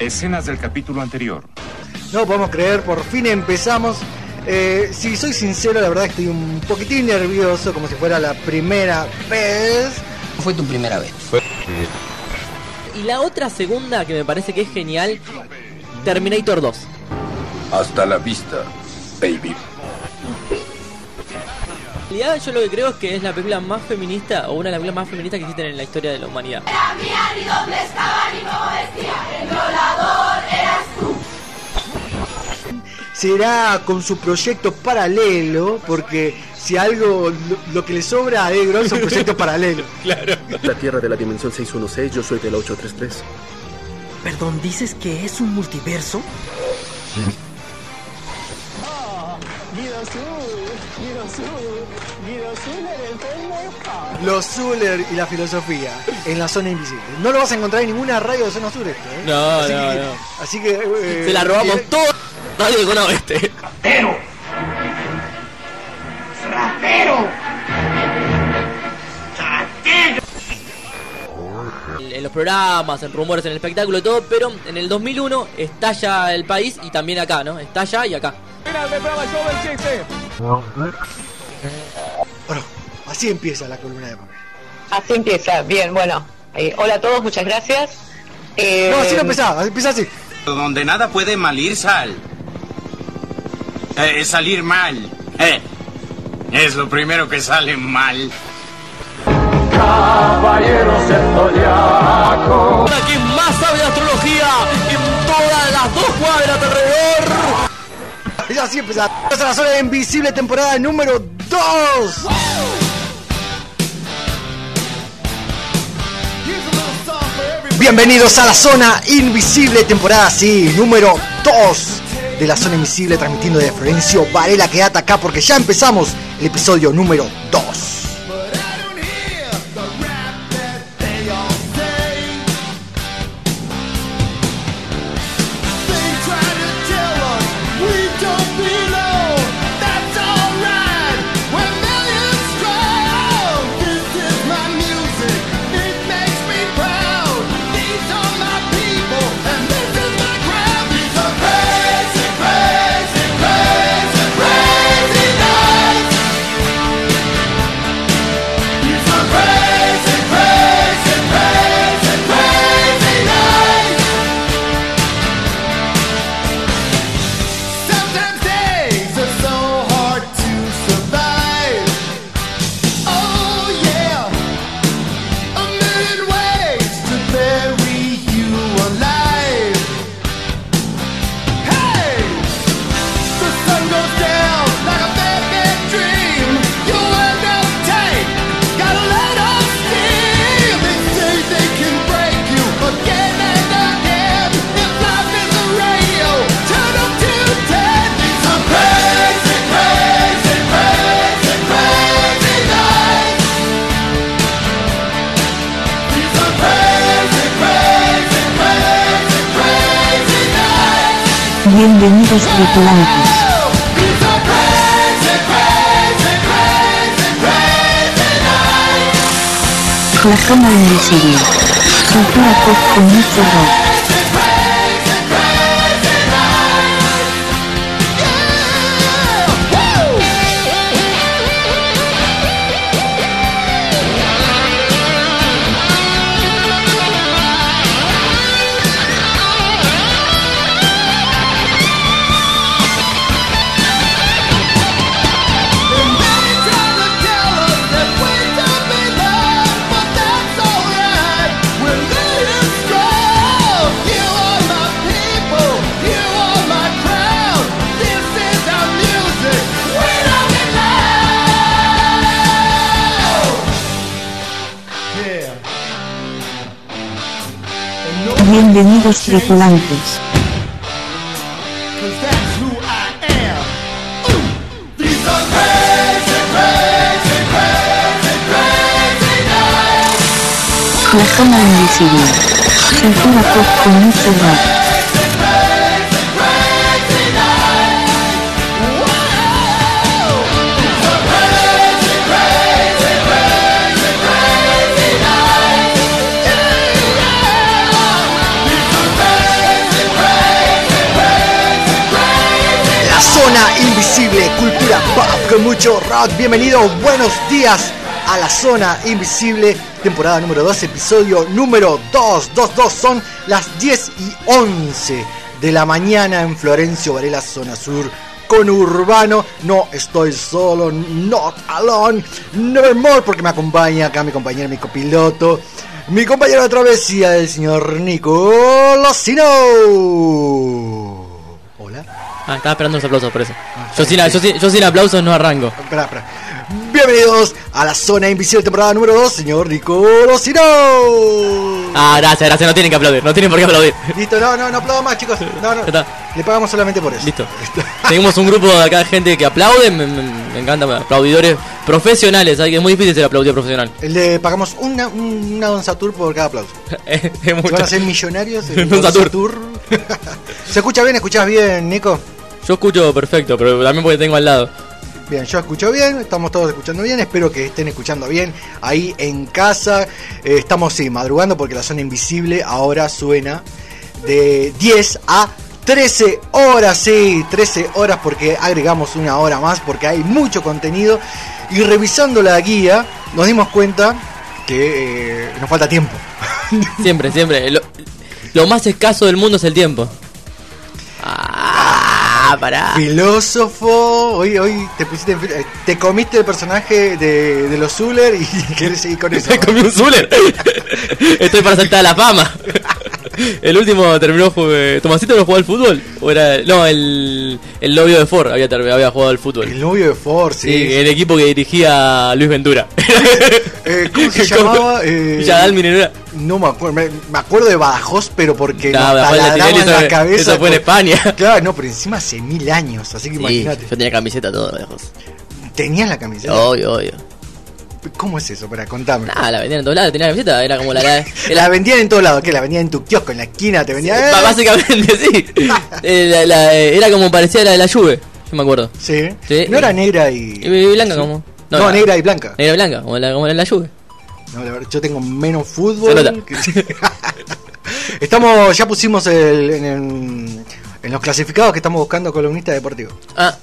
Escenas del capítulo anterior. No podemos creer, por fin empezamos. Eh, si soy sincero, la verdad estoy un poquitín nervioso, como si fuera la primera vez. Fue tu primera vez. Y la otra segunda que me parece que es genial, Terminator 2. Hasta la vista, baby. En realidad yo lo que creo es que es la película más feminista o una de las películas más feministas que existen en la historia de la humanidad. Será con su proyecto paralelo, porque si algo, lo, lo que le sobra a Egro es un proyecto paralelo. La Tierra de la Dimensión 616, yo soy de la 833. Perdón, ¿dices que es un multiverso? Los Zuller y la filosofía en la zona invisible. No lo vas a encontrar en ninguna radio de zona sur esto, ¿eh? No, así no, que, no. Así que. eh, Se la robamos bien. todo. Radio con oeste. En- En los programas, en rumores, en el espectáculo y todo, pero en el 2001 estalla el país y también acá, ¿no? Estalla y acá. Bueno, así empieza la columna de papel. Así empieza. Bien, bueno. Eh, hola a todos, muchas gracias. Eh, No, así no empezaba, empieza así. Donde nada puede mal ir, sal. Eh, salir mal. Eh, es lo primero que sale mal. La que más sabe de astrología en todas las dos cuadras alrededor. Y así empezaba. Esta es la zona invisible, temporada número 2. Bienvenidos a la zona invisible, temporada sí, número 2 de la zona invisible, transmitiendo de Florencio Varela. Quédate acá porque ya empezamos el episodio número 2. Bienvenidos tripulantes. La zona invisible. Cultura pop con mucho rock. Bienvenidos tripulantes. La zona invisible. Cultura pop con mucho rock. Zona Invisible, cultura pop con mucho rock. Bienvenidos, buenos días a la Zona Invisible, temporada número 2, episodio número 2. 2, 2 son las 10 y 11 de la mañana en Florencio Varela, zona sur. Con Urbano, no estoy solo, not alone, nevermore, porque me acompaña acá mi compañero, mi copiloto, mi compañero de travesía, el señor Nico Locino. Ah, estaba esperando los aplausos por eso. Yo sin, yo sin- yo sin aplausos no arranco. Bienvenidos a la Zona Invisible, temporada número 2, señor Nico Locino. Ah, gracias, gracias. No tienen que aplaudir. No tienen por qué aplaudir. Listo, no, no, no aplaudo más, chicos. No, no. Le pagamos solamente por eso. Listo. Tenemos un grupo de acá de gente que aplaude. Me, me, me encanta. Aplaudidores profesionales. es muy difícil ser aplaudido profesional. Le pagamos una, una Satur por cada aplauso. es es Si mucho. van a ser millonarios. Satur. ¿Se escucha bien? ¿Escuchás bien, Nico? Yo escucho perfecto, pero también porque tengo al lado. Bien, yo escucho bien, estamos todos escuchando bien, espero que estén escuchando bien ahí en casa. Eh, estamos, sí, madrugando porque la zona invisible ahora suena de 10 a 13 horas, sí, 13 horas porque agregamos una hora más porque hay mucho contenido. Y revisando la guía nos dimos cuenta que eh, nos falta tiempo. Siempre, siempre. Lo, lo más escaso del mundo es el tiempo. Ah, pará. Filósofo, hoy, hoy te pusiste en fil- eh, te comiste el personaje de, de los Zuller y querés seguir con eso. Me comí un Zuller. Estoy para saltar a la fama. El último terminó jue- ¿Tomasito no jugó al fútbol? ¿O era no, el, el novio de Ford había, había jugado al fútbol? El novio de Ford, sí. Sí, el equipo que dirigía Luis Ventura. Eh, ¿Cómo se ¿Cómo? llamaba? Eh. No me acuerdo, me, me acuerdo de Badajoz, pero porque No, nos Badajoz la taladraban la eso- cabeza. eso fue en España. Claro, no, pero encima hace mil años, así que Sí, imagínate. yo tenía camiseta todo lejos. ¿Tenías la camiseta? Obvio, obvio. ¿Cómo es eso? Para contame. Nada, la vendían en todos lados, tenía la camiseta, era como la... la La vendían en todos lados, que la vendían en tu kiosco, en la esquina, te vendían. Ba- Básicamente, sí. Eh, la- la- eh, era como parecía la de la Juve, yo me acuerdo. Sí. Sí. No era negra y. Y blanca como... No, negra y blanca. Negra y blanca, como la, como la Juve. No, la verdad, yo tengo menos fútbol. que- estamos, ya pusimos el, en, el- en los clasificados que estamos buscando columnista deportivo. Ah,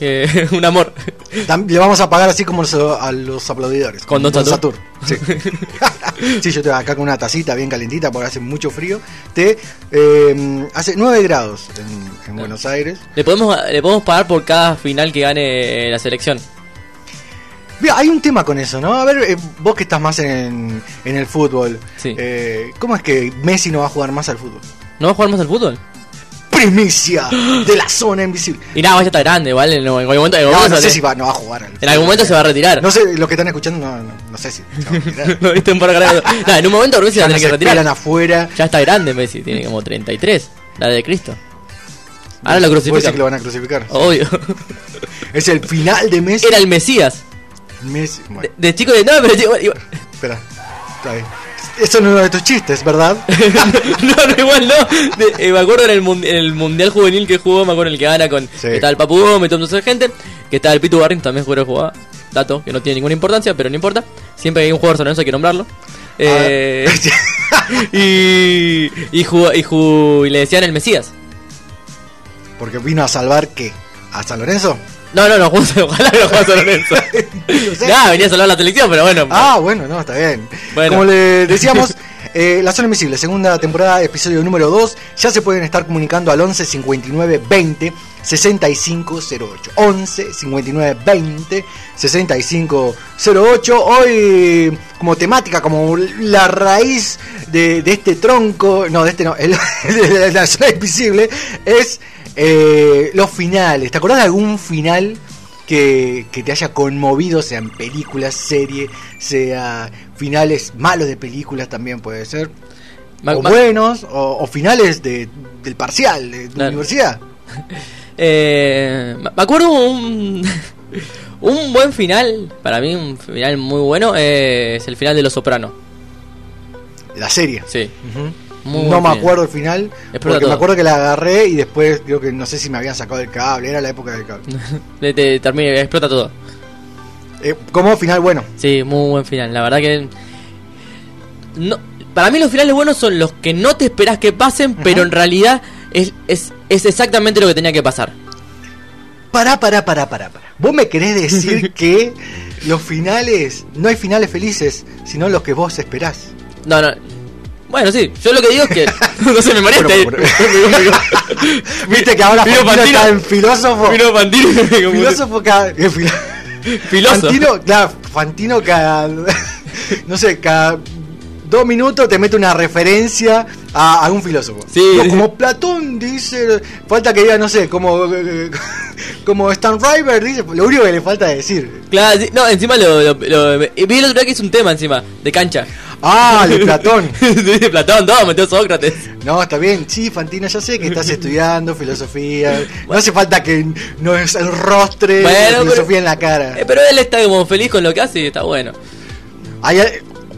eh, un amor. Le vamos a pagar así como a los aplaudidores. Con como Don Satur. Sí. sí, yo estoy acá con una tacita bien calentita porque hace mucho frío. Te, eh, hace 9 grados en, en Buenos Aires. Le podemos, le podemos pagar por cada final que gane la selección. Mira, hay un tema con eso, ¿no? A ver, eh, vos que estás más en, en el fútbol. Sí. eh, ¿Cómo es que Messi no va a jugar más al fútbol? ¿No va a jugar más al fútbol? Primicia de la zona invisible. Y nada, ya está grande, ¿vale? En algún momento, en algún No, momento no sé si va, no va a jugar. al en algún momento se va a retirar. No sé, los que están escuchando, no, no, no sé si. No viste un par de. Nada, en un momento Messi va a tener que retirar. afuera. Ya está grande Messi, tiene como 33. La de Cristo. Ahora lo ¿Vos decís crucifican. que lo van a crucificar? Obvio. Es el final de Messi. Era el Mesías. Messi. Bueno, De, de chico de. No, pero chico- igual- espera. Está bien. Eso no es uno de tus chistes, ¿verdad? no, no, igual no. De- eh, me acuerdo en el, mun- en el mundial juvenil que jugó, me acuerdo en el que gana con. Sí. Que estaba el Papu Gómez, todo esa gente. Que estaba el Pitu Barrin, también jugó jugaba. Dato que no tiene ninguna importancia, pero no importa. Siempre que hay un jugador san Lorenzo hay que nombrarlo. Eh, y, y, jugó- y, jugó- y le decían el Mesías. Porque vino a salvar qué? ¿A San Lorenzo? No, no, no, ojalá que no jugó San Lorenzo. Nada, venía a salvar la selección, pero bueno. Ah, bueno, no, está bien. Bueno. Como le decíamos, eh, La Zona Invisible, segunda temporada, episodio número 2. Ya se pueden estar comunicando al 11 59 20 65 08. 11 59 20 65 08. Hoy, como temática, como la raíz de, de este tronco, no, de este no, el, de La Zona Invisible, es eh, los finales. ¿Te acordás de algún final? Que, que te haya conmovido, sea en películas, serie, sea finales malos de películas también puede ser, o buenos, o, o finales de, del parcial de tu Claro. universidad. Eh, me acuerdo un, un buen final, para mí un final muy bueno, eh, es el final de Los Soprano. La serie. Sí. Muy no me acuerdo el final, Explota porque todo. me acuerdo que la agarré y después creo que no sé si me habían sacado el cable, era la época del cable. Te- te- termina, explota todo. Eh, como final bueno. Sí, muy buen final. La verdad que. No, para mí los finales buenos son los que no te esperás que pasen, pero en realidad es, es, es exactamente lo que tenía que pasar. Pará, pará, pará, pará, pará. ¿Vos me querés decir que los finales, no hay finales felices, sino los que vos esperás? No, no. Bueno, sí, yo lo que digo es que. no se me. Bueno, Viste que ahora Fantino. está en filósofo. Confundí. filósofo cada. Filoso. Fantino, claro, Fantino cada. No sé, cada dos minutos te mete una referencia a, a un filósofo. Sí, No, como Platón dice. Falta que diga, no sé, como. Como Stan River dice, lo único que le falta decir. Claro, no, encima lo, lo, lo- vi el otro día que es un tema encima, de cancha. Ah, de Platón. de Platón, todo, metió Sócrates. No, está bien. Sí, Fantino, ya sé que estás estudiando filosofía. No hace falta que nos enrostre Bueno, la pero- filosofía en la cara. Eh, pero él está como feliz con lo que hace y está bueno. Hay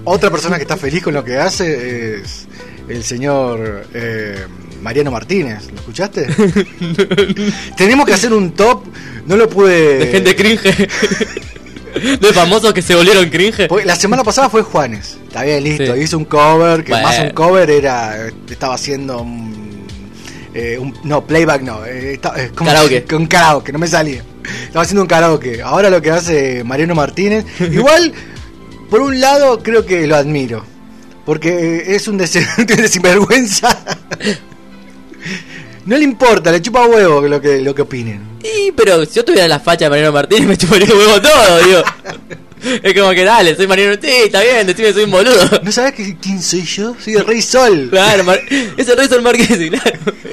otra persona que está feliz con lo que hace es el señor eh, Mariano Martínez. ¿Lo escuchaste? Tenemos que hacer un top. No lo pude. De gente cringe. de famosos que se volvieron cringe. La semana pasada fue Juanes. Está bien, listo. Sí. Hizo un cover, que Bueno. más un cover era. Estaba haciendo un. eh, un- no, playback no. eh, eh, ¿cómo Karaoke. Un karaoke, no me salía. Estaba haciendo un karaoke. Ahora lo que hace Mariano Martínez. Igual, por un lado, creo que lo admiro. Porque es un des- de sinvergüenza. No le importa, le chupa huevo lo que, lo que opinen. Y, pero si yo tuviera la facha de Mariano Martínez me chuparía huevo todo, digo. Es como que dale, soy Mariano Sí, está bien, decime soy un boludo. ¿No sabes que- quién soy yo? Soy el Rey Sol. Claro, Mar- es el Rey Sol Marqués, claro.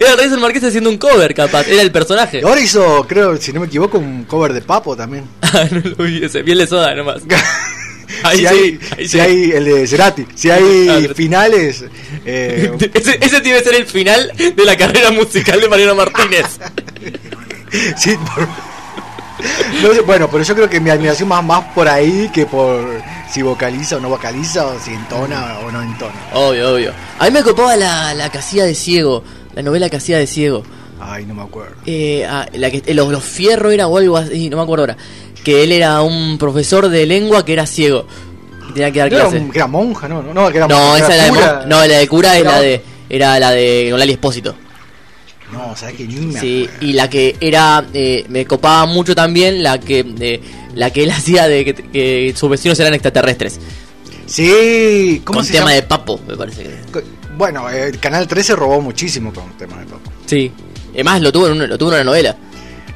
Era el Rey Sol Marqués haciendo un cover, capaz. Era el personaje. Ahora hizo, creo, si no me equivoco, un cover de Papo también. Ah, no lo vi, ese piel de soda nomás. Ahí si sí, hay, ahí si sí. hay el de Cerati, si hay Ah, finales, eh, Ese, ese tiene que ser el final de la carrera musical de Mariano Martínez. sí, por- no sé, bueno, pero yo creo que mi admiración más más por ahí que por si vocaliza o no vocaliza o si entona o no entona. Obvio, obvio. A mí me copaba la, la casilla de ciego, la novela casilla de ciego. Ay, no me acuerdo. Eh, ah, la que, eh, los, los Fierro era o algo así, no me acuerdo ahora. Que él era un profesor de lengua que era ciego. Y tenía que dar era, un- que era monja, no, no, no, que era No, monja, esa era de, mon- no, la de cura es Era- la de, era la de Lali Espósito. No, sabes que ni Sí, y la que era, eh, me copaba mucho también la que, eh, la que él hacía de que, que sus vecinos eran extraterrestres. Sí, ¿cómo Con se tema llama? de papo, me parece que. Bueno, el Canal 13 robó muchísimo con temas de Papo. Sí. Además lo tuvo en una, lo tuvo en una novela.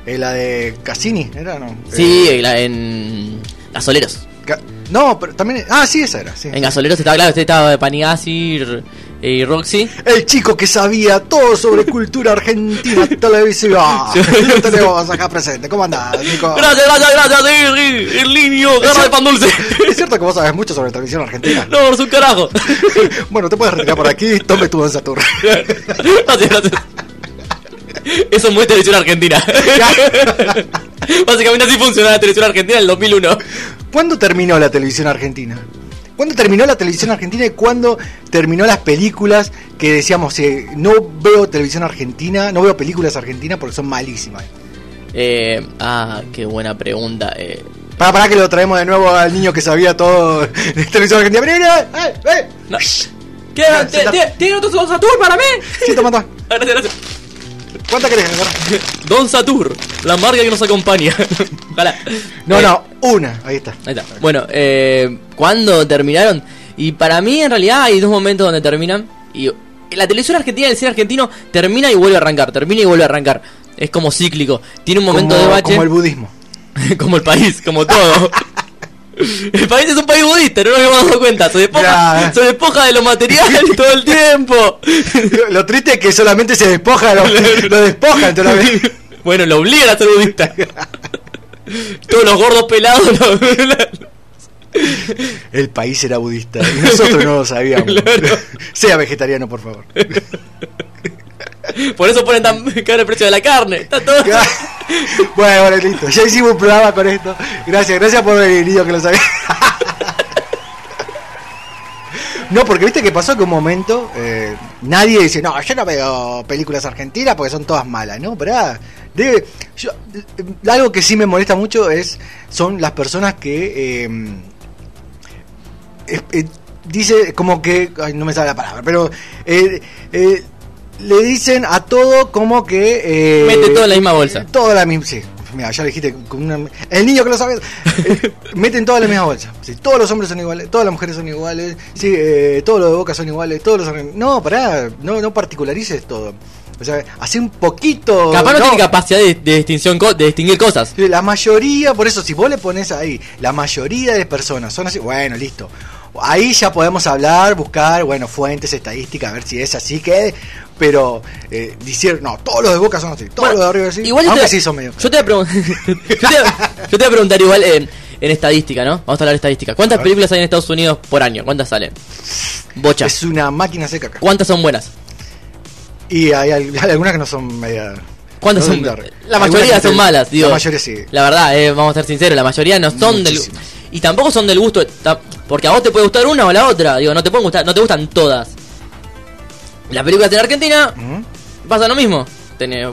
Eh, la de Cassini, ¿era no? Sí, Eh, la- en Gasoleros. Ga- no, pero también. Ah, sí, esa era, sí. En Gasoleros estaba claro, usted estaba Panigasi R- y Roxy. El chico que sabía todo sobre cultura argentina televisiva. Lo tenemos acá presente. ¿Cómo andás, Nico? Gracias, gracias, gracias, sí, el niño, garra de pan dulce. Es cierto que vos sabés mucho sobre televisión argentina. No, por su carajo. Bueno, te puedes retirar por aquí. Tome tu Saturno. Gracias, gracias. Eso es muy televisión argentina. Básicamente así funcionaba la televisión argentina en el 2001. ¿Cuándo terminó la televisión argentina? ¿Cuándo terminó la televisión argentina y cuándo terminó las películas que decíamos, eh, no veo televisión argentina, no veo películas argentinas porque son malísimas? Eh, ah, qué buena pregunta. Eh, Para, para que lo traemos de nuevo al niño que sabía todo de televisión argentina. Vení, ¡Eh, eh! no. ¿Qué? Ah, ¿Tie- senta- tie- ¿Tiene otro Satur para mí? Sí, toma, toma. Gracias, gracias. ¿Cuánta querés? Don Satur, la marca que nos acompaña. Ojalá. No, Eh, no, una. Ahí está. Ahí está. Bueno, eh, ¿cuándo terminaron? Y para mí, en realidad, hay dos momentos donde terminan. Y la televisión argentina, el cine argentino, termina y vuelve a arrancar. Termina y vuelve a arrancar. Es como cíclico. Tiene un momento como, de bache. como el budismo. como el país, como todo. El país es un país budista, no nos hemos dado cuenta. Se despoja, Ya. se despoja de lo material todo el tiempo. Lo, lo triste es que solamente se despoja, lo, lo despojan toda la vez. Bueno, lo obligan a ser budista. Todos los gordos pelados. lo- El país era budista y nosotros no lo sabíamos. Sea vegetariano, por favor. Por eso ponen tan caro el precio de la carne. Está todo. Bueno, bueno, listo. Ya hicimos un programa con esto. Gracias, gracias por el niño que lo sabía. No, porque viste que pasó que un momento eh, nadie dice, no, yo no veo películas argentinas porque son todas malas, ¿no? Pero ah, debe, yo, eh, algo que sí me molesta mucho es son las personas que eh, eh, dice como que, ay, no me sale la palabra, pero le dicen a todo como que. eh, Mete todo en la misma bolsa. Todo la misma. Sí, mira, ya lo dijiste. Con una, el niño que lo sabe. eh, meten todo en la misma bolsa. Sí, todos los hombres son iguales, todas las mujeres son iguales. Sí, eh, todos los de boca son iguales. Todos los. No, pará, no, no particularices todo. O sea, hace un poquito. Capaz no, tiene capacidad de, de distinción, de distinguir cosas. La mayoría, por eso, si vos le pones ahí, la mayoría de personas son así, bueno, listo. Ahí ya podemos hablar, buscar, bueno, fuentes, estadísticas, a ver si es así que. Pero, eh, decir, no, todos los de Boca son así, todos Bueno, los de arriba así. Igual yo aunque te, sí son medio. yo te voy a yo te, yo te voy a preguntar igual en, en estadística, ¿no? Vamos a hablar de estadística. ¿Cuántas películas hay en Estados Unidos por año? ¿Cuántas salen? Bocha. Es una máquina seca acá. ¿Cuántas son buenas? Y hay, hay algunas que no son media. ¿Cuántas son? La mayoría son malas, digo. La mayoría sí. La verdad, eh, vamos a ser sinceros, la mayoría no son del Muchísimas. y tampoco son del gusto, porque a vos te puede gustar una o la otra, digo, no te pueden gustar, no te gustan todas. Las películas la Argentina ¿Mm? pasa lo mismo. Tenés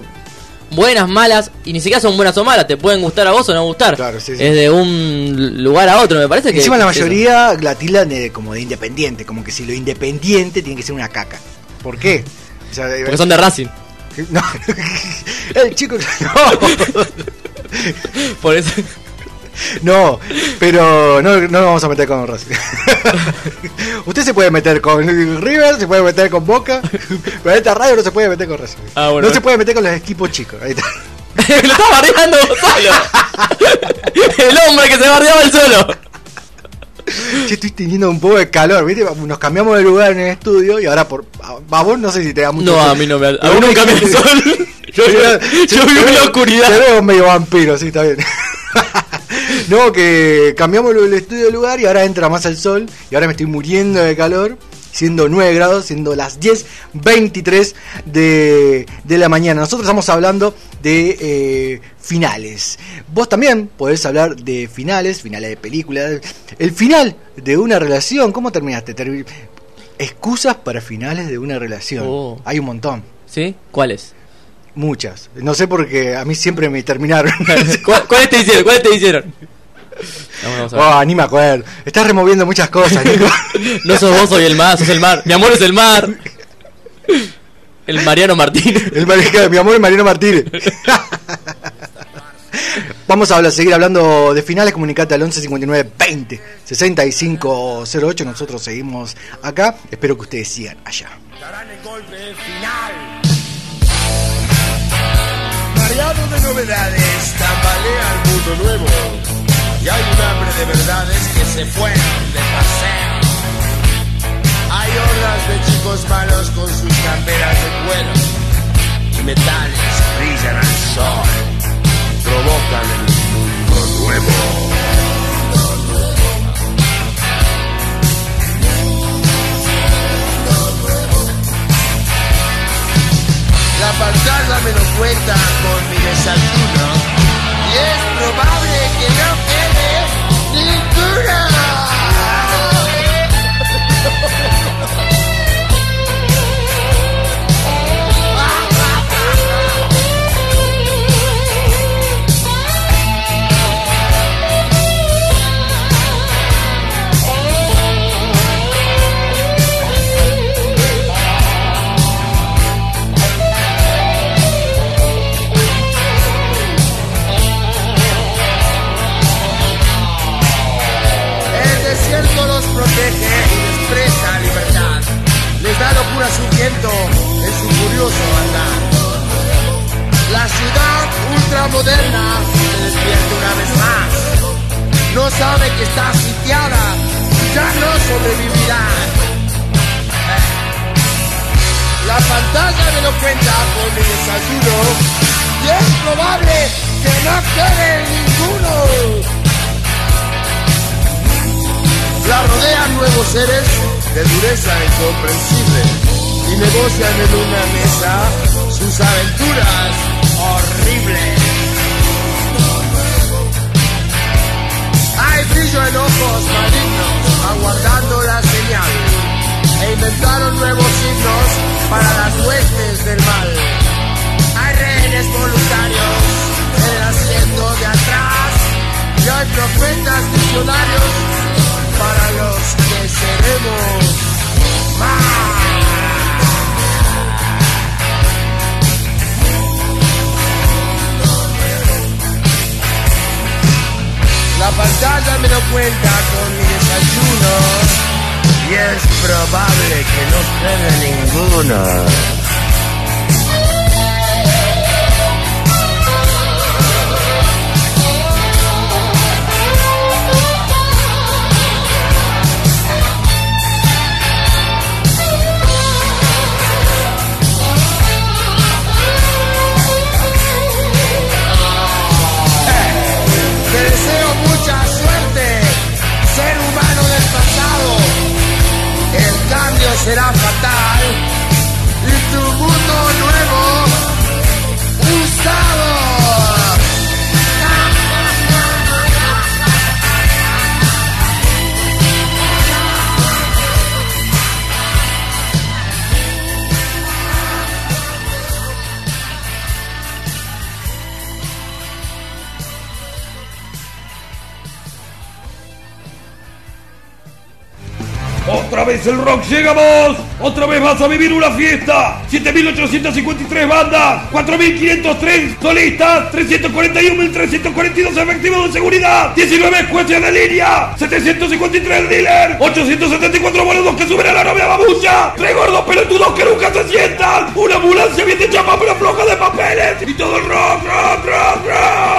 buenas, malas, y ni siquiera son buenas o malas, te pueden gustar a vos o no gustar. Claro, sí, sí. Es de un lugar a otro, me parece que Encima la es eso. mayoría la tildan de, como de independiente, como que si lo independiente tiene que ser una caca. ¿Por qué? O sea, Porque son de Racing. No. El chico. No. Por eso. No, pero no, no nos vamos a meter con Racing. Usted se puede meter con River, se puede meter con Boca, pero esta radio no se puede meter con Racing. Ah, bueno. No se puede meter con los equipos chicos. Ahí está. lo estás bardeando solo. El hombre que se bardeaba el solo. Che, estoy teniendo un poco de calor, ¿viste? Nos cambiamos de lugar en el estudio y ahora por. A, vos no sé si te da mucho No, a mí no me a mí nunca me sol. Yo, yo vivo en la oscuridad. Te veo medio vampiro, sí, está bien. no, que cambiamos el estudio de lugar y ahora entra más el sol y ahora me estoy muriendo de calor, siendo 9 grados, siendo las 10.23 de, de la mañana. Nosotros estamos hablando de eh, finales. Vos también podés hablar de finales, finales de películas. El final de una relación, ¿cómo terminaste? Termi- Excusas para finales de una relación. Oh. Hay un montón. ¿Sí? ¿Cuáles? Muchas. No sé porque a mí siempre me terminaron. ¿Cuál- ¿Cuáles te hicieron? ¿Cuáles te hicieron? Vamos, vamos a ver. oh, ni me acuerdo. Estás removiendo muchas cosas, Nico. No sos vos, soy el mar, sos el mar. Mi amor es el mar. El Mariano Martínez. El mi amor es Mariano Martínez. Vamos a hablar, seguir hablando de finales. Comunicate al 11 59 20 65 08. Nosotros seguimos acá. Espero que ustedes sigan allá. Darán el golpe final. Mareado de novedades, tambalea el mundo nuevo. Y hay un hambre de verdades que se fueron de paseo. Hay hordas de chicos malos con sus camperas de cuero. Y metales brillan al sol. Provocan el mundo nuevo. La pantalla me lo cuenta con mi desayuno. Y es probable que no quede ninguno. El que está sitiada, ya no sobrevivirá. La pantalla me lo cuenta con mi desayuno y es probable que no quede ninguno. La rodean nuevos seres de dureza incomprensible y negocian en una mesa sus aventuras horribles. En ojos malignos aguardando la señal e inventaron nuevos signos para las huestes del mal. Hay rehenes voluntarios en el asiento de atrás y hay profetas visionarios para los que seremos más. Ya me doy cuenta con mi desayuno y es probable que no quede ninguno. Será fatal Otra vez el rock llega a vos. Otra vez vas a vivir una fiesta. 7.853 bandas. 4.503 solistas. 341.342 efectivos de seguridad. 19 escuelas de línea. 753 dealers. 874 boludos que suben a la novia babucha. Tres gordos pelotudos que nunca se sientan. Una ambulancia bien hecha pero floja de papeles. Y todo el rock, rock, rock, rock.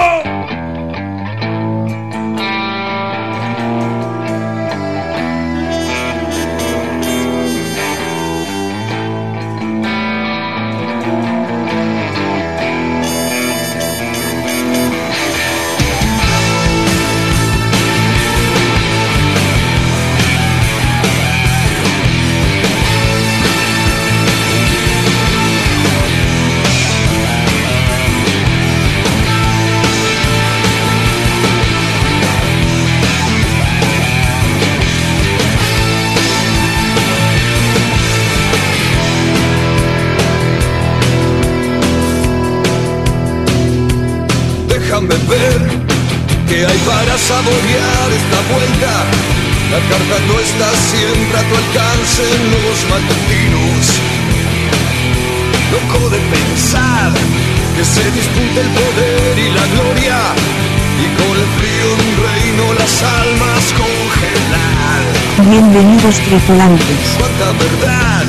Saborear esta vuelta. La carta no está siempre a tu alcance en los matutinos. Loco de pensar que se disputa el poder y la gloria. Y con el frío de un reino las almas congelar. Bienvenidos tripulantes. Cuánta verdad,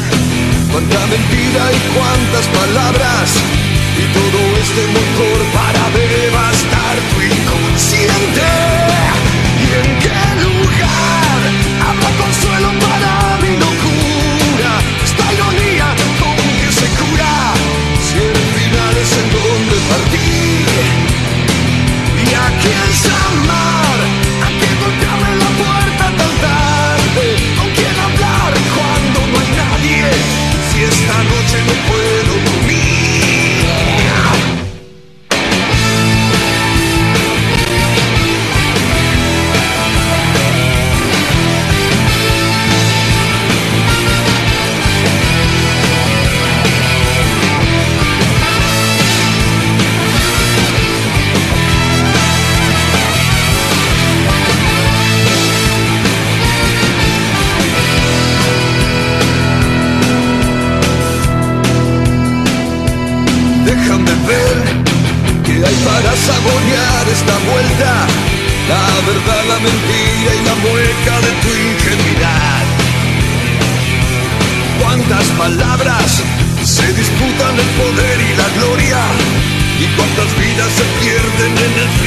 cuánta mentira y cuántas palabras. Y todo este motor para devastar tu inconsciente. Quién llamar? ¿A quién golpearme la puerta? Pierden en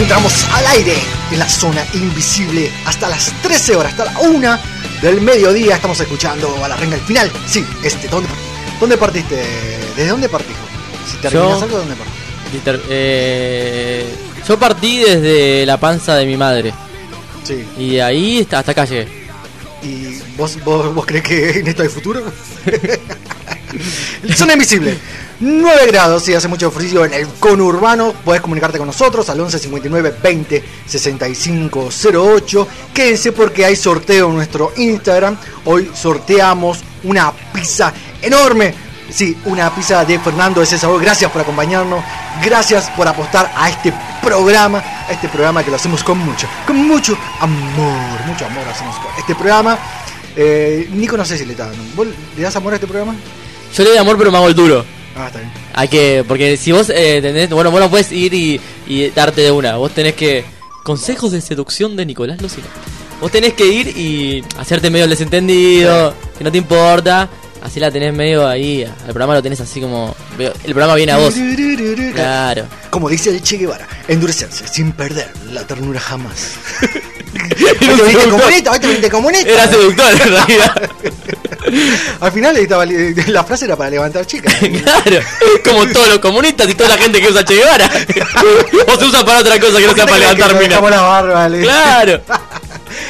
entramos al aire en la zona invisible hasta las 13 horas, hasta la 1 del mediodía. Estamos escuchando a la renga el final. Sí, este, ¿dónde, dónde partiste? ¿Desde dónde partiste? Si terminas Yo- algo, ¿dónde partiste? Eh, yo partí desde la panza de mi madre. Sí. Y de ahí hasta, hasta acá llegué. ¿Y vos, vos, vos crees que en esto hay futuro? Zona invisible. 9 grados y hace mucho frío en el conurbano. Podés comunicarte con nosotros al 11 59 20 65 08. Quédense porque hay sorteo en nuestro Instagram. Hoy sorteamos una pizza enorme. Sí, una pizza de Fernando de César. Gracias por acompañarnos. Gracias por apostar a este programa. Este programa que lo hacemos con mucho, con mucho amor. Mucho amor hacemos con este programa. Eh, Nico, no sé si le está dando. ¿Vos le das amor a este programa? Yo le doy amor, pero me hago el duro. Ah, está bien. Hay que, porque si vos eh, tenés, bueno, vos no puedes ir y, y darte de una. Vos tenés que. Consejos de seducción de Nicolás Lucina. Vos tenés que ir y hacerte medio el desentendido, que no te importa. Así la tenés medio ahí. El programa lo tenés así como. El programa viene a vos. Claro. Como dice el Che Guevara, endurecerse sin perder la ternura jamás. Hoy te viniste comunista, hoy te viniste comunista. Era seductor en realidad. Al final estaba, la frase era para levantar chicas. Claro. Como todos los comunistas y toda la gente que usa Che Guevara. o se usa para otra cosa que no sea para levantar minas. Claro.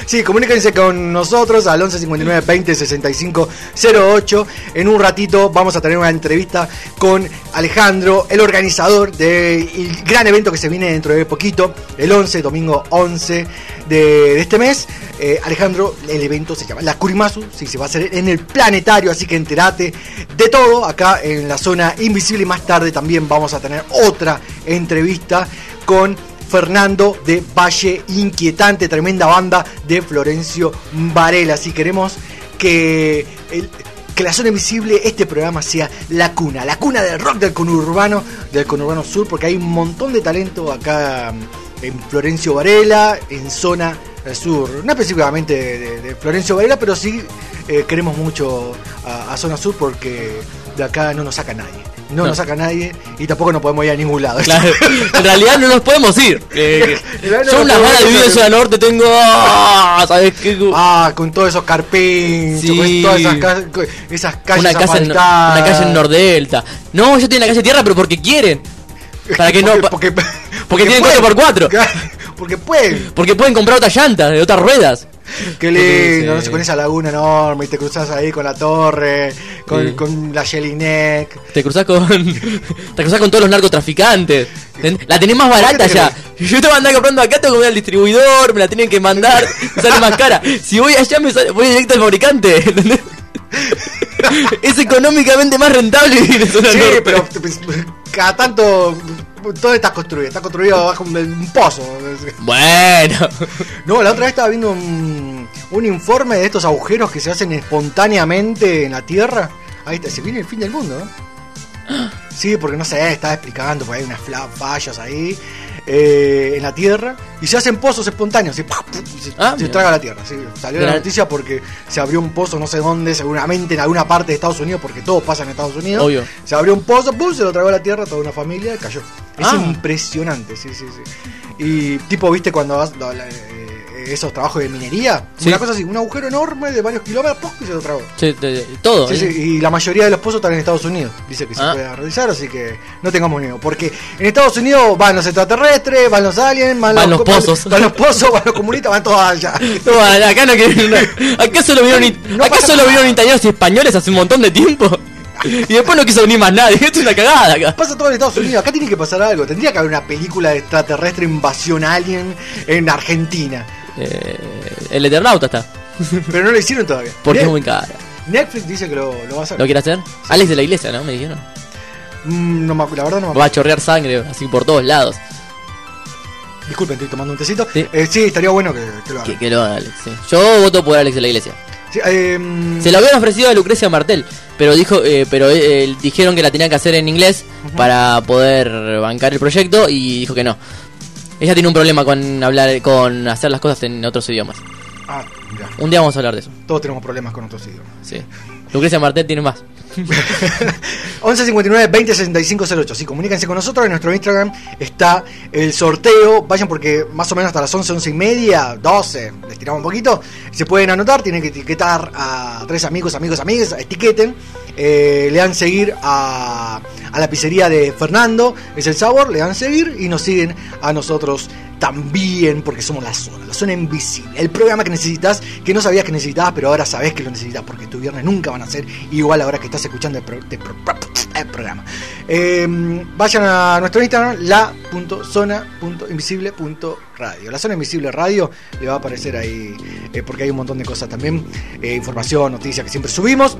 Sí, comuníquense con nosotros al 11 59 20 65 08. En un ratito vamos a tener una entrevista con Alejandro, el organizador del gran evento que se viene dentro de poquito, el 11, domingo 11 de, este mes. Eh, Alejandro, el evento se llama La Kurimasu, sí, se va a hacer en el planetario, así que enterate de todo acá en la zona invisible y más tarde también vamos a tener otra entrevista con Fernando de Valle Inquietante, tremenda banda de Florencio Varela. Si queremos que, el- que la zona invisible, este programa sea la cuna, la cuna del rock del conurbano, del conurbano sur, porque hay un montón de talento acá mm, en Florencio Varela, en zona sur, no específicamente de, Florencio Varela, pero sí eh, queremos mucho a, a zona sur porque de acá no nos saca nadie. No, No. nos saca nadie y tampoco nos podemos ir a ningún lado. Claro. En realidad no nos podemos ir. Eh, En no yo unas ganas de ir. vivir en zona norte tengo. ah, ¿Sabes qué? Ah, con todos esos carpinchos, Sí. con todas esas, ca- esas calles Una casa, en, una calle en Nordelta. No, yo tengo la calle tierra, pero porque quieren. Para que no. Porque, porque, porque tienen pueden. 4x4. Porque pueden. Porque pueden comprar otras llantas, de otras ruedas. Qué lindo, no sé, con esa laguna enorme y te cruzas ahí con la torre, con, Sí. con la Jelinek. Te cruzás con. te cruzás con todos los narcotraficantes. La tenés más barata te ya. Yo te voy a andar comprando acá, tengo que ir al distribuidor, me la tienen que mandar, me sale más cara. Si voy allá, me sale- voy directo al fabricante. ¿entendés? es económicamente más rentable Sí, pero pues, cada tanto todo está construido, está construido bajo un, un pozo. Bueno. No, la otra vez estaba viendo un, un informe de estos agujeros que se hacen espontáneamente en la Tierra. Ahí está, se viene el fin del mundo, ¿eh? Sí, porque no sé, estaba explicando, porque hay unas fallas ahí eh, en la Tierra y se hacen pozos espontáneos y, ¡pah! ¡pum! y se, Ah, se traga la Tierra. sí. Salió la noticia porque se abrió un pozo no sé dónde, seguramente en alguna parte de Estados Unidos, porque todo pasa en Estados Unidos. Obvio. Se abrió un pozo, ¡pum! se lo tragó la Tierra, toda una familia y cayó. Es Ah. impresionante, sí, sí, sí. Y tipo, viste, cuando vas la- la- esos trabajos de minería, Sí. una cosa así, un agujero enorme de varios kilómetros, y se lo tragó. Sí, de- de- todo. Sí, ¿eh? sí, y la mayoría de los pozos están en Estados Unidos. Dice que se Ah. puede realizar, así que no tengamos miedo. Porque en Estados Unidos van los extraterrestres, van los aliens, van, Van los pozos. Van los pozos, van los comunistas, van todos allá. No, acá no quieren Acá solo vieron, it- No acá pasa solo nada. vieron italianos y españoles hace un montón de tiempo. Y después no quiso venir más nadie. Esto es una cagada acá. Pasa todo en Estados Unidos. Acá tiene que pasar algo. Tendría que haber una película de extraterrestre invasión alien en Argentina. Eh, el Eternauta está. Pero no lo hicieron todavía. Porque es muy cara. Netflix dice que lo, lo va a hacer. ¿Lo quiere hacer? Alex de la iglesia, ¿no? Me dijeron. Mm, no me la verdad no me Va a chorrear sangre así por todos lados. Disculpen, estoy tomando un tecito. Sí. Eh, sí estaría bueno que, que lo haga. Que, que lo haga Alex, sí. Yo voto por Alex de la iglesia. Sí, eh, Se lo habían ofrecido a Lucrecia Martel, pero dijo, eh, pero eh, dijeron que la tenía que hacer en inglés para poder bancar el proyecto y dijo que no. Ella tiene un problema con hablar, con hacer las cosas en otros idiomas. Ah, mira. Un día vamos a hablar de eso. Todos tenemos problemas con otros idiomas. Sí. Lucrecia Martel tiene más. 11 59 20 65 08. Sí, comuníquense con nosotros. En nuestro Instagram está el sorteo. Vayan porque más o menos hasta las 11, 11 y media, 12, les tiramos un poquito. Se pueden anotar, tienen que etiquetar a tres amigos, amigos, amigas. Etiqueten. Eh, le dan seguir a, a la pizzería de Fernando, es el sabor. Le dan seguir y nos siguen a nosotros también porque somos la zona, la zona invisible. El programa que necesitas, que no sabías que necesitabas, pero ahora sabes que lo necesitas porque tu viernes nunca van a ser igual ahora que estás escuchando el, pro- pro- el programa. Eh, vayan a nuestro Instagram, la.zona.invisible.radio. La zona invisible radio le va a aparecer ahí eh, porque hay un montón de cosas también, eh, información, noticias que siempre subimos.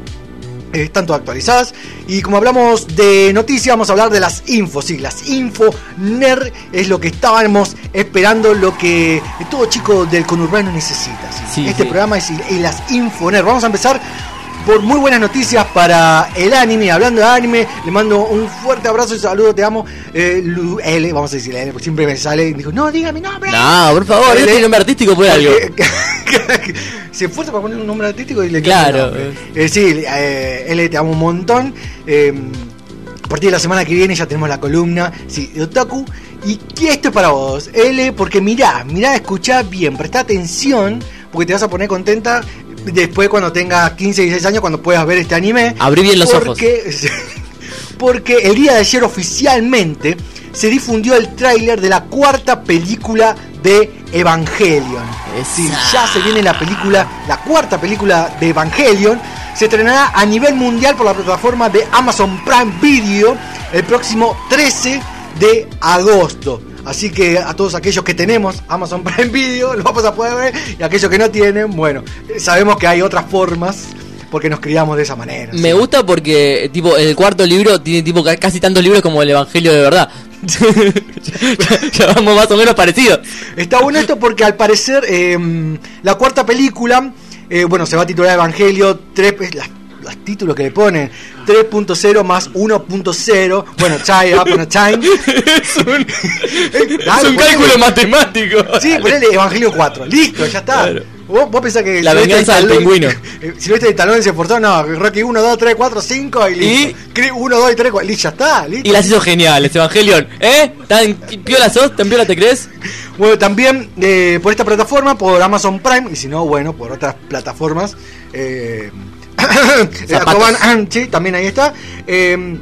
Eh, están todas actualizadas. Y como hablamos de noticias, vamos a hablar de las infos. Sí, las info nerd es lo que estábamos esperando, lo que todo chico del conurbano necesita. ¿sí? Sí, este sí. programa es y las info nerd. Vamos a empezar por muy buenas noticias para el anime. Hablando de anime, le mando un fuerte abrazo y saludo, te amo. Eh, Lu- L, vamos a decirle L, porque siempre me sale y dijo, no, diga mi nombre. No, por favor, L. este nombre artístico por algo. Se esfuerza para poner un nombre artístico y le Claro. Eh, sí, eh, L, te amo un montón. Eh, a partir de la semana que viene ya tenemos la columna sí, de Otaku. Y que esto es para vos, L, porque mirá, mirá, escuchá bien, presta atención, porque te vas a poner contenta después cuando tengas 15, 16 años, cuando puedas ver este anime. Abrí bien los porque, Porque el día de ayer oficialmente se difundió el tráiler de la cuarta película de Evangelion. Sí, ya se viene la película, la cuarta película de Evangelion. Se estrenará a nivel mundial por la plataforma de Amazon Prime Video el próximo 13 de agosto. Así que a todos aquellos que tenemos Amazon Prime Video lo vamos a poder ver y aquellos que no tienen, bueno, eh, sabemos que hay otras formas porque nos criamos de esa manera. Me gusta porque tipo el cuarto libro tiene tipo ca- casi tantos libros como el Evangelio de verdad. ya, vamos más o menos parecidos. Está bueno esto porque al parecer eh, la cuarta película, eh, bueno, se va a titular Evangelio 3, es la- los títulos que le ponen 3.0 más 1.0 bueno Chai Upon a Time es un, es un cálculo matemático sí ponele Evangelio 4 listo ya está vos, vos pensás que La venganza del pingüino. eh, Silvestre de Talón se esforzó no Rocky 1 2 3 4 5 y listo 1 2 y 3 4 listo ya está listo Y las hizo geniales, Evangelion. ¿Eh? ¿Tan piola sos? ¿Tan piola te crees? Bueno, también eh, por esta plataforma, por Amazon Prime, y si no, bueno, por otras plataformas. Eh, Zapatos. Aquaman, sí, también ahí está. eh,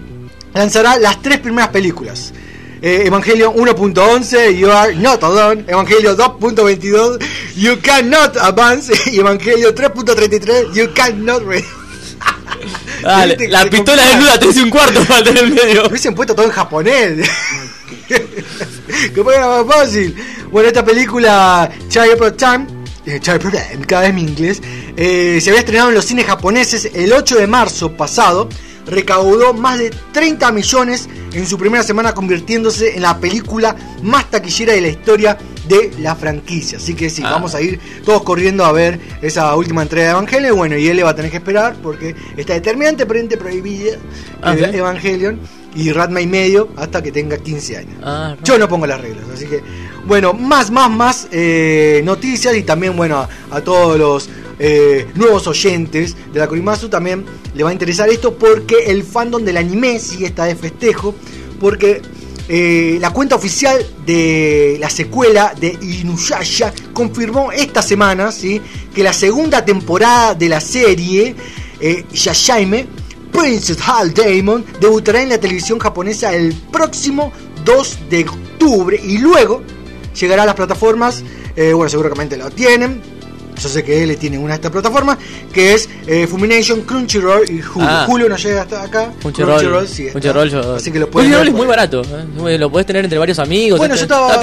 lanzará las tres primeras películas. Eh, Evangelio 1.11, You Are Not Alone. Evangelio 2.22, You Cannot Advance. Y Evangelio 3.33, You Cannot Read. La te pistola desnuda te hice un cuarto para tener en medio. Me hubiesen puesto todo en japonés. que fuera más fácil. Bueno, esta película, Child Pro Time, eh, cada vez mi inglés, eh, se había estrenado en los cines japoneses el 8 de marzo pasado. Recaudó más de 30 millones en su primera semana, convirtiéndose en la película más taquillera de la historia de la franquicia. Así que sí, Ah. vamos a ir todos corriendo a ver esa última entrega de Evangelion. Bueno, y él le va a tener que esperar porque está determinantemente prohibida Ah, eh, ¿sí? Evangelion y Ratma y medio hasta que tenga 15 años. Ah, no. Yo no pongo las reglas, así que bueno, más, más, más eh, noticias y también bueno a, a todos los eh, nuevos oyentes de la Korimasu también le va a interesar esto porque el fandom del anime sí está de festejo porque eh, la cuenta oficial de la secuela de Inuyasha confirmó esta semana ¿sí? que la segunda temporada de la serie eh, Yashaime Princess Hal Damon debutará en la televisión japonesa el próximo 2 de octubre y luego llegará a las plataformas, eh, bueno, seguramente lo tienen. Yo sé que él tiene una de estas plataformas, que es eh, Fumination, Crunchyroll y Hulu. Ah. Hulu no llega hasta acá. Crunchyroll, sí está. Crunchyroll yo- Así que lo Crunchyroll es muy barato. ¿eh? Lo puedes tener entre varios amigos. Bueno, yo estaba.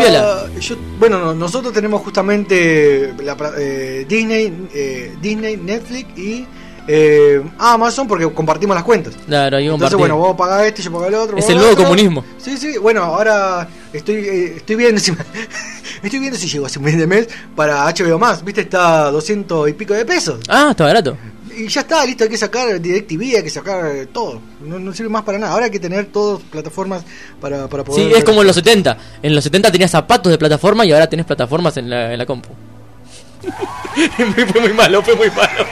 yo- bueno, no, nosotros tenemos justamente la eh, Disney, eh, Disney, Netflix y eh, Amazon porque compartimos las cuentas. Claro, hay un Entonces, bueno, vos pagás este, yo pago el otro. Es el nuevo otro. comunismo. Sí, sí, bueno, ahora estoy, eh, estoy viendo si me- estoy viendo si llego a fin de mes para HBO más, viste, está 200 y pico de pesos. Ah, está barato. Y ya está, listo, hay que sacar DirecTV, hay que sacar todo. No, no sirve más para nada. Ahora hay que tener todas plataformas para, para poder. Sí, es como en los 70. En los 70 tenías zapatos de plataforma y ahora tenés plataformas en la, en la compu. fue muy malo, fue muy malo.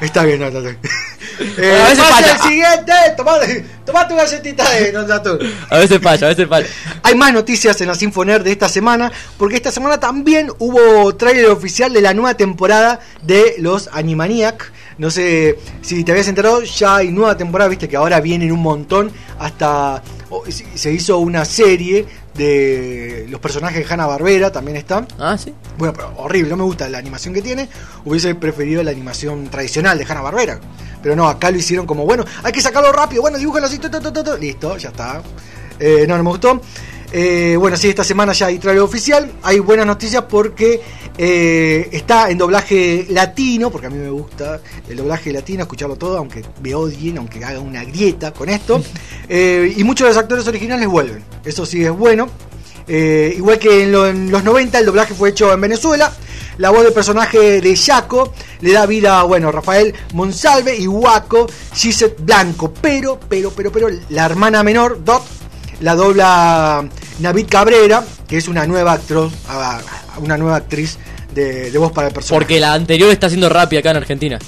Está bien, no, no, no. Eh, a veces pasa falla. el siguiente, toma, toma tu galletita de. A veces falla, a veces falla. Hay más noticias en la Sinfoner de esta semana, porque esta semana también hubo tráiler oficial de la nueva temporada de los Animaniac. No sé si te habías enterado, ya hay nueva temporada, viste que ahora vienen un montón, hasta se- hizo una serie de los personajes de Hanna Barbera, también está. Ah, sí. Bueno, pero horrible, no me gusta la animación que tiene. Hubiese preferido la animación tradicional de Hanna Barbera. Pero no, acá lo hicieron como, bueno, hay que sacarlo rápido, bueno, dibújalo así, listo, ya está. Eh, no, no me gustó. Eh, bueno, sí, esta semana ya hay trailer oficial. Hay buenas noticias porque eh, está en doblaje latino, porque a mí me gusta el doblaje latino, escucharlo todo, aunque me odien, aunque haga una grieta con esto. Eh, y muchos de los actores originales vuelven. Eso sí es bueno. Igual que en, lo- en los 90 el doblaje fue hecho en Venezuela. La voz del personaje de Yaco le da vida a, bueno, Rafael Monsalve y Waco Gisette Blanco. Pero, pero, pero, pero, la hermana menor, Dot, la dobla Navid Cabrera, que es una nueva actro- una nueva actriz de, de voz para el personaje. Porque la anterior está haciendo rápida acá en Argentina.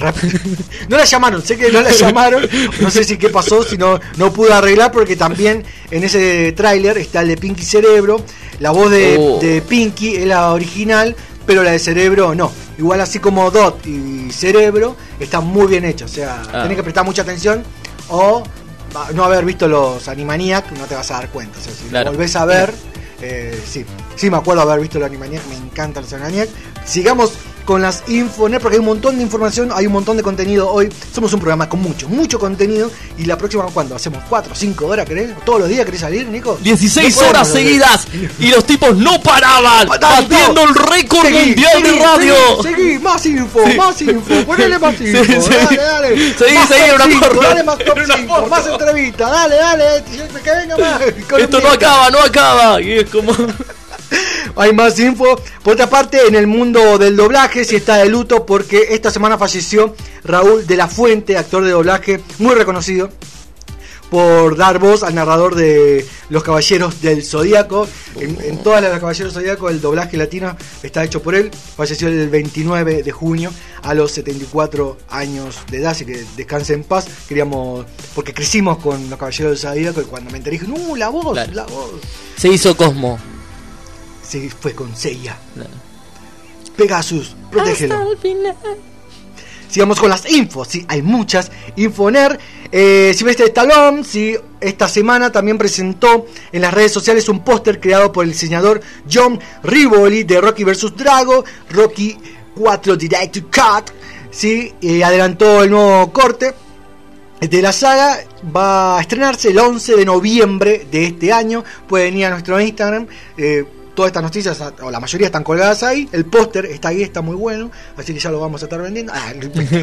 No la llamaron, sé que no la llamaron, no sé si qué pasó, si no, no pude arreglar porque también en ese tráiler está el de Pinky Cerebro, la voz de, Oh. de Pinky es la original, pero la de Cerebro no. Igual así como Dot y Cerebro está muy bien hecha, o sea, Ah. tenés que prestar mucha atención o no haber visto los Animaniac, no te vas a dar cuenta, o sea, si Claro. lo volvés a ver, eh, sí, sí me acuerdo haber visto los Animaniac, me encantan los Animaniac. Sigamos con las Infonet porque hay un montón de información, hay un montón de contenido hoy. Somos un programa con mucho, mucho contenido. Y la próxima, ¿cuándo? ¿Hacemos 4, 5 horas, querés? ¿Todos los días querés salir, Nico? 16 No horas seguidas y los tipos no paraban, Pa- dale, batiendo el récord Seguí, mundial seguí, de radio. Seguí, seguí, más info, Sí. más info, ponele más info, sí. dale, dale. Seguí, más seguí, una cinco, porra. dale más top Era una 5, porra. más entrevistas, dale, dale, que venga más. Esto no acaba, no acaba. Y es como. Hay más info. Por otra parte, en el mundo del doblaje, si está de luto porque esta semana falleció Raúl de la Fuente, actor de doblaje muy reconocido por dar voz al narrador de Los Caballeros del Zodíaco. En, en todas las Caballeros del Zodíaco, el doblaje latino está hecho por él. Falleció el 29 de junio a los 74 años de edad, así que descanse en paz. Queríamos, porque crecimos con Los Caballeros del Zodíaco y cuando me enteré dije, ¡No, la voz! Claro. ¡La voz! Se hizo Cosmo. Se fue con Seiya. Pegasus, protégelo. Sigamos con las infos, sí, hay muchas. Infoner, eh, Silvestre Stallone, sí, esta semana también presentó en las redes sociales un póster creado por el diseñador John Rivoli de Rocky vs. Drago, Rocky 4 Direct Cut, sí, eh, adelantó el nuevo corte de la saga va a estrenarse el 11 de noviembre de este año. Pueden ir a nuestro Instagram. eh, todas estas noticias, o la mayoría están colgadas ahí. El póster está ahí, está muy bueno. Así que ya lo vamos a estar vendiendo. Ah,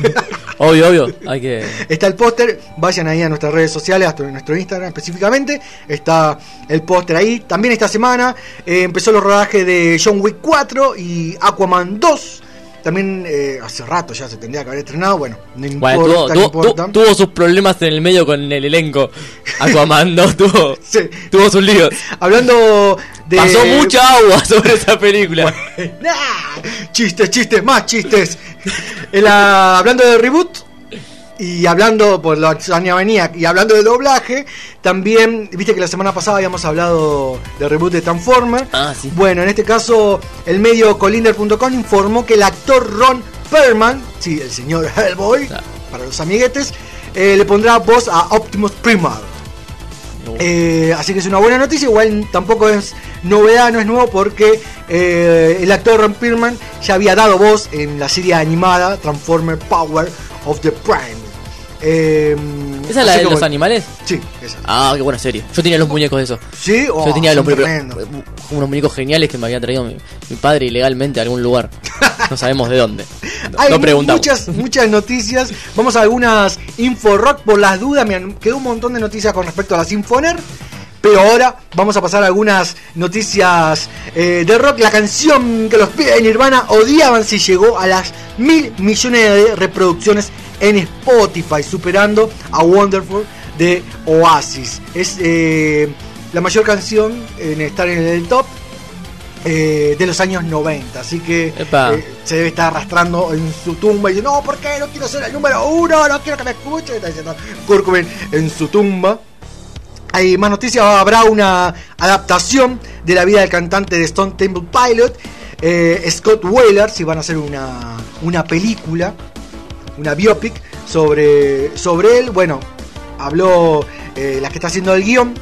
Obvio, obvio. Hay que. Está el póster, vayan ahí a nuestras redes sociales, hasta nuestro Instagram específicamente. Está el póster ahí. También esta semana eh, empezó los rodajes de John Wick 4 y Aquaman 2. También eh, hace rato ya se tendría que haber estrenado. Bueno, no Bueno, importa, tuvo, no tuvo- importa. tu- tuvo sus problemas en el medio con el elenco. Aquaman no tuvo, tuvo sus líos. Hablando de. Pasó mucha agua sobre esa película. Nah, chistes, chistes, más chistes. En la- hablando de reboot y hablando por la venía y hablando de doblaje, también viste que la semana pasada habíamos hablado de reboot de Transformer. Ah, sí. Bueno, en este caso el medio colinder.com informó que el actor Ron Perlman, sí, el señor Hellboy, para los amiguetes, eh, le pondrá voz a Optimus Primal. Eh, así que es una buena noticia, igual tampoco es novedad, no es nuevo porque eh, el actor Ron Perlman ya había dado voz en la serie animada Transformer Power of the Prime. Eh, ¿Esa es la de los animales? Sí, esa. Ah, qué buena serie. Yo tenía los muñecos de esos. ¿Sí? Oh, Yo tenía los muñecos, tremendos. unos muñecos geniales que me había traído mi, mi padre ilegalmente a algún lugar. No sabemos de dónde. No, Hay no preguntamos. muchas, muchas noticias. Vamos a algunas info rock por las dudas. Me quedó un montón de noticias con respecto a las Infoner. Pero ahora vamos a pasar a algunas noticias eh, de rock. La canción que los pibes de Nirvana odiaban si llegó a las mil millones de reproducciones en Spotify, superando a Wonderful de Oasis. Es eh, la mayor canción en estar en el top. eh, de los años 90. Así que eh, se debe estar arrastrando en su tumba y dice, no, ¿por qué? No quiero ser el número uno, no quiero que me escuchen. Está diciendo Cobain en su tumba. Hay más noticias, habrá una adaptación de la vida del cantante de Stone Temple Pilot, eh, Scott Wheeler, si van a hacer una, una película, una biopic sobre, sobre él. Bueno, habló eh, la que está haciendo el guion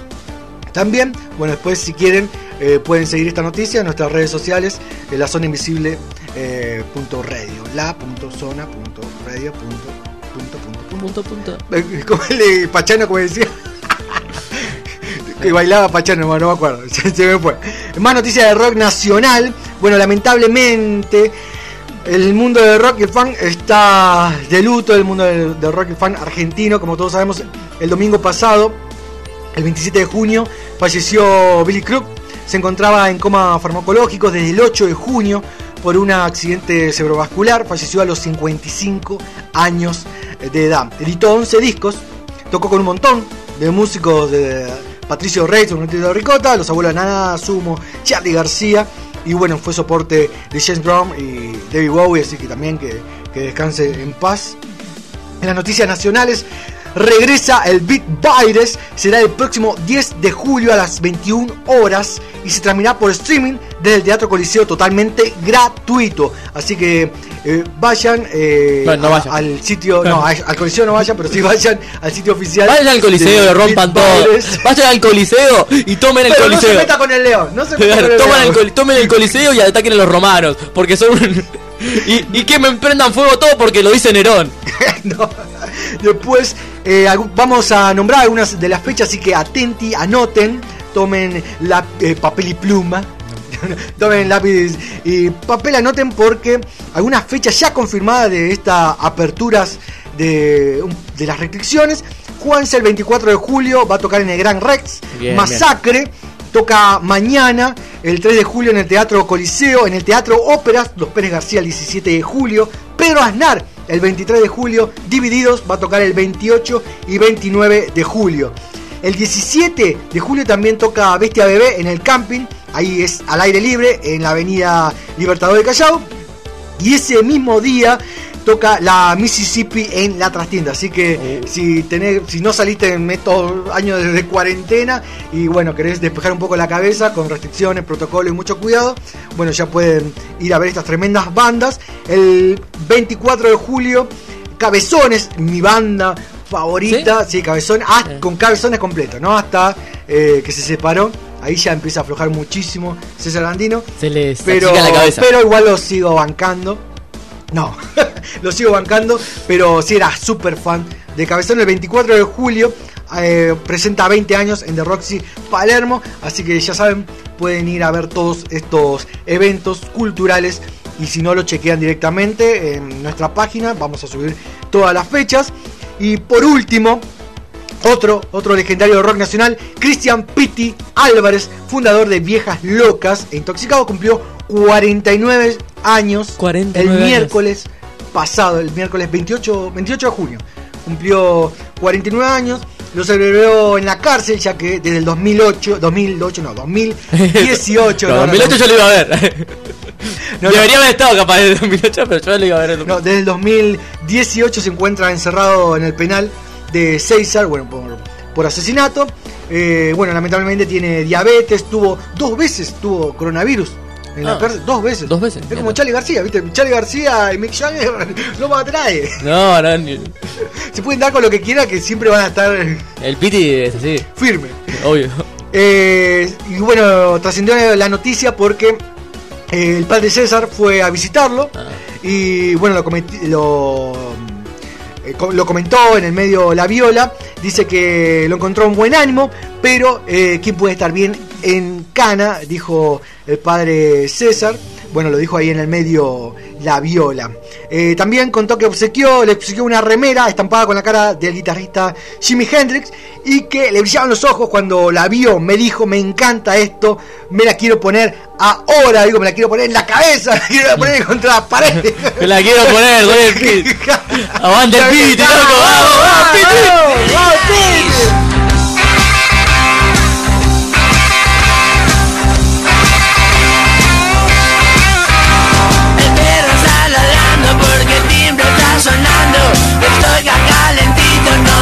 también. Bueno, después si quieren eh, pueden seguir esta noticia en nuestras redes sociales, en la zona invisible eh, punto radio, la punto zona punto radio punto punto punto Punto, punto. como el Pachano, como decía. Que bailaba Pachano, no acuerdo. Se me fue. Más noticias de rock nacional. Bueno, lamentablemente. El mundo del rock y el fan está de luto, el mundo del, del rock y el fan argentino, como todos sabemos, el domingo pasado, el 27 de junio, falleció Billy Crook, se encontraba en coma farmacológico desde el 8 de junio por un accidente cerebrovascular, falleció a los 55 años de edad. Editó 11 discos, tocó con un montón de músicos de Patricio Reyes, de Ricota, los abuelos de Nana, Sumo, Charlie García, y bueno, fue soporte de James Brown y David Bowie, así que también que, que descanse en paz. En las noticias nacionales, regresa el Beat Virus, será el próximo 10 de julio a las 21 horas y se transmitirá por streaming desde el Teatro Coliseo totalmente gratuito. Así que eh, vayan, eh, Bueno, no a- vayan. al sitio, no, al Coliseo no vayan, pero sí vayan al sitio oficial. Vayan al coliseo y rompan todo. Vayan al coliseo y tomen el Pero no se coliseo. meta con el león, no se meta con el Tomen el, león. col- tomen el coliseo y ataquen a los romanos. Porque son. un- y, y que me prendan fuego todo porque lo dice Nerón. No. Después eh, vamos a nombrar algunas de las fechas, así que atenti, anoten, tomen la, eh, papel y pluma. tomen lápiz y papel, anoten porque algunas fechas ya confirmadas de estas aperturas de, de las restricciones. Juanse el 24 de julio va a tocar en el Gran Rex. Bien, Masacre toca mañana, el 3 de julio en el Teatro Coliseo, en el Teatro Óperas, Los Pérez García el 17 de julio, Pedro Aznar el 23 de julio, Divididos va a tocar el 28 y 29 de julio. El 17 de julio también toca Bestia Bebé en el camping, ahí es al aire libre, en la avenida Libertador de Callao. Y ese mismo día toca la Mississippi en la trastienda. Así que si tenés, si no saliste en estos años de, de cuarentena y bueno, querés despejar un poco la cabeza con restricciones, protocolo y mucho cuidado, bueno, ya pueden ir a ver estas tremendas bandas. El 24 de julio, Cabezones, mi banda favorita, sí, Cabezón, ah, con Cabezones completo, ¿no? Hasta eh, que se separó. Ahí ya empieza a aflojar muchísimo César Landino. Se les Pero, la cabeza. pero igual lo sigo bancando. No, lo sigo bancando, pero sí era súper fan de Cabezón. El 24 de julio eh, presenta 20 años en The Roxy Palermo, así que ya saben, pueden ir a ver todos estos eventos culturales y si no lo chequean directamente en nuestra página, vamos a subir todas las fechas. Y por último, otro, otro legendario rock nacional, Cristian Pitti Álvarez, fundador de Viejas Locas e Intoxicado, cumplió 49 años 49 el años. miércoles pasado, el miércoles 28, 28 de junio. Cumplió 49 años, lo celebró en la cárcel, ya que desde el 2008, 2008 no, 2018. No, no, no, 2008 no. yo lo iba a ver. No, Debería haber estado capaz de 2008, pero yo lo iba a ver. en- No, desde el 2018 se encuentra encerrado en el penal de César, bueno, por, por asesinato. Eh, bueno, lamentablemente tiene diabetes, tuvo dos veces tuvo coronavirus. En la Ah, dos veces. dos veces, Es como Charlie García, ¿viste? Charlie García y Mick Jagger no mata a nadie. No, no, ni- Se pueden dar con lo que quiera que siempre van a estar el Piti es así, firmes. obvio. Eh, y bueno, trascendió la noticia porque eh, el padre César fue a visitarlo Ah. y bueno, lo, cometi- lo, eh, lo comentó en el medio La Viola. Dice que lo encontró en buen ánimo, pero eh, ¿quién puede estar bien en Cana? Dijo el padre César. Bueno, lo dijo ahí en el medio La Viola. Eh, también contó que obsequió, le obsequió una remera estampada con la cara del guitarrista Jimi Hendrix y que le brillaban los ojos cuando la vio. Me dijo, me encanta esto, me la quiero poner ahora. Digo, me la quiero poner en la cabeza, me la quiero poner contra la pared. Me la quiero poner, Piti. Aguante el Piti, loco, vamos, vamos, Piti.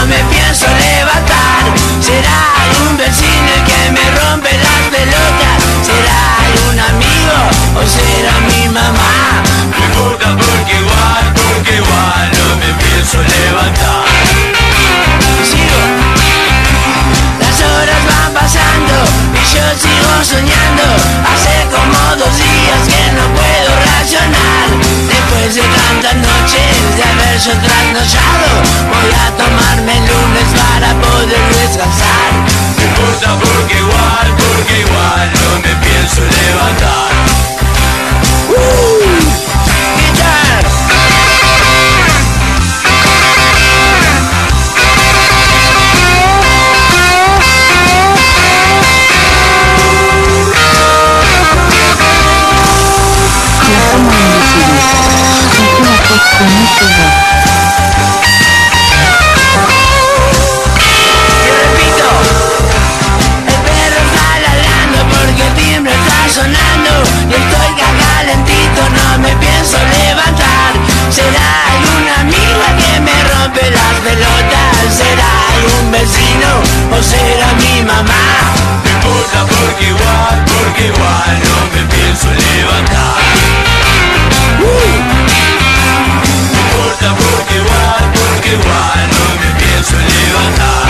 me pienso levantar Será un vecino el que me rompe las pelotas. Será un amigo o será mi mamá. Me importa porque igual, porque igual no me pienso levantar. ¡Vamos, vamos, Piti! soñando, hace como dos días que no puedo racionar. Después de tantas noches de haber yo trasnochado, voy a tomarme el lunes para poder descansar. No importa porque igual, porque igual no me pienso levantar. Guitar. Igual, porque igual no me pienso levantar. No importa porque igual, porque igual no me pienso levantar.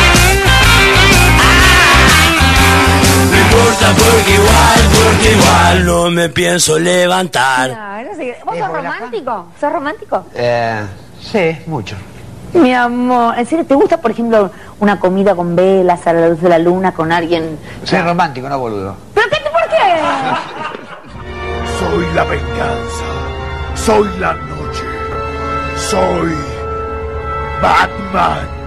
No importa porque igual, porque igual no me pienso levantar. Ah, ¿Vos sos romántico? ¿Sos romántico? Eh, sí, mucho. Mi amor, ¿en serio te gusta, por ejemplo, una comida con velas a la luz de la luna con alguien? Soy romántico, no boludo. ¿Pero qué? ¿Por qué? Soy la venganza. Soy la. Soy Batman.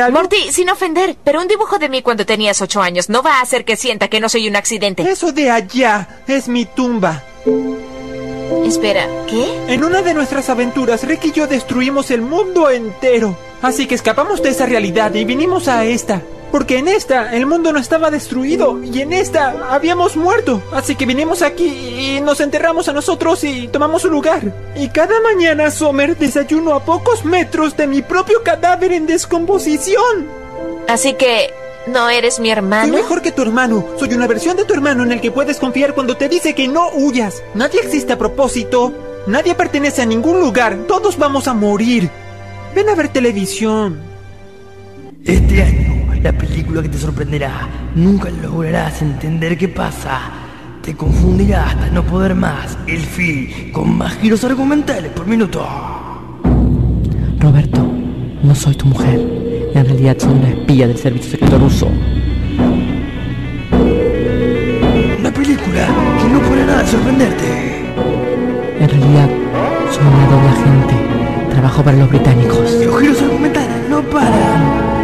Algo? Morty, sin ofender, pero un dibujo de mí cuando tenías ocho años no va a hacer que sienta que no soy un accidente. Eso de allá es mi tumba. Espera, ¿qué? En una de nuestras aventuras, Rick y yo destruimos el mundo entero. Así que escapamos de esa realidad y vinimos a esta. Porque en esta el mundo no estaba destruido y en esta habíamos muerto. Así que vinimos aquí y nos enterramos a nosotros y tomamos su lugar. Y cada mañana, Sommer, desayuno a pocos metros de mi propio cadáver en descomposición. Así que, ¿no eres mi hermano? Soy mejor que tu hermano. Soy una versión de tu hermano en el que puedes confiar cuando te dice que no huyas. Nadie existe a propósito. Nadie pertenece a ningún lugar. Todos vamos a morir. Ven a ver televisión. Este año, la película que te sorprenderá. Nunca lograrás entender qué pasa. Te confundirá hasta no poder más. El film con más giros argumentales por minuto. Roberto, no soy tu mujer. En realidad soy una espía del servicio secreto ruso. Una película que no podrá nada sorprenderte. En realidad soy una doble agente. Trabajo para los británicos. Los giros argumentales no paran.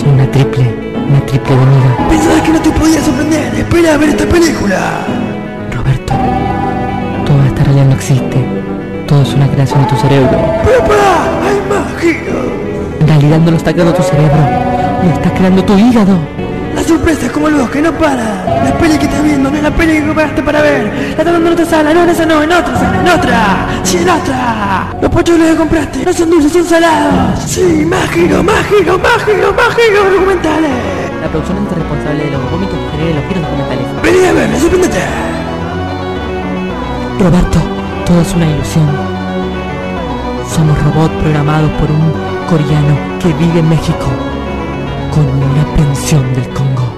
Soy una triple. Una triple enemiga. Pensabas que no te podía sorprender. Espera a ver esta película. Roberto, toda esta realidad no existe. Todo es una creación de tu cerebro. ¡Pero para! ¡Hay más giros! En realidad no lo está creando tu cerebro. Lo está creando tu hígado. Las sorpresas como el bosque no paran. La peli que estás viendo no es la peli que compraste para ver. La estás dando en otra sala, no en esa no, en otra sala, en otra. Sí, en otra. Los pochuelos que compraste no son dulces, son salados. Sí, más giros, más giros argumentales. La producción es responsable de los vómitos que genera los giros documentales. Vení a verme, sorprendete. Roberto, todo es una ilusión. Somos robots programados por un coreano que vive en México con una pensión del Congo.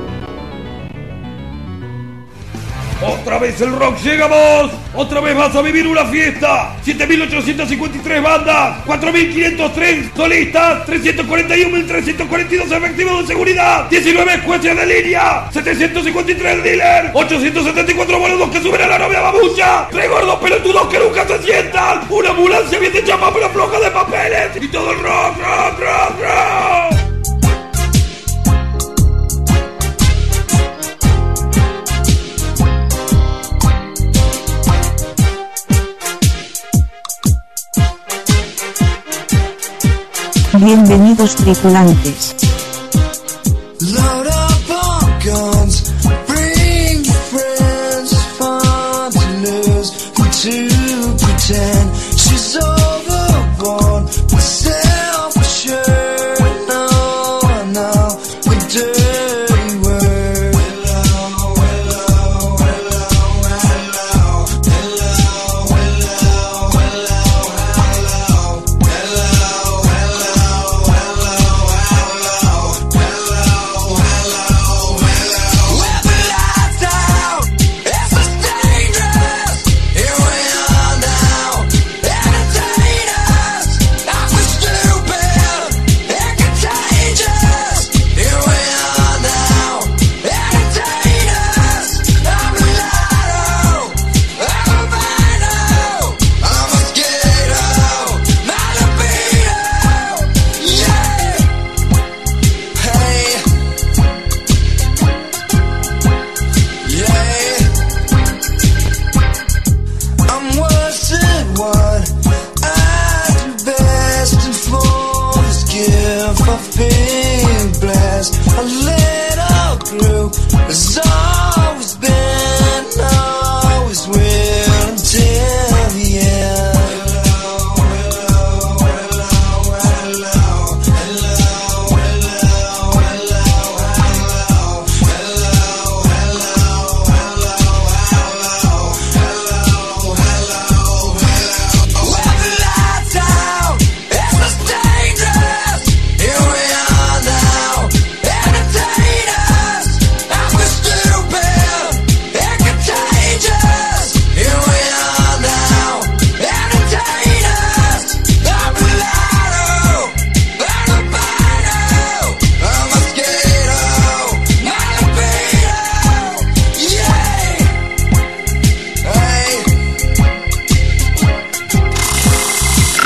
Otra vez el rock llega vos. Otra vez vas a vivir una fiesta. 7.853 bandas, 4.503 solistas, 341.342 efectivos de seguridad, 19 jueces de línea, 753 dealers, 874 boludos que suben a la novia babucha, 3 gordos pelotudos que nunca se sientan, una ambulancia bien de chapa pero floja de papeles y todo el rock, rock, rock, rock. Bienvenidos tripulantes.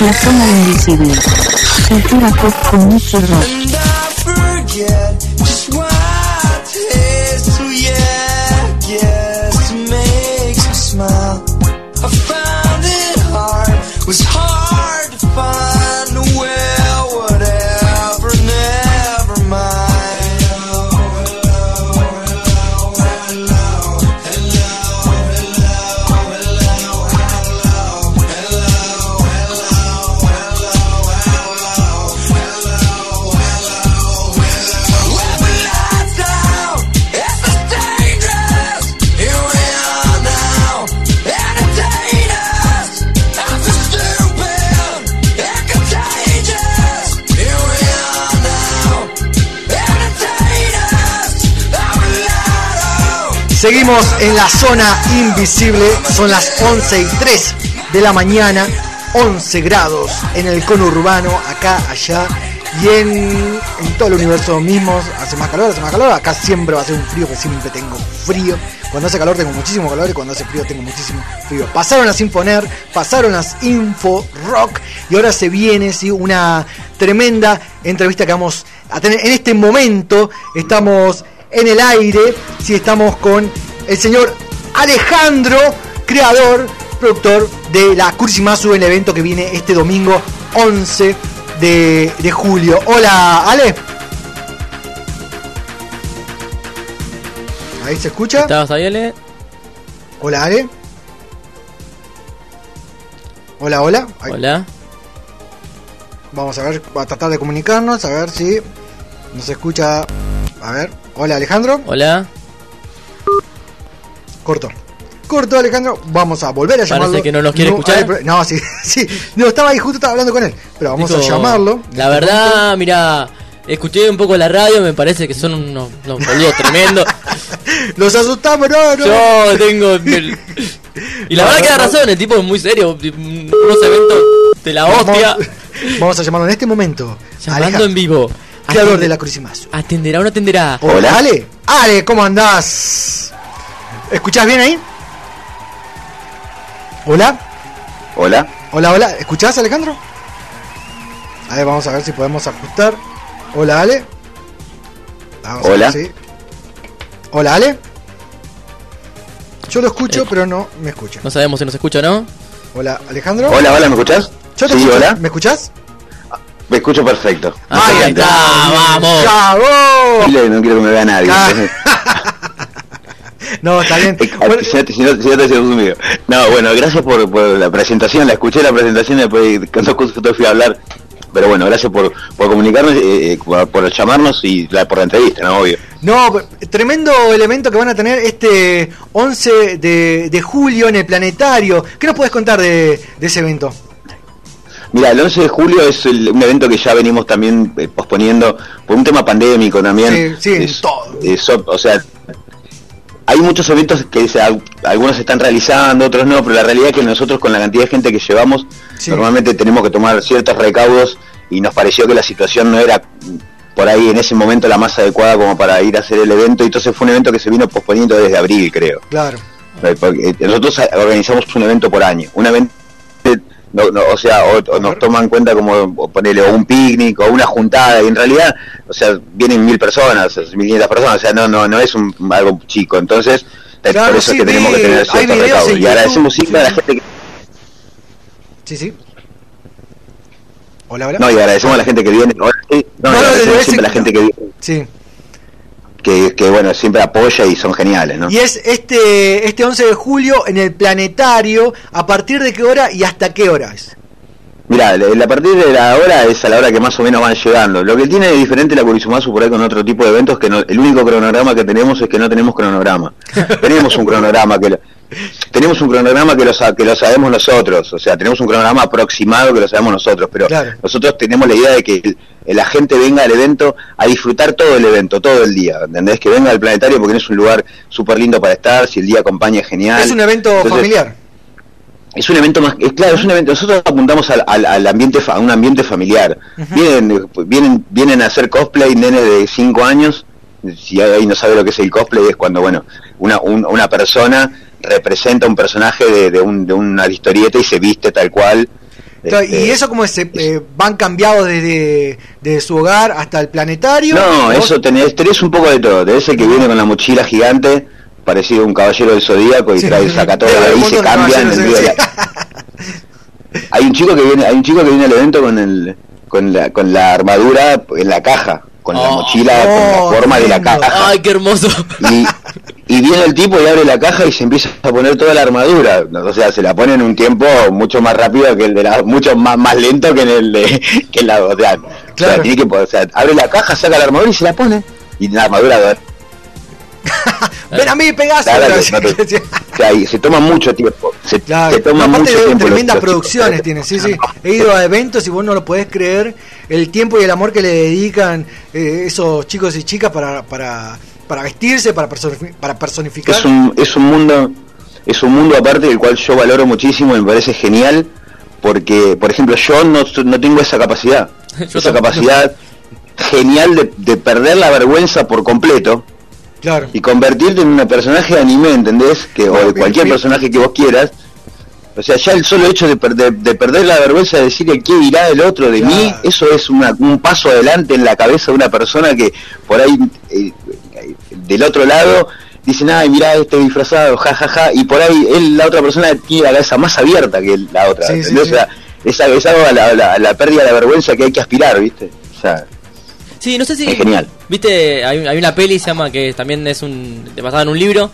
La zona invisible. Cultura pop con Mr. Rock. Seguimos en la zona invisible, son las 11 y 3 de la mañana, 11 grados en el conurbano, acá, allá y en, en todo el universo mismo. Hace más calor, hace más calor, acá siempre va a ser un frío, que siempre tengo frío. Cuando hace calor tengo muchísimo calor y cuando hace frío tengo muchísimo frío. Pasaron las Infoner, pasaron las Info Rock y ahora se viene ¿sí? una tremenda entrevista que vamos a tener en este momento. Estamos en el aire, si estamos con el señor Alejandro, creador, productor de la Cursimasu, el evento que viene este domingo 11 de, de julio. Hola, Ale. Ahí se escucha. ¿Estabas ahí, Ale? Hola, Ale. Hola, hola. Ahí. Hola. Vamos a ver, a tratar de comunicarnos, a ver si nos escucha. A ver. Hola, Alejandro. Hola. Corto. Corto, Alejandro. Vamos a volver a Parece llamarlo. que no nos quiere escuchar. pro- no, sí, sí. No, estaba ahí, justo estaba hablando con él. Pero vamos Dijo, a llamarlo. La verdad, mira, escuché un poco la radio, me parece que son unos, unos boludos tremendos. Los asustamos, no, no. Yo tengo. el- Y la No, verdad que da razón, el tipo es muy serio. Unos eventos de la hostia. Vamos, vamos a llamarlo en este momento. Llamando Alejandro, en vivo. Creador de la Crucimazo. ¿Atenderá o no atenderá? Hola, Ale. Ale, ¿cómo andás? ¿Escuchás bien ahí? Hola. Hola. Hola, hola. ¿Escuchás, Alejandro? A ver, vamos a ver si podemos ajustar. Hola, Ale. Vamos a ver Hola. si- Hola, Ale. Yo lo escucho, pero no me escucha. No sabemos si nos escucha o no. Hola, Alejandro. Hola, hola, ¿me escuchás? Yo te sí, escucho. hola. ¿Me escuchás? Me escucho perfecto. Ahí está, vamos. Que No quiero que me vea nadie. Ah. No, está bien. Si no, si no, si no te siento sumido. No, bueno, gracias por, por la presentación. La escuché la presentación después cuando fui a hablar. Pero bueno, gracias por, por comunicarnos, eh, eh, por, por llamarnos y la, por la entrevista, ¿no? Obvio. No, tremendo elemento que van a tener este 11 de, de julio en el planetario. ¿Qué nos puedes contar de, de ese evento? Mira, el 11 de julio es el- un evento que ya venimos también eh, posponiendo por un tema pandémico también. Sí, sí, Es- todo. es o sea, hay muchos eventos que se- algunos se están realizando, otros no, pero la realidad es que nosotros con la cantidad de gente que llevamos, Sí. normalmente tenemos que tomar ciertos recaudos y nos pareció que la situación no era por ahí en ese momento la más adecuada como para ir a hacer el evento, y entonces fue un evento que se vino posponiendo desde abril, creo. Claro. Eh, porque, eh, nosotros organizamos un evento por año. Un evento, no, no, o sea, o, o nos toman en cuenta como ponerle un picnic o una juntada, y en realidad, o sea, vienen mil personas, mil quinientas personas, o sea, no, no, no es un, algo chico. Entonces, Claro, por eso sí, es que tenemos que tener recaudos. en Y agradecemos siempre a la gente que, Sí, sí. Hola, hola. no, y agradecemos a la gente que viene, sí, no, No, no, agradecemos siempre a la en- gente que viene, Sí. Que, bueno, siempre apoya y son geniales, ¿no? Y es este este 11 de julio en el planetario. ¿A partir de qué hora y hasta qué hora? Mira, a partir de la hora es a la hora que más o menos van llegando. Lo que tiene de diferente la Curisumasu por ahí con otro tipo de eventos que no- el único cronograma que tenemos es que no tenemos cronograma. tenemos un cronograma que lo, tenemos un cronograma que lo, que lo sabemos nosotros, o sea, tenemos un cronograma aproximado que lo sabemos nosotros, pero nosotros tenemos la idea de que el- la gente venga al evento a disfrutar todo el evento, todo el día, ¿entendés? Que venga al planetario porque es un lugar súper lindo para estar, si el día acompaña es genial. Es un evento Entonces, familiar. Es un evento más, es claro, es un evento, nosotros apuntamos al, al, al ambiente, a un ambiente familiar. Vienen, vienen, vienen a hacer cosplay nenes de 5 años, si ahí no sabe lo que es el cosplay, es cuando, bueno, una, un- una persona representa un personaje de, de, un, de una historieta y se viste tal cual. Claro, Este, ¿Y eso cómo se eh, van cambiados desde de su hogar hasta el planetario? No, ¿O- eso tenés, tenés un poco de todo. Tenés el que viene con la mochila gigante, parecido a un caballero del zodíaco, y Sí. trae, saca todo Hay de un ahí y se de cambia en el caballeros, medio de sí. la- Hay un chico que viene, hay un chico que viene al evento con el, con la, con la armadura en la caja, con la Oh. mochila, con Oh, la forma de la caja. Ay, qué hermoso. Y, y viene el tipo y abre la caja y se empieza a poner toda la armadura. O sea, se la pone en un tiempo mucho más rápido que el de la, mucho más, más lento que en el de, que en la, o sea, o sea, Claro. tiene que, o sea, abre la caja, saca la armadura y se la pone. Y la armadura, Ven a mí, Pegaso. Y se toma mucho tiempo. Se, Claro, se toma mucho de tiempo. tremendas producciones tiene, sí, sí. He ido a eventos y vos no lo podés creer el tiempo y el amor que le dedican eh, esos chicos y chicas para, para, para vestirse, para, personifi- para personificar. es un es un mundo es un mundo aparte del cual yo valoro muchísimo y me parece genial porque por ejemplo yo no, no tengo esa capacidad esa tampoco. capacidad genial de, de perder la vergüenza por completo Claro. y convertirte en un personaje de anime ¿entendés? que o de cualquier personaje que vos quieras o sea, ya el solo hecho de, per- de- de perder la vergüenza de decir el qué dirá el otro de mí, eso es una- un paso adelante en la cabeza de una persona que por ahí eh, del otro lado dicen, ay, mirá este disfrazado, jajaja, y por ahí él, la otra persona tiene la cabeza más abierta que la otra. Sí, sí, sí. O sea, es, algo- es algo a la, a la- a la pérdida de la vergüenza que hay que aspirar, ¿viste? O sea, Sí, no sé si. es genial. Viste, hay, hay una peli se llama que también es un basada en un libro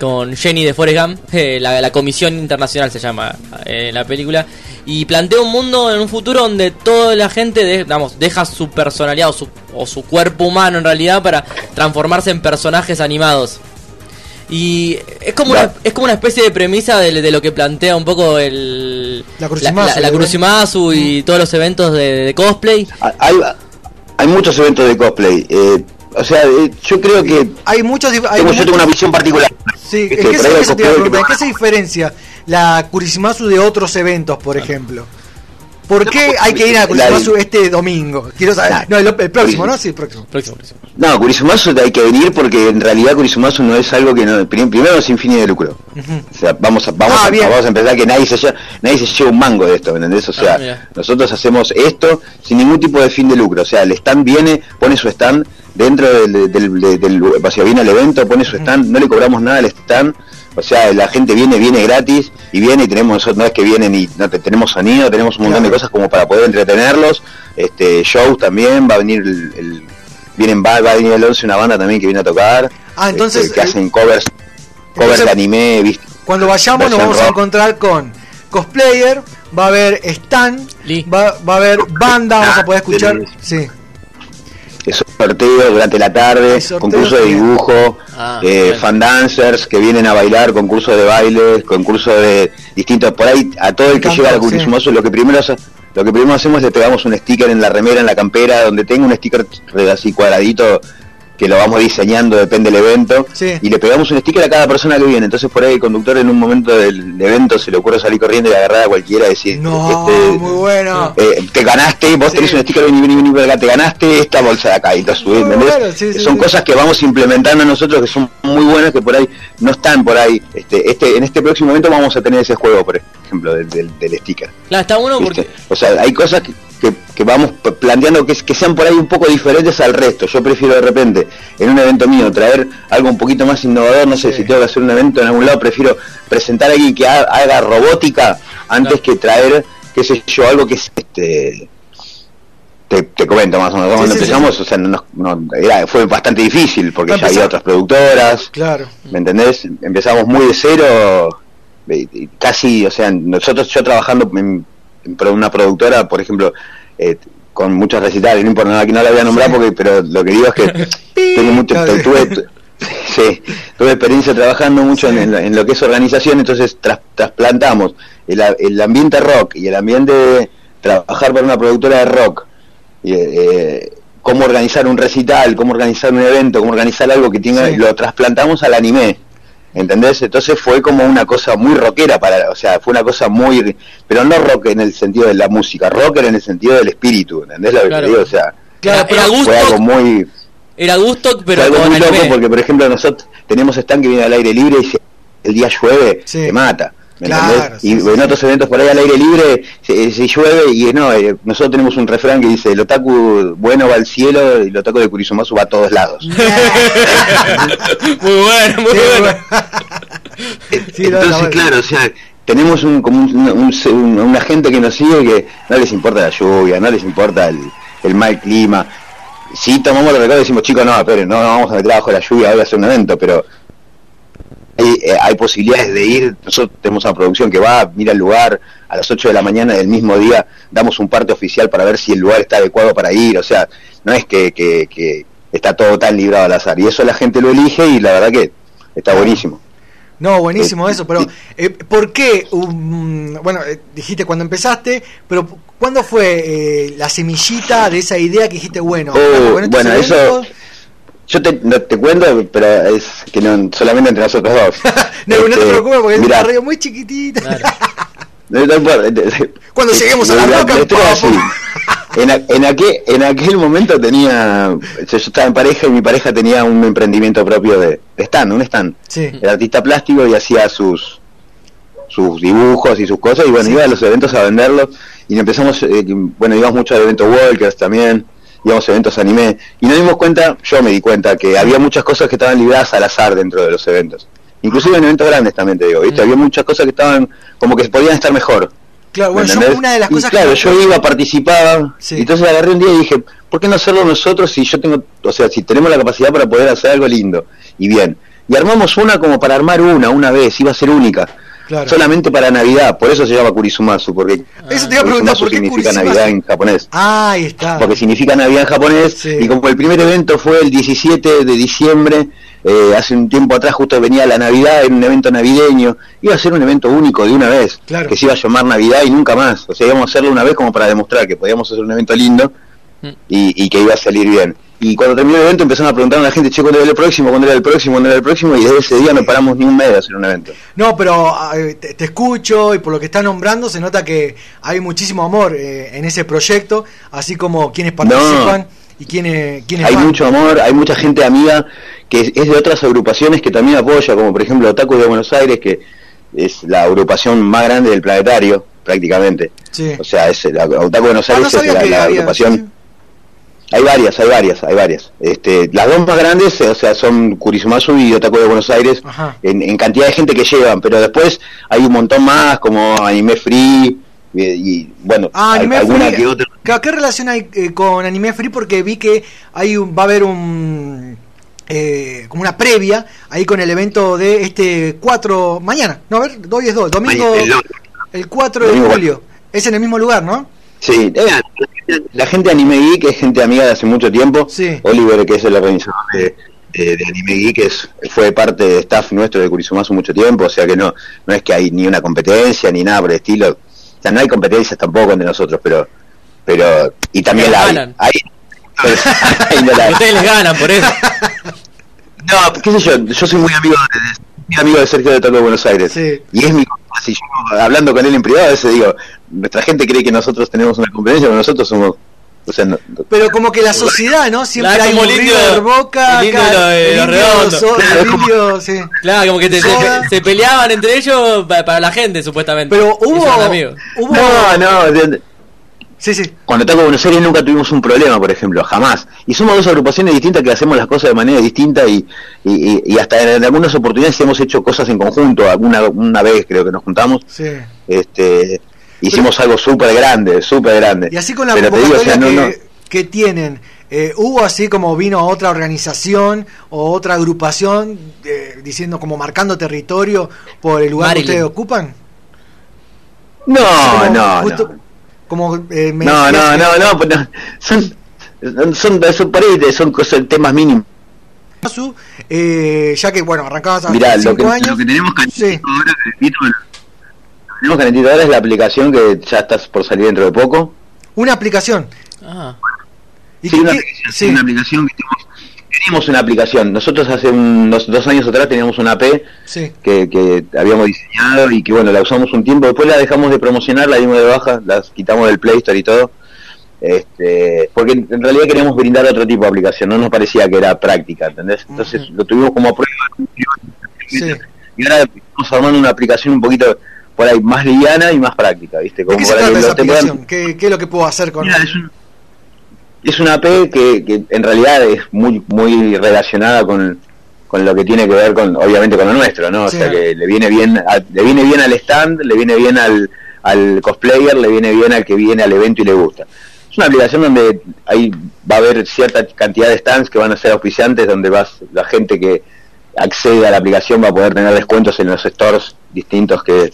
con Jenny de Forrest Gump, eh, la, la Comisión Internacional se llama eh, la película y plantea un mundo en un futuro donde toda la gente, de- digamos, deja su personalidad o su, o su cuerpo humano en realidad para transformarse en personajes animados. Y es como, una, es como una especie de premisa de, de lo que plantea un poco el La Kurusumasu, la, la ¿no? Kurusumasu y todos los eventos de, de cosplay. Hay, hay muchos eventos de cosplay. eh, o sea, eh, yo creo que Hay muchos. Hay tengo, yo tengo una visión particular. Sí, ¿en qué, se, ahí hay eso te iba a cosplay preguntar, ¿en que- qué se diferencia la Kurisimasu de otros eventos, por ejemplo? ¿Por qué hay que ir a Kurisimasu este domingo? Quiero saber. No, el, el próximo, ¿no? Sí, el próximo. Próximo, próximo. No, Kurisumasu hay que venir porque en realidad Kurisumasu no es algo que no, prim- primero es sin fin de lucro. O sea, vamos a, vamos, Ah, a, bien. vamos a empezar que nadie se lleva, nadie se lleva un mango de esto, ¿me entendés? O sea, Ah, nosotros hacemos esto sin ningún tipo de fin de lucro. O sea, el stand viene, pone su stand dentro del, del, del, del- o sea, viene al evento, pone su stand, no le cobramos nada al stand. O sea, la gente viene, viene gratis y viene y tenemos, nosotros no es que vienen y no te- tenemos sonido, tenemos un montón de cosas como para poder entretenerlos. Este, shows también, va a venir el, el- vienen, va, va a venir el 11 una banda también que viene a tocar. Ah, entonces, este, que eh, hacen covers, covers entonces- de anime, ¿viste? Cuando vayamos nos vamos a encontrar con cosplayer, va a haber stand, Lee. va, va a haber banda, vamos a poder escuchar. Sí. Es sorteo durante la tarde, Hay sorteos concurso de dibujo, Ah, eh, fan dancers que vienen a bailar, concursos de baile, concursos de distintos, por ahí a todo el que llega a la encantó, sí. Curisumoso, lo que primero hace- lo que primero hacemos es le pegamos un sticker en la remera, en la campera, donde tenga un sticker así cuadradito que lo vamos diseñando, depende del evento, Sí. y le pegamos un sticker a cada persona que viene. Entonces por ahí el conductor en un momento del evento se le ocurre salir corriendo y agarrar a cualquiera y decir, No, este, muy bueno. eh, te ganaste, vos Sí. tenés un sticker, vení, vení, vení para acá, te ganaste esta bolsa de acá y te subís, bueno, sí, son sí. cosas que vamos implementando nosotros que son muy buenas, que por ahí no están por ahí. Este, este, en este próximo evento vamos a tener ese juego, por ejemplo, del, del, del sticker. Claro, está bueno ¿viste? porque. O sea, hay cosas que, que, que vamos planteando que, que sean por ahí un poco diferentes al resto. Yo prefiero de repente, en un evento mío, traer algo un poquito más innovador. No sé Sí. si tengo que hacer un evento en algún lado, prefiero presentar a alguien que ha- haga robótica antes que traer, qué sé yo, algo que es este. Te, te comento más o menos, cuando sí, sí, empezamos, o sea, no, no- era, fue bastante difícil porque ya había otras productoras, Claro. ¿me entendés? Empezamos muy de cero, casi, o sea, nosotros, yo trabajando en, una productora, por ejemplo, eh, con muchos recitales, no importa, no, aquí no la voy a nombrar Sí. porque, pero lo que digo es que tengo mucho, tuve, tu- sí, tuve experiencia trabajando mucho en, en lo- en lo que es organización, entonces tras- trasplantamos el, el ambiente rock y el ambiente de trabajar para una productora de rock, y, eh, cómo organizar un recital, cómo organizar un evento, cómo organizar algo que tenga, lo trasplantamos al anime. ¿Entendés? Entonces fue como una cosa muy rockera para, o sea, fue una cosa muy, pero no rock en el sentido de la música, rocker en el sentido del espíritu, ¿entendés lo que Claro. te digo? O sea, Era, era fue algo muy, era gusto, fue pero algo con muy loco porque, por ejemplo, nosotros tenemos stand que viene al aire libre y si el día llueve, Sí. te mata. ¿Me Claro, sí, y sí, en otros eventos por ahí al aire libre se, se llueve y no, eh, nosotros tenemos un refrán que dice el otaku bueno va al cielo y el otaku de Kurizumasu va a todos lados. Muy bueno, muy bueno. Entonces, no, claro, o sea, tenemos un, como un, un- un- una gente que nos sigue que no les importa la lluvia, no les importa el, el mal clima. Sí tomamos los recuerdos y decimos, chicos, no, pero no, no vamos a meter abajo la lluvia, hoy va a ser un evento, pero hay, eh, hay posibilidades de ir. Nosotros tenemos una producción que va, mira el lugar, a las 8 de la mañana del mismo día damos un parte oficial para ver si el lugar está adecuado para ir. O sea, no es que, que, que está todo tan librado al azar. Y eso la gente lo elige y la verdad que está buenísimo. No, buenísimo eso, pero eh, ¿por qué? um, bueno, eh, dijiste cuando empezaste, pero ¿cuándo fue eh, la semillita de esa idea que dijiste, bueno, Oh, bueno, eso eventos- yo te, no te cuento, pero es que no, solamente entre nosotros dos. No, no te Este, preocupes porque es mirá, una radio muy chiquitita. Cuando lleguemos a la roca, es. En, a- en, aquel, en aquel momento tenía, yo estaba en pareja y mi pareja tenía un emprendimiento propio de, de stand, un stand. Sí. Era artista plástico y hacía sus sus dibujos y sus cosas y bueno, iba a los eventos a venderlos y empezamos, eh, bueno, íbamos mucho al evento Walkers también, a eventos anime y nos dimos cuenta, yo me di cuenta que había muchas cosas que estaban libradas al azar dentro de los eventos. Inclusive en eventos grandes también te digo, ¿viste? Había muchas cosas que estaban como que podían estar mejor. Claro, ¿Me bueno, yo una de las Y cosas claro, que... yo iba, participaba, Sí. y entonces agarré un día y dije, ¿por qué no hacerlo nosotros si yo tengo, o sea, si tenemos la capacidad para poder hacer algo lindo y bien? Y armamos una como para armar una, una vez, iba a ser única. Claro. Solamente para Navidad, por eso se llama Kurisumasu, porque Eso te iba a preguntar, Kurisumasu ¿por qué significa Kurisumasu? Navidad en japonés. Ah, ahí está. Porque significa Navidad en japonés, y como el primer evento fue el 17 de diciembre, eh, hace un tiempo atrás justo venía la Navidad, era un evento navideño, iba a ser un evento único de una vez, Claro. que se iba a llamar Navidad y nunca más, o sea, íbamos a hacerlo una vez como para demostrar que podíamos hacer un evento lindo y, y que iba a salir bien. Y cuando terminó el evento empezaron a preguntar a la gente, che, ¿cuándo era el próximo? ¿Cuándo era el próximo? ¿Cuándo era el próximo? Y desde ese día no paramos ni un mes de hacer un evento. No, pero eh, te, te escucho y por lo que está nombrando se nota que hay muchísimo amor eh, en ese proyecto, así como quienes participan y quienes, quienes Hay mucho amor, hay mucha gente amiga que es, es de otras agrupaciones que también apoya, como por ejemplo Otaku de Buenos Aires, que es la agrupación más grande del planetario, prácticamente. Sí. O sea, es la Otaku de Buenos Ah, no Aires es la, que la había, agrupación. Hay varias, hay varias, hay varias. Este, las dos más grandes, o sea, son Kurisumasu y Otaku de Buenos Aires, en, en cantidad de gente que llevan, pero después hay un montón más, como Anime Free, y, y, bueno, Ah, alguna Free. que otra. ¿Qué relación hay eh, con Anime Free? Porque vi que hay un, va a haber un eh, como una previa ahí con el evento de este 4 mañana. No, a ver, hoy es 2, domingo el el 4 de julio. Es en el mismo lugar, ¿no? Sí, eh, la gente de Anime Geek es gente amiga de hace mucho tiempo. Oliver, que es el organizador de, de- de Anime Geek, es, fue parte de staff nuestro de Kurisumasu mucho tiempo, o sea que no, no es que hay ni una competencia ni nada por el estilo. O sea, no hay competencias tampoco entre nosotros, pero pero y también la ganan. Hay- hay no la hay. Ustedes les ganan por eso. No, qué sé yo, yo soy muy amigo de, de- amigo de Sergio de Buenos Aires. Y es mi si yo hablando con él en privado, a veces digo, nuestra gente cree que nosotros tenemos una competencia, pero nosotros somos, o sea, no- Pero como que la sociedad, ¿no? Siempre Claro, hay como un Boca, el acá, de el redondos. so- Claro, el indio, sí. Claro, como que te- se, se peleaban entre ellos pa- para, la gente, supuestamente. Pero hubo- hubo- No, no, Sí, sí. Cuando Taco Buenos Aires nunca tuvimos un problema, por ejemplo, jamás. Y somos dos agrupaciones distintas que hacemos las cosas de manera distinta y, y, y- y hasta en, algunas oportunidades hemos hecho cosas en conjunto. Alguna una vez creo que nos juntamos, Sí. este, hicimos algo súper grande, súper grande. Y así con la Pero te digo, o sea, convocatoria no, que, no. que tienen, eh, ¿hubo así como vino otra organización o otra agrupación eh, diciendo como marcando territorio por el lugar Marilyn. que ustedes ocupan? No, Como no, justo- no. Como, eh, me No, no, no, no, pues no, son, son, son, ahí, son cosas, temas mínimos. Su, eh, ya que bueno, arrancabas hace Mirá, lo que, años. lo que tenemos calentito ahora, calentito, lo que tenemos calentito ahora es la aplicación que ya está por salir dentro de poco. Una aplicación. Ah. ¿Y Sí, qué- una qué- aplicación, sí. una aplicación que tenemos, teníamos una aplicación. Nosotros hace unos dos años atrás teníamos una P Sí. que, que habíamos diseñado y que bueno, la usamos un tiempo, después la dejamos de promocionar, la dimos de baja, las quitamos del Play Store y todo. Este, porque en realidad queríamos brindar otro tipo de aplicación, no nos parecía que era práctica, ¿entendés? Entonces lo tuvimos como prueba Sí. y ahora estamos armando una aplicación un poquito por ahí más liviana y más práctica, ¿viste? ¿De Como qué se trata esa aplicación? ¿Qué, qué es lo que puedo hacer con Mira, es un- es una P que, que en realidad es muy muy relacionada con, con lo que tiene que ver con obviamente con lo nuestro no o Sí. sea que le viene bien a- le viene bien al stand le viene bien al, al cosplayer le viene bien al que viene al evento y le gusta es una aplicación donde ahí va a haber cierta cantidad de stands que van a ser auspiciantes donde vas la gente que accede a la aplicación va a poder tener descuentos en los stores distintos que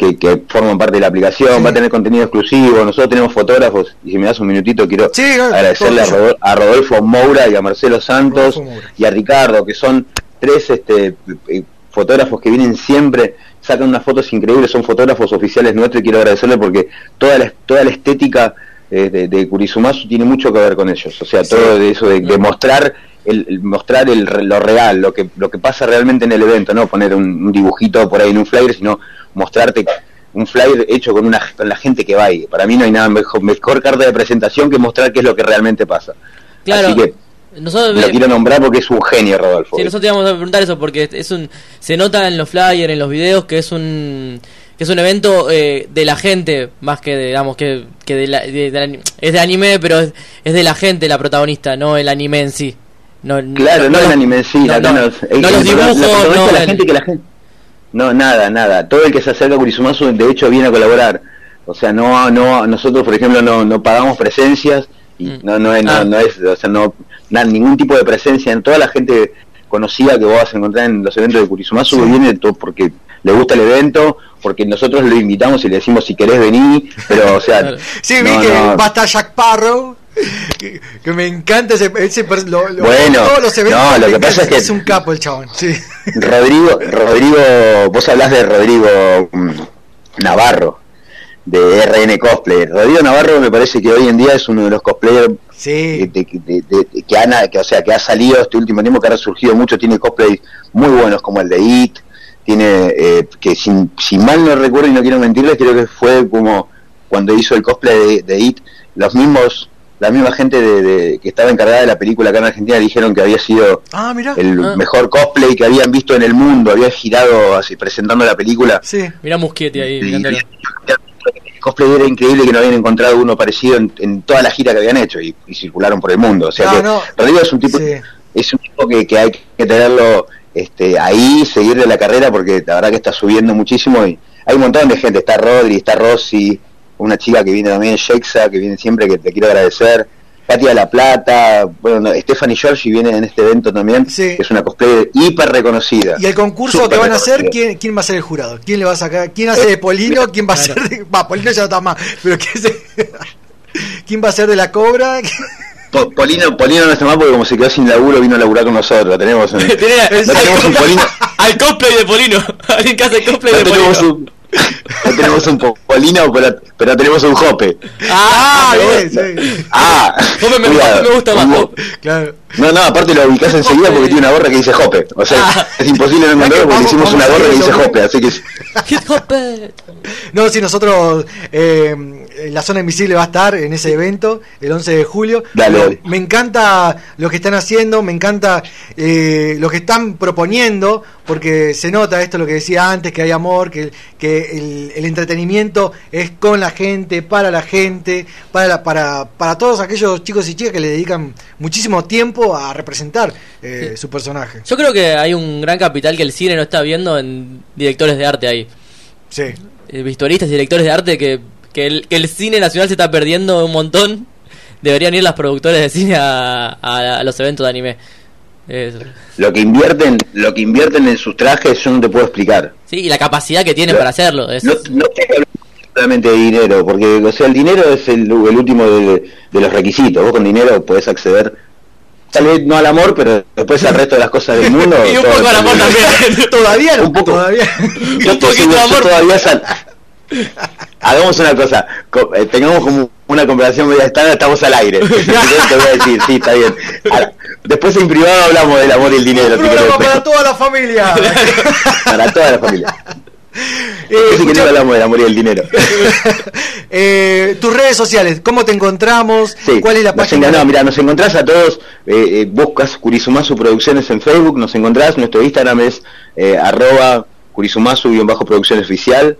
que, que forman parte de la aplicación, va a tener contenido exclusivo, nosotros tenemos fotógrafos, y si me das un minutito quiero agradecerle a, Rodolfo Moura y a Marcelo Santos y a Ricardo, que son tres este, eh, fotógrafos que vienen siempre, sacan unas fotos increíbles, son fotógrafos oficiales nuestros y quiero agradecerle porque toda la, toda la estética eh, de, de Kurisumasu tiene mucho que ver con ellos, o sea, todo de eso de, de mostrar el, el mostrar el, lo real, lo que lo que pasa realmente en el evento, no poner un, un dibujito por ahí en un flyer, sino mostrarte un flyer hecho con una con la gente que va ahí. Para mí no hay nada mejor, mejor carta de presentación que mostrar qué es lo que realmente pasa. Claro. Así que Nosotros, lo quiero nombrar porque es un genio, Rodolfo. Sí, nosotros te íbamos a preguntar eso porque es un se nota en los flyers, en los videos que es un que es un evento eh, de la gente más que de, digamos que, que de la- de- de la- es de anime, pero es, es de la gente la protagonista, no el anime en sí. No, Claro, no, el anime en sí, no, los la dibujos, la gente que la gente no nada nada todo el que se acerca a Kurisumasu de hecho viene a colaborar o sea no no nosotros por ejemplo no, no pagamos presencias y Mm. no no es, no, Ah. no es o sea no na- ningún tipo de presencia en toda la gente conocida que vos vas a encontrar en los eventos de Kurisumasu Sí. viene todo porque le gusta el evento porque nosotros lo invitamos y le decimos si querés venir pero o sea Sí, vi no, que no. va a estar Jack Parrow. Que, que me encanta ese, ese lo- lo- Bueno, todos los eventos no, lo que pasa es que- un capo el chabón sí Rodrigo, Rodrigo, vos hablás de Rodrigo mm, Navarro, de RN Cosplay. Rodrigo Navarro me parece que hoy en día es uno de los cosplayers sí. de- de- que, han, que, o sea, que ha salido este último tiempo, que ha resurgido mucho, tiene cosplays muy buenos como el de It, tiene, eh, que si, si mal no recuerdo y no quiero mentirles, creo que fue como cuando hizo el cosplay de, de It, los mismos, la misma gente de, de- que estaba encargada de la película acá en Argentina dijeron que había sido ah el Ah. mejor cosplay que habían visto en el mundo, había girado así presentando la película. sí Mirá Muschietti ahí. El cosplay era increíble que no habían encontrado uno parecido en, en toda la gira que habían hecho y, y circularon por el mundo. O sea No, que no. Rodrigo es un tipo, Sí. es un tipo que, que hay que tenerlo este, ahí, seguirle la carrera porque la verdad que está subiendo muchísimo y hay un montón de gente, está Rodri, está Rossi, una chica que viene también, Shexa, que viene siempre, que te quiero agradecer. Katia La Plata, bueno, no, Stephanie Giorgi viene en este evento también, que es una cosplayer hiper reconocida. y el concurso que van a hacer. ¿quién, quién va a ser el jurado quién le va a sacar quién hace de Polino quién va a ser de va Polino ya no está más pero quién, se- quién va a ser de la Cobra Po- Polino, Polino no está mal porque como se quedó sin laburo vino a laburar con nosotros. Tenemos un, no tenemos un Polino, Al cosplay de Polino. Alguien que hace cosplay no de Polino. un, no tenemos un po- Polino, pero, pero tenemos un Jope. Ah, bien, sí. Ah, Jope me, me gusta más. Claro No, no, aparte lo ubicás enseguida porque tiene una gorra que dice Jope. O sea, Ah. es imposible no encontrarlo porque vamos- hicimos vamos una gorra que dice Jope. Así que Hit Hope. No, si nosotros, eh, la zona invisible va a estar en ese evento el 11 de julio. Dale. Me encanta lo que están haciendo, me encanta eh, lo que están proponiendo, porque se nota esto lo que decía antes, que hay amor, que, que el, el entretenimiento es con la gente, para la gente, para, la- para, para todos aquellos chicos y chicas que le dedican muchísimo tiempo a representar eh, su personaje. Yo creo que hay un gran capital que el cine no está viendo en directores de arte ahí. Sí. Eh, Vestuaristas y directores de arte que, que, el, que el cine nacional se está perdiendo un montón. Deberían ir las productoras de cine a, a- a los eventos de anime. Lo que invierten, lo que invierten en sus trajes, yo no te puedo explicar. sí, y la capacidad que tienen para hacerlo. Es, No, no solamente de dinero, porque o sea, el dinero es el, el último de, de los requisitos. Vos con dinero podés acceder, tal vez no al amor, pero después al resto de las cosas del mundo. y un poco al amor también. Todavía no, Un poco. todavía. Yo seguro, yo todavía sal- Hagamos una cosa, co- eh, tengamos como una conversación media estándar, estamos al aire. Te voy a decir, sí, está bien. Ahora, después en privado hablamos del amor y el dinero. Un programa para toda la familia. para toda la familia. Eh, querés escucha- hablamos del amor y el dinero. Eh, tus redes sociales, ¿cómo te encontramos? Sí, ¿Cuál es la página? no, mira, nos encontrás a todos, eh, eh, buscas Kurisumasu Producciones en Facebook, nos encontrás, nuestro Instagram es arroba Kurisumasu-producciones oficial,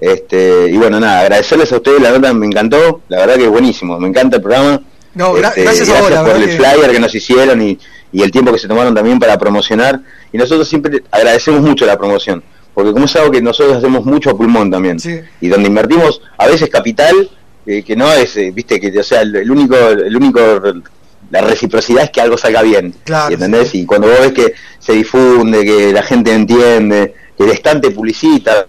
Este, y bueno, nada, agradecerles a ustedes, la nota me encantó, la verdad que es buenísimo, me encanta el programa. No, gra- Este, gracias a vos, la por el que- flyer que nos hicieron y, y el tiempo que se tomaron también para promocionar. Y nosotros siempre agradecemos mucho la promoción, porque como es algo que nosotros hacemos mucho a pulmón también, y donde invertimos a veces capital, eh, que no es, eh, viste, que o sea, el, el único, el único, la reciprocidad es que algo salga bien, Claro, ¿entendés? Y cuando vos ves que se difunde, que la gente entiende, que el estante publicita,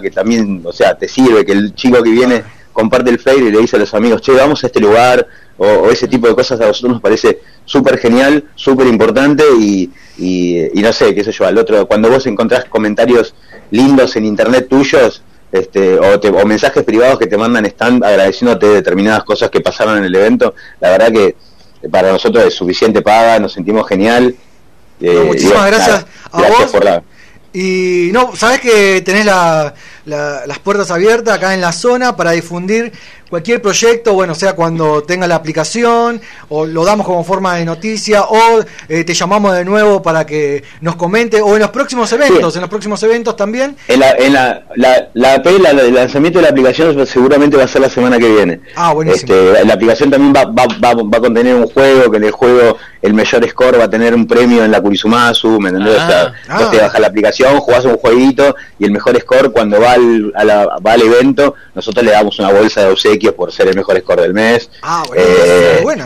que también, o sea, te sirve, que el chico que viene comparte el flyer y le dice a los amigos, che, vamos a este lugar, o, o ese tipo de cosas a nosotros nos parece súper genial, súper importante y, y, y no sé, qué sé yo, al otro, cuando vos encontrás comentarios lindos en internet tuyos, este, o, te- o mensajes privados que te mandan están agradeciéndote determinadas cosas que pasaron en el evento, la verdad que para nosotros es suficiente paga, nos sentimos genial. eh, muchísimas gracias nada, a gracias vos. por la... Y no, sabes que tenés la- la- las puertas abiertas acá en la zona para difundir cualquier proyecto, bueno, sea cuando tenga la aplicación, o lo damos como forma de noticia, o eh, te llamamos de nuevo para que nos comente, o en los próximos eventos, en los próximos eventos también. En la, en la, la, la la- el lanzamiento de la aplicación seguramente va a ser la semana que viene. Ah, buenísimo. Este, la aplicación también va, va, va, va a contener un juego, que en el juego el mayor score va a tener un premio en la Kurisumasu, ¿me entendés? O sea, Ah. vos te bajas la aplicación, jugás un jueguito y el mejor score cuando va al, a la- va al evento, nosotros le damos una bolsa de obsequios por ser el mejor score del mes. Ah, bueno,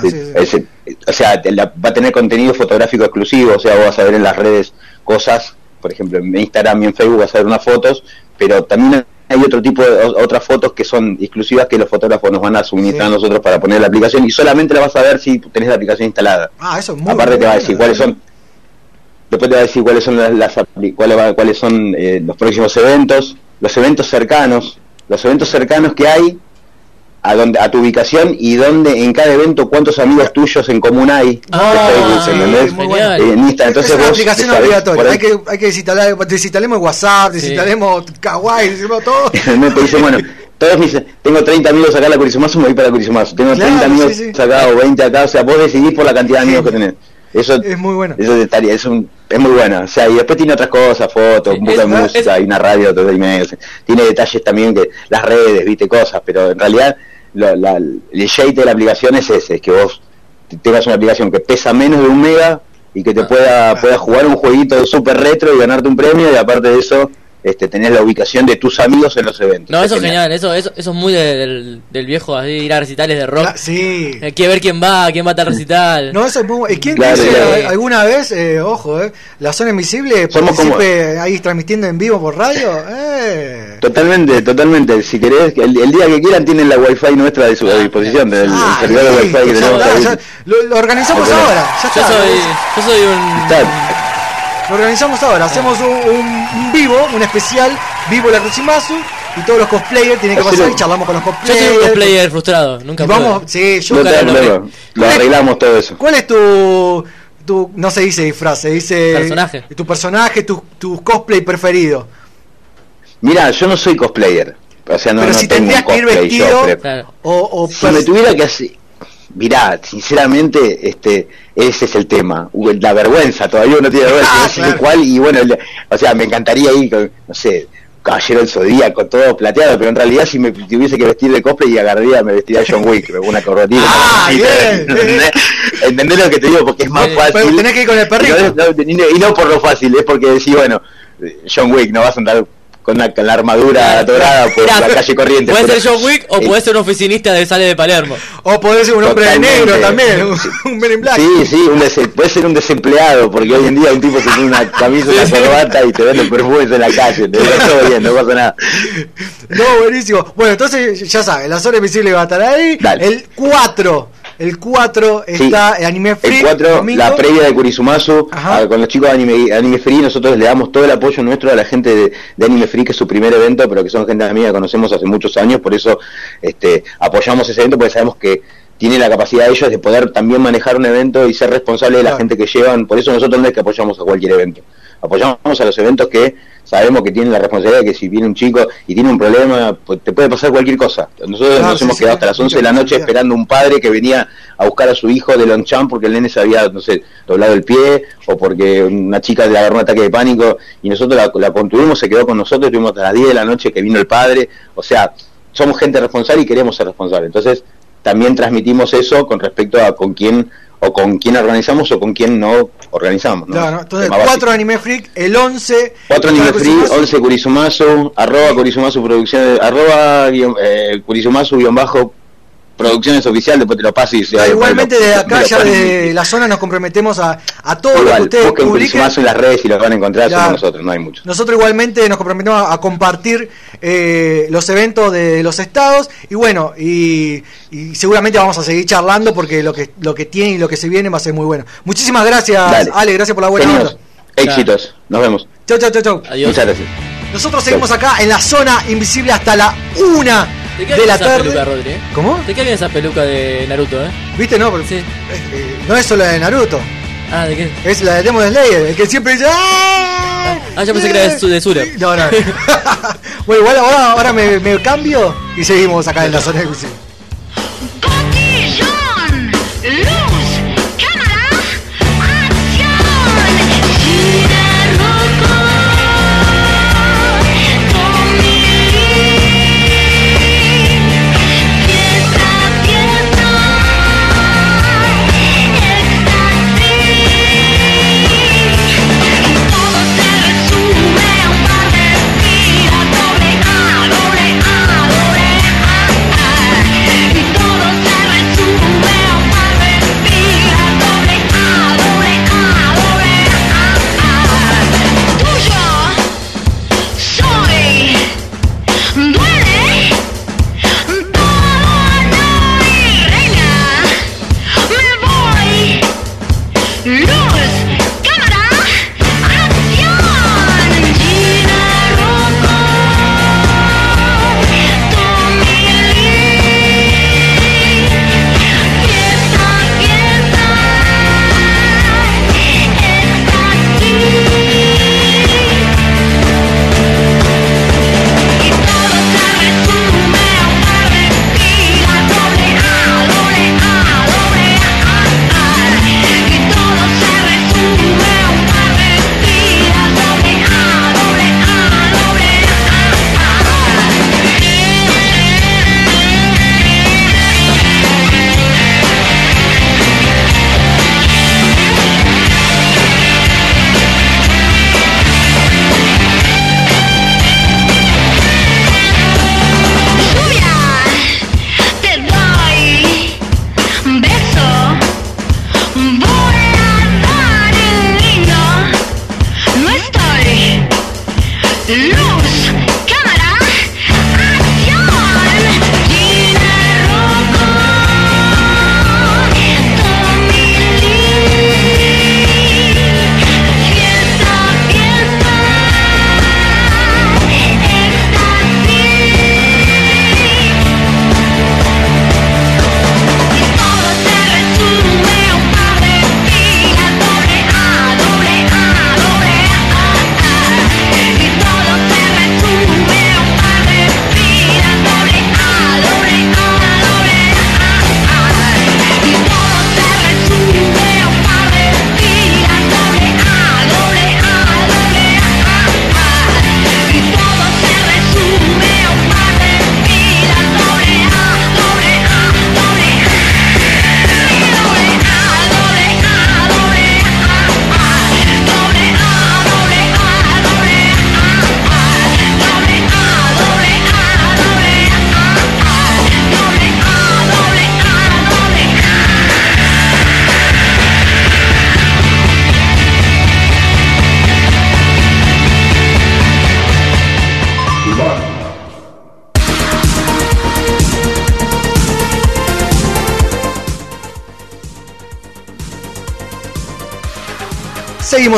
Eh, sí, sí. o sea, la- va a tener contenido fotográfico exclusivo, o sea, vos vas a ver en las redes cosas, por ejemplo, en Instagram y en Facebook vas a ver unas fotos, pero también hay otro tipo de otras fotos que son exclusivas que los fotógrafos nos van a suministrar a nosotros para poner la aplicación y solamente la vas a ver si tenés la aplicación instalada. Ah, eso es muy Aparte te va a decir cuáles son después te va a decir cuáles son las, las cuáles, cuáles son eh, los próximos eventos, los eventos cercanos, los eventos cercanos que hay a donde a tu ubicación y donde en cada evento cuántos amigos tuyos en común hay Ah, Facebook, sí. Eh, en Insta, entonces es una vos aplicación sabés obligatoria. Hay que, hay que desinstalar, desinstalemos WhatsApp, desinstalemos Kawaii, desinstalemos todo. me te dice, bueno, todos dicen, tengo 30 amigos acá en la Curisumazo, me voy para la Curisumazo. Tengo Claro, 30 amigos sí, sí. acá o 20 acá, o sea, vos decidís por la cantidad de amigos que tenés. Eso es muy bueno. Eso estaría, es, un, es muy bueno. O sea, y después tiene otras cosas, fotos, un poco de es- música, y una radio, todo y medio. Tiene detalles también que las redes, viste, cosas, pero en realidad lo- la- el shade de la aplicación es ese, es que vos tengas una aplicación que pesa menos de un mega y que te Ah, pueda, pueda jugar un jueguito súper retro y ganarte un premio y aparte de eso este, tenés la ubicación de tus amigos en los eventos. No, eso es genial. genial, eso, eso, eso es muy de- del, del viejo, así, ir a recitales de rock. sí. Hay que ver quién va, quién va a tal recital. No, eso es muy bueno. ¿Y quién Claro, dice claro. alguna vez, eh, ojo, eh, la zona invisible Somos como- participe ahí transmitiendo en vivo por radio? Eh. Totalmente, totalmente. Si querés, el, el día que quieran tienen la wifi nuestra de su a disposición, del el Ah, servidor de wifi que tenemos ya está, ahí. ya- lo, lo organizamos Lo ahora. Ya Yo está. soy, yo soy un... Está- Lo organizamos ahora. Hacemos un, un- un vivo, un especial vivo la Crucimazu y todos los cosplayers tienen que pasar y charlamos con los Yo cosplayers. soy un cosplayer frustrado, nunca vamos, sí, yo No Nunca te lo lo, arreglamos todo eso. ¿Cuál es tu, tu no se dice disfraz, se dice Personaje. tu personaje, tu, tu cosplay preferido? Mira, yo no soy cosplayer. O sea, no, pero no si tengo un tendrías que ir cosplay yo, vestido pero- o, o si me tuviera que hacer mirá sinceramente este ese es el tema la vergüenza todavía uno tiene vergüenza Ah, no sé claro. cuál y bueno le- o sea me encantaría ir con no sé caballero del zodíaco todo plateado pero en realidad si me tuviese que vestir de cosplay y agarraría me vestiría John Wick una corbatita Ah, bien, ¿entendés? ¿entendés lo que te digo? porque es más Pero fácil tenés que ir con el perrito. no, no- y no por lo fácil es porque decís bueno John Wick no vas a andar con la, con la armadura dorada por Mirá, la calle corriente Puede ser John Wick o eh, puede ser un oficinista de Sale de Palermo. O podés ser un hombre de Totalmente. negro también, un, un Men in Black. Sí, sí, un dese- puede ser un desempleado, porque hoy en día un tipo se pone una camisa, una corbata y te vende perfumes en la calle, te todo bien, no pasa nada. No, buenísimo. Bueno, entonces ya sabes, la zona invisible va a estar ahí. Dale. El 4, el 4 Sí. está en Anime Free. El 4, domingo. la previa de a- con los chicos de Anime, Anime Free, nosotros le damos todo el apoyo nuestro a la gente de, de Anime Free, que es su primer evento, pero que son gente amiga que conocemos hace muchos años, por eso este, apoyamos ese evento, porque sabemos que tiene la capacidad de ellos de poder también manejar un evento y ser responsable de la Claro. gente que llevan, por eso nosotros no es que apoyamos a cualquier evento. Apoyamos a los eventos que sabemos que tienen la responsabilidad de que si viene un chico y tiene un problema, pues te puede pasar cualquier cosa. Nosotros Claro, nos sí, hemos sí, quedado hasta las 11 de la noche esperando un padre que venía a buscar a su hijo de Lonchan porque el nene se había, no sé, doblado el pie o porque una chica le agarró un ataque de pánico y nosotros la, la contuvimos, se quedó con nosotros, estuvimos hasta las 10 de la noche que vino el padre. O sea, somos gente responsable y queremos ser responsables. Entonces, también transmitimos eso con respecto a con quién o con quién organizamos o con quién no organizamos. ¿no? Claro, entonces Tema básico. 4 Anime Freak, el 11. 4 Anime Sumasu. 11 Kurisumasu, arroba Kurisumasu Producciones, arroba eh, Kurisumasu guion bajo Producciones Oficial, después te lo paso y se Igualmente de acá, ya de la zona, nos comprometemos a, a todo lo que Igual, ustedes busquen publiquen. En las redes y los van a encontrar, somos nosotros, no hay muchos. Nosotros igualmente nos comprometemos a, a compartir eh, los eventos de los estados y bueno, y, y seguramente vamos a seguir charlando porque lo que lo que tiene y lo que se viene va a ser muy bueno. Muchísimas gracias, Dale. Ale, gracias por la buena. Éxitos, nos vemos. Chau, chau, chau, chau. Muchas gracias. Nosotros seguimos acá en la zona invisible hasta la una ¿Te de la esa tarde. peluca, Rodri? eh? ¿Cómo? ¿Te queda bien esa peluca de Naruto, eh? ¿Viste? No, porque, eh, no es solo la de Naruto. Ah, ¿de qué? Es la de Demon Slayer, el que siempre dice ¡Ah! Ah, yo pensé que era de, de Sura. No, no. bueno, igual ahora, ahora me, me cambio y seguimos acá en la zona invisible.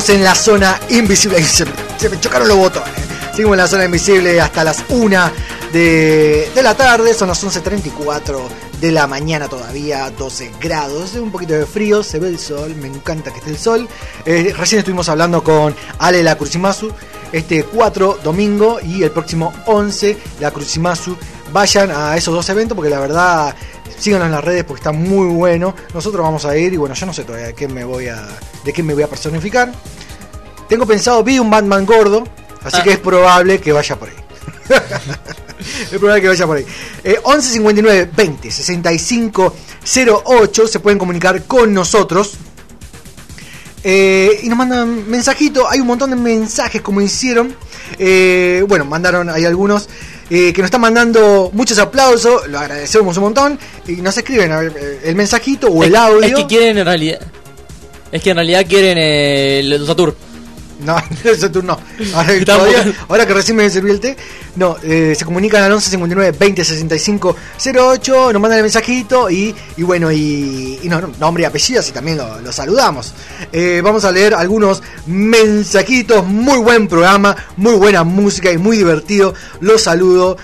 En la zona invisible. Se se me chocaron los botones. Seguimos en la zona invisible hasta las 1 de, de la tarde. Son las 11.34 de la mañana todavía, 12 grados, un poquito de frío, se ve el sol, me encanta que esté el sol. Eh, recién estuvimos hablando con Ale la Crucimasu, este 4 domingo y el próximo 11 la Crucimasu. Vayan a esos dos eventos porque la verdad síganos en las redes porque está muy bueno. Nosotros vamos a ir y bueno, yo no sé todavía de qué me voy a, de qué me voy a personificar. Tengo pensado, vi un Batman gordo, así Ah. que es probable que vaya por ahí. es probable que vaya por ahí. Eh, 11 59 20 65 08 se pueden comunicar con nosotros. Eh, y nos mandan mensajito, hay un montón de mensajes como hicieron. Eh, bueno, mandaron, hay algunos eh, que nos están mandando muchos aplausos, lo agradecemos un montón. Y nos escriben a ver, eh, el mensajito o el audio. Es que quieren en realidad. Es que en realidad quieren eh, el Satur. No, ese turno. Ahora, Estamos- todavía- ahora que recién me sirvió el té, no, eh, se comunican al 11 59 20 65 08, nos mandan el mensajito y, y bueno, y, y no, no, nombre y apellido, así también lo, lo saludamos. Eh, vamos a leer algunos mensajitos, muy buen programa, muy buena música y muy divertido. Los saludo.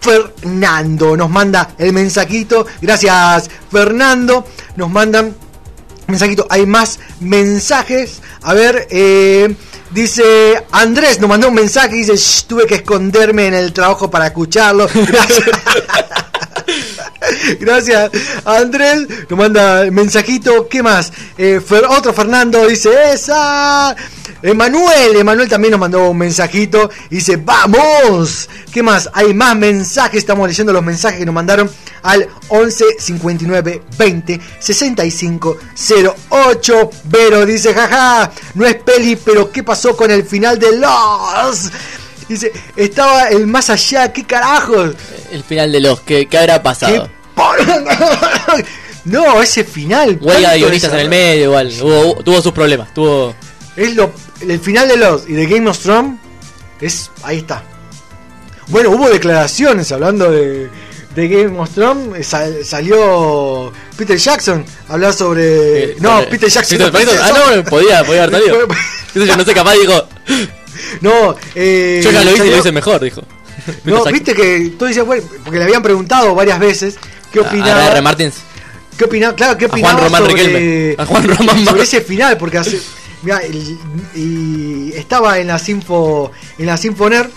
Fernando nos manda el mensajito. Gracias, Fernando. Nos mandan mensajito. Hay más mensajes. A ver, eh, dice Andrés, nos mandó un mensaje. Dice: "Shh, Tuve que esconderme en el trabajo para escucharlo. Gracias. Gracias, Andrés. Nos manda mensajito. ¿Qué más? Eh, otro Fernando dice: Esa. Emanuel, Emanuel también nos mandó un mensajito. y Dice: ¡Vamos! ¿Qué más? Hay más mensajes. Estamos leyendo los mensajes que nos mandaron al 11 59 20 65 08. Vero dice: Jaja, no es peli, pero ¿qué pasó con el final de Lost? Dice: Estaba el más allá, ¿qué carajos? El final de los que, ¿qué habrá pasado? No, ese final. Huelga de guionistas en el medio, igual. Hubo- tuvo sus problemas. Tuvo. Es lo, el final de los y de Game of Thrones es ahí está. Bueno, hubo declaraciones hablando de, de Game of Thrones. eh, sal- salió Peter Jackson a hablar sobre. no, sobre- Peter Jackson. Peter. Ah, no, podía, podía haber salido. Yo, no sé, capaz dijo. No, eh, Yo ya lo hice y lo hice mejor, dijo. No, viste que tú dices, bueno, porque le habían preguntado varias veces qué opinaba. A R. Martins. ¿Qué opinaba? Claro, ¿qué A Juan opinaba Román sobre, Riquelme. A Juan Román sobre ese final? Porque hace, mirá, el- y estaba en la Sinfo, en la Sinfoner.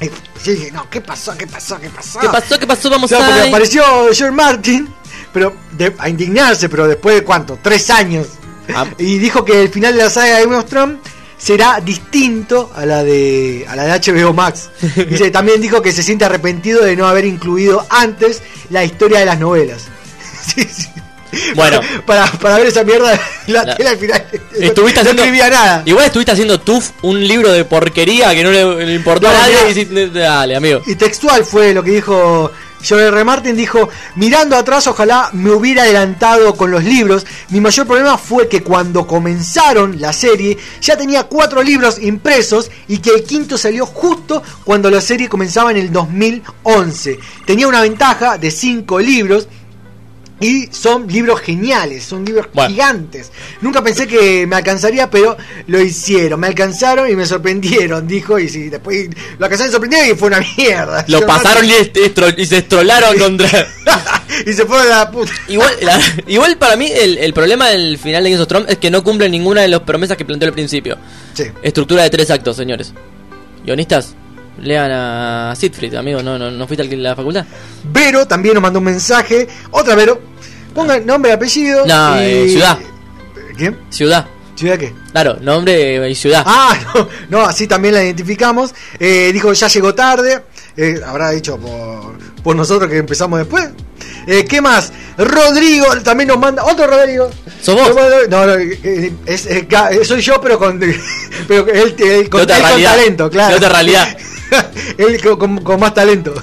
y yo dije, no, ¿qué pasó? ¿Qué pasó? ¿Qué pasó? ¿Qué pasó? ¿Qué pasó? Vamos O sea, porque a. apareció George Martin, pero de- a indignarse, pero después de cuánto, tres años. Ah. Y dijo que el final de la saga de Game of Thrones será distinto a la de a la de HBO Max. Dice, también dijo que se siente arrepentido de no haber incluido antes la historia de las novelas. Sí, sí. Bueno. Para, para ver esa mierda, la, tela al final. Estuviste no haciendo. escribía nada. Igual estuviste haciendo TUF, un libro de porquería que no le, le importó a nadie. y dale, amigo. Y textual fue lo que dijo George R. Martin. Dijo, mirando atrás ojalá me hubiera adelantado con los libros. Mi mayor problema fue que cuando comenzaron la serie ya tenía cuatro libros impresos y que el quinto salió justo cuando la serie comenzaba en el 2011. Tenía una ventaja de cinco libros. Y son libros geniales, son libros gigantes. Nunca pensé que me alcanzaría, pero lo hicieron. Me alcanzaron y me sorprendieron, dijo. Y sí, después lo alcanzaron y sorprendieron y fue una mierda. Lo Yo pasaron y, no- est- estro- y se estrolaron contra. y se fueron a la puta. Igual, la- igual para mí el, el problema del final de Game of Thrones es que no cumple ninguna de las promesas que planteó al principio. Sí. Estructura de tres actos, señores. Guionistas, lean a Siegfried, amigo, ¿no, no, no fuiste a la facultad? Vero también nos mandó un mensaje. Otra Vero. Ponga nombre apellido. No, y- eh, ciudad. ¿Quién? Ciudad. ¿Ciudad qué? Claro, nombre y ciudad. Ah, no, no, así también la identificamos. Eh, dijo, ya llegó tarde. Eh, habrá dicho por, por nosotros que empezamos después. Eh, ¿Qué más? Rodrigo también nos manda. Otro Rodrigo. ¿Sos vos? No, no, eh, es, eh, soy yo, pero con, pero él, él con, él con talento, claro. De otra realidad. él con, con- con más talento.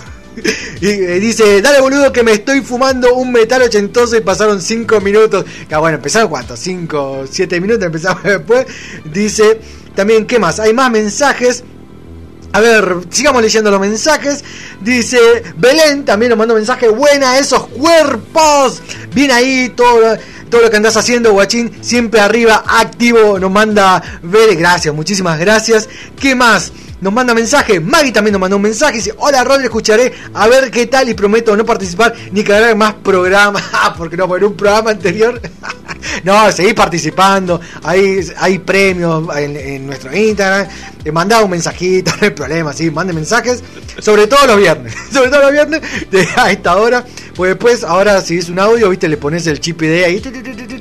Y eh, dice, dale boludo que me estoy fumando un metal ochentoso y pasaron 5 minutos. Que bueno, empezaron cuánto, 5, 7 minutos, empezamos después. Dice, también, ¿qué más? Hay más mensajes. A ver, sigamos leyendo los mensajes. Dice Belén, también nos mandó un mensaje. Buena esos cuerpos. Bien ahí, todo, todo lo que andás haciendo, guachín. Siempre arriba, activo. Nos manda Belén. Gracias, muchísimas gracias. ¿Qué más? Nos manda mensaje. Maggie también nos mandó un mensaje. Dice: Hola Rodri, escucharé a ver qué tal. Y prometo no participar ni que haga más programas. Ah, porque no, por un programa anterior. no, seguí participando. Hay, hay premios en, en nuestro Instagram. Mandaba un mensajito, no hay problema. Sí, mande mensajes. Sobre todo los viernes. Sobre todo los viernes de, a esta hora. Pues después, ahora si es un audio, viste, le pones el chip ID ahí.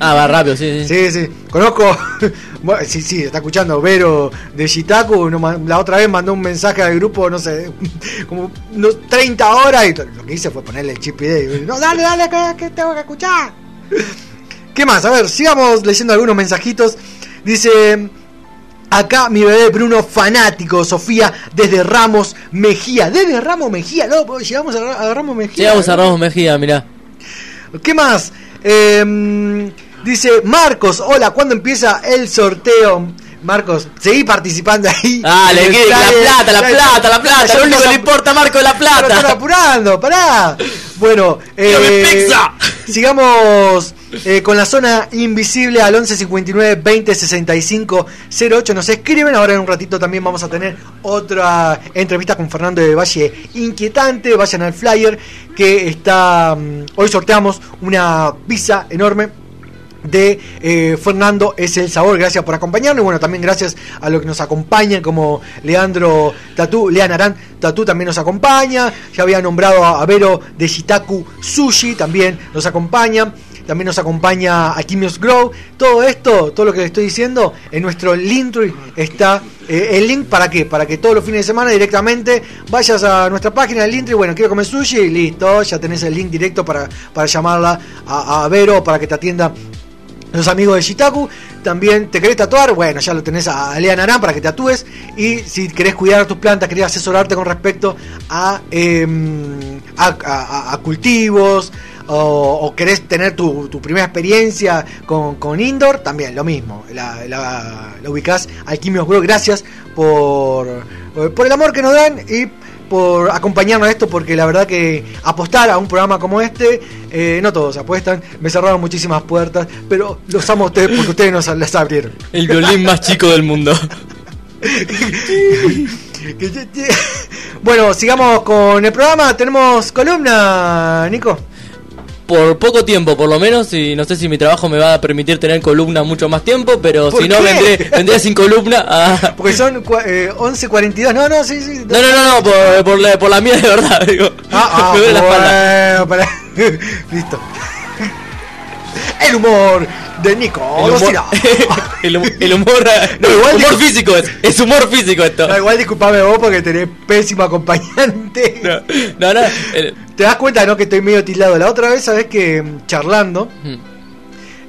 Ah, va rápido, sí, sí. Sí, sí. Conozco. bueno, sí, sí, está escuchando Vero de Shitaku. la otra vez mandó un mensaje al grupo, no sé, como unos 30 horas. Y lo que hice fue ponerle el chip ID. No, dale, dale, que, que tengo que escuchar. ¿Qué más? A ver, sigamos leyendo algunos mensajitos. Dice. Acá mi bebé Bruno fanático, Sofía, desde Ramos Mejía. Desde Ramos Mejía, no, llegamos a, Ramos Mejía. Llegamos a Ramos Mejía, mirá. ¿Qué más? Eh, dice Marcos, hola, ¿cuándo empieza el sorteo? Marcos, seguí participando ahí. Ah, le la plata, la plata, la plata. Lo único que le importa a Marco es la Pero plata. apurando, pará. Bueno, eh, pizza. sigamos eh, con la zona invisible al 11 59 20 65 08. Nos escriben. Ahora en un ratito también vamos a tener otra entrevista con Fernando de Valle inquietante. Vayan al flyer que está. mm, hoy sorteamos una pizza enorme de eh, Fernando es el sabor. Gracias por acompañarnos. Bueno, también gracias a los que nos acompañan, como Leandro Tatú, Lean Arán Tatú también nos acompaña. Ya había nombrado a, a Vero de Shitaku Sushi, también nos acompaña. También nos acompaña Akimios Grow. Todo esto, todo lo que les estoy diciendo, en nuestro Linktree está eh, el link para qué? Para que todos los fines de semana directamente vayas a nuestra página del Linktree. Bueno, quiero comer sushi listo. Ya tenés el link directo para, para llamarla a, a Vero para que te atienda los amigos de Shitaku. También te querés tatuar, bueno, ya lo tenés a Lea Narán para que te tatúes. Y si querés cuidar tus plantas, querés asesorarte con respecto a, em, a, a- a cultivos. O, o querés tener tu, tu primera experiencia con, con indoor, también lo mismo. La, la, la ubicás Alquimios Grow. Gracias por, por el amor que nos dan y por acompañarnos a esto, porque la verdad que apostar a un programa como este, eh, no todos apuestan, me cerraron muchísimas puertas, pero los amo a ustedes porque ustedes nos las abrieron. El violín más chico del mundo. bueno, sigamos con el programa, tenemos columna, Nico. Por poco tiempo, por lo menos, y no sé si mi trabajo me va a permitir tener columna mucho más tiempo, pero ¿Por si no, qué? vendré, vendré sin columna. a- Porque son eh, 11.42, no, no, sí, sí. No, no, no, no, por, por la, por la mía de verdad, digo. Ah, ah, me duele la espalda. bueno, para- Listo. El humor de Nico. El humor, el, hum- el humor, No, igual humor físico es, es humor físico esto. No, igual disculpame vos porque tenés pésimo acompañante. No, no, el- Te das cuenta, ¿no? Que estoy medio tildado. La otra vez, sabes que mm, charlando,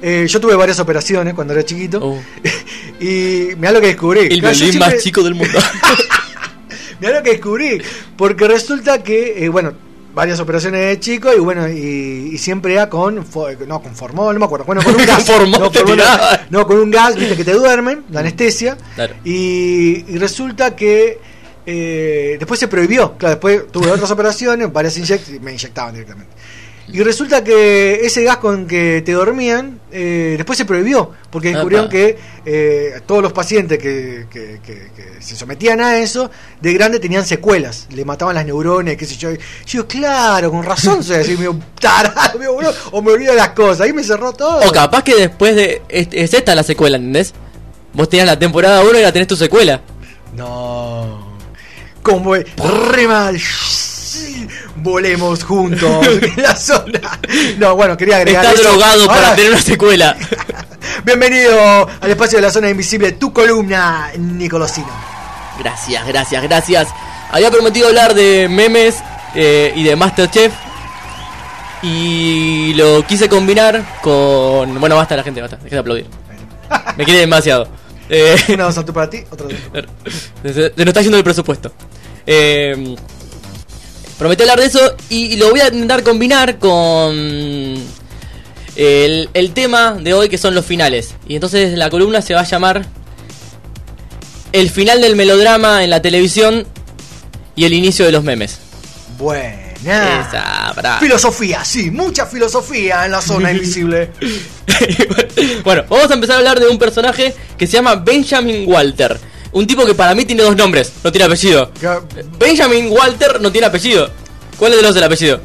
eh, yo tuve varias operaciones cuando era chiquito. y mirá lo que descubrí. Oh. el Claro, violín siempre- más chico del mundo. Mirá lo que descubrí. Porque resulta que, eh, bueno, varias operaciones de chico y bueno, y, y siempre era con, no, con formol, no me acuerdo. Bueno, con un gas. Formol no, formol con un gas, viste, que te duermen, la anestesia. Claro. Y, y resulta que eh, después se prohibió. Claro, después tuve otras operaciones, varias inyecciones, me inyectaban directamente. Y resulta que ese gas con que te dormían, eh, después se prohibió, porque descubrieron Apa. que eh, todos los pacientes que, que- que- que se sometían a eso, de grande tenían secuelas, le mataban las neuronas, qué sé yo. Y yo claro, con razón soy así, medio tarado, medio boludo, o me olvido las cosas, ahí me cerró todo. O capaz que después de. Es, es esta la secuela, ¿entendés? Vos tenías la temporada 1 y ahora tenés tu secuela. No. Como re mal. Volemos juntos en la zona. No, bueno, quería agregar. Está eso. drogado para tener una secuela. Bienvenido al espacio de la zona invisible, tu columna, Nicolosino. Gracias, gracias, gracias. Había prometido hablar de memes eh, y de Masterchef. Y lo quise combinar con. Bueno, basta la gente, basta, deja de aplaudir. Me quiere demasiado. Eh, Una salto para ti, otra se, se nos está yendo el presupuesto. Eh, prometí hablar de eso y, y lo voy a intentar combinar con el, el tema de hoy que son los finales. Y entonces la columna se va a llamar El final del melodrama en la televisión y el inicio de los memes. Buena. Esa. Filosofía, sí, mucha filosofía en la zona invisible. Bueno, vamos a empezar a hablar de un personaje que se llama Benjamin Walter. Un tipo que para mí tiene dos nombres, no tiene apellido. Benjamin Walter no tiene apellido. ¿Cuál es de los del apellido?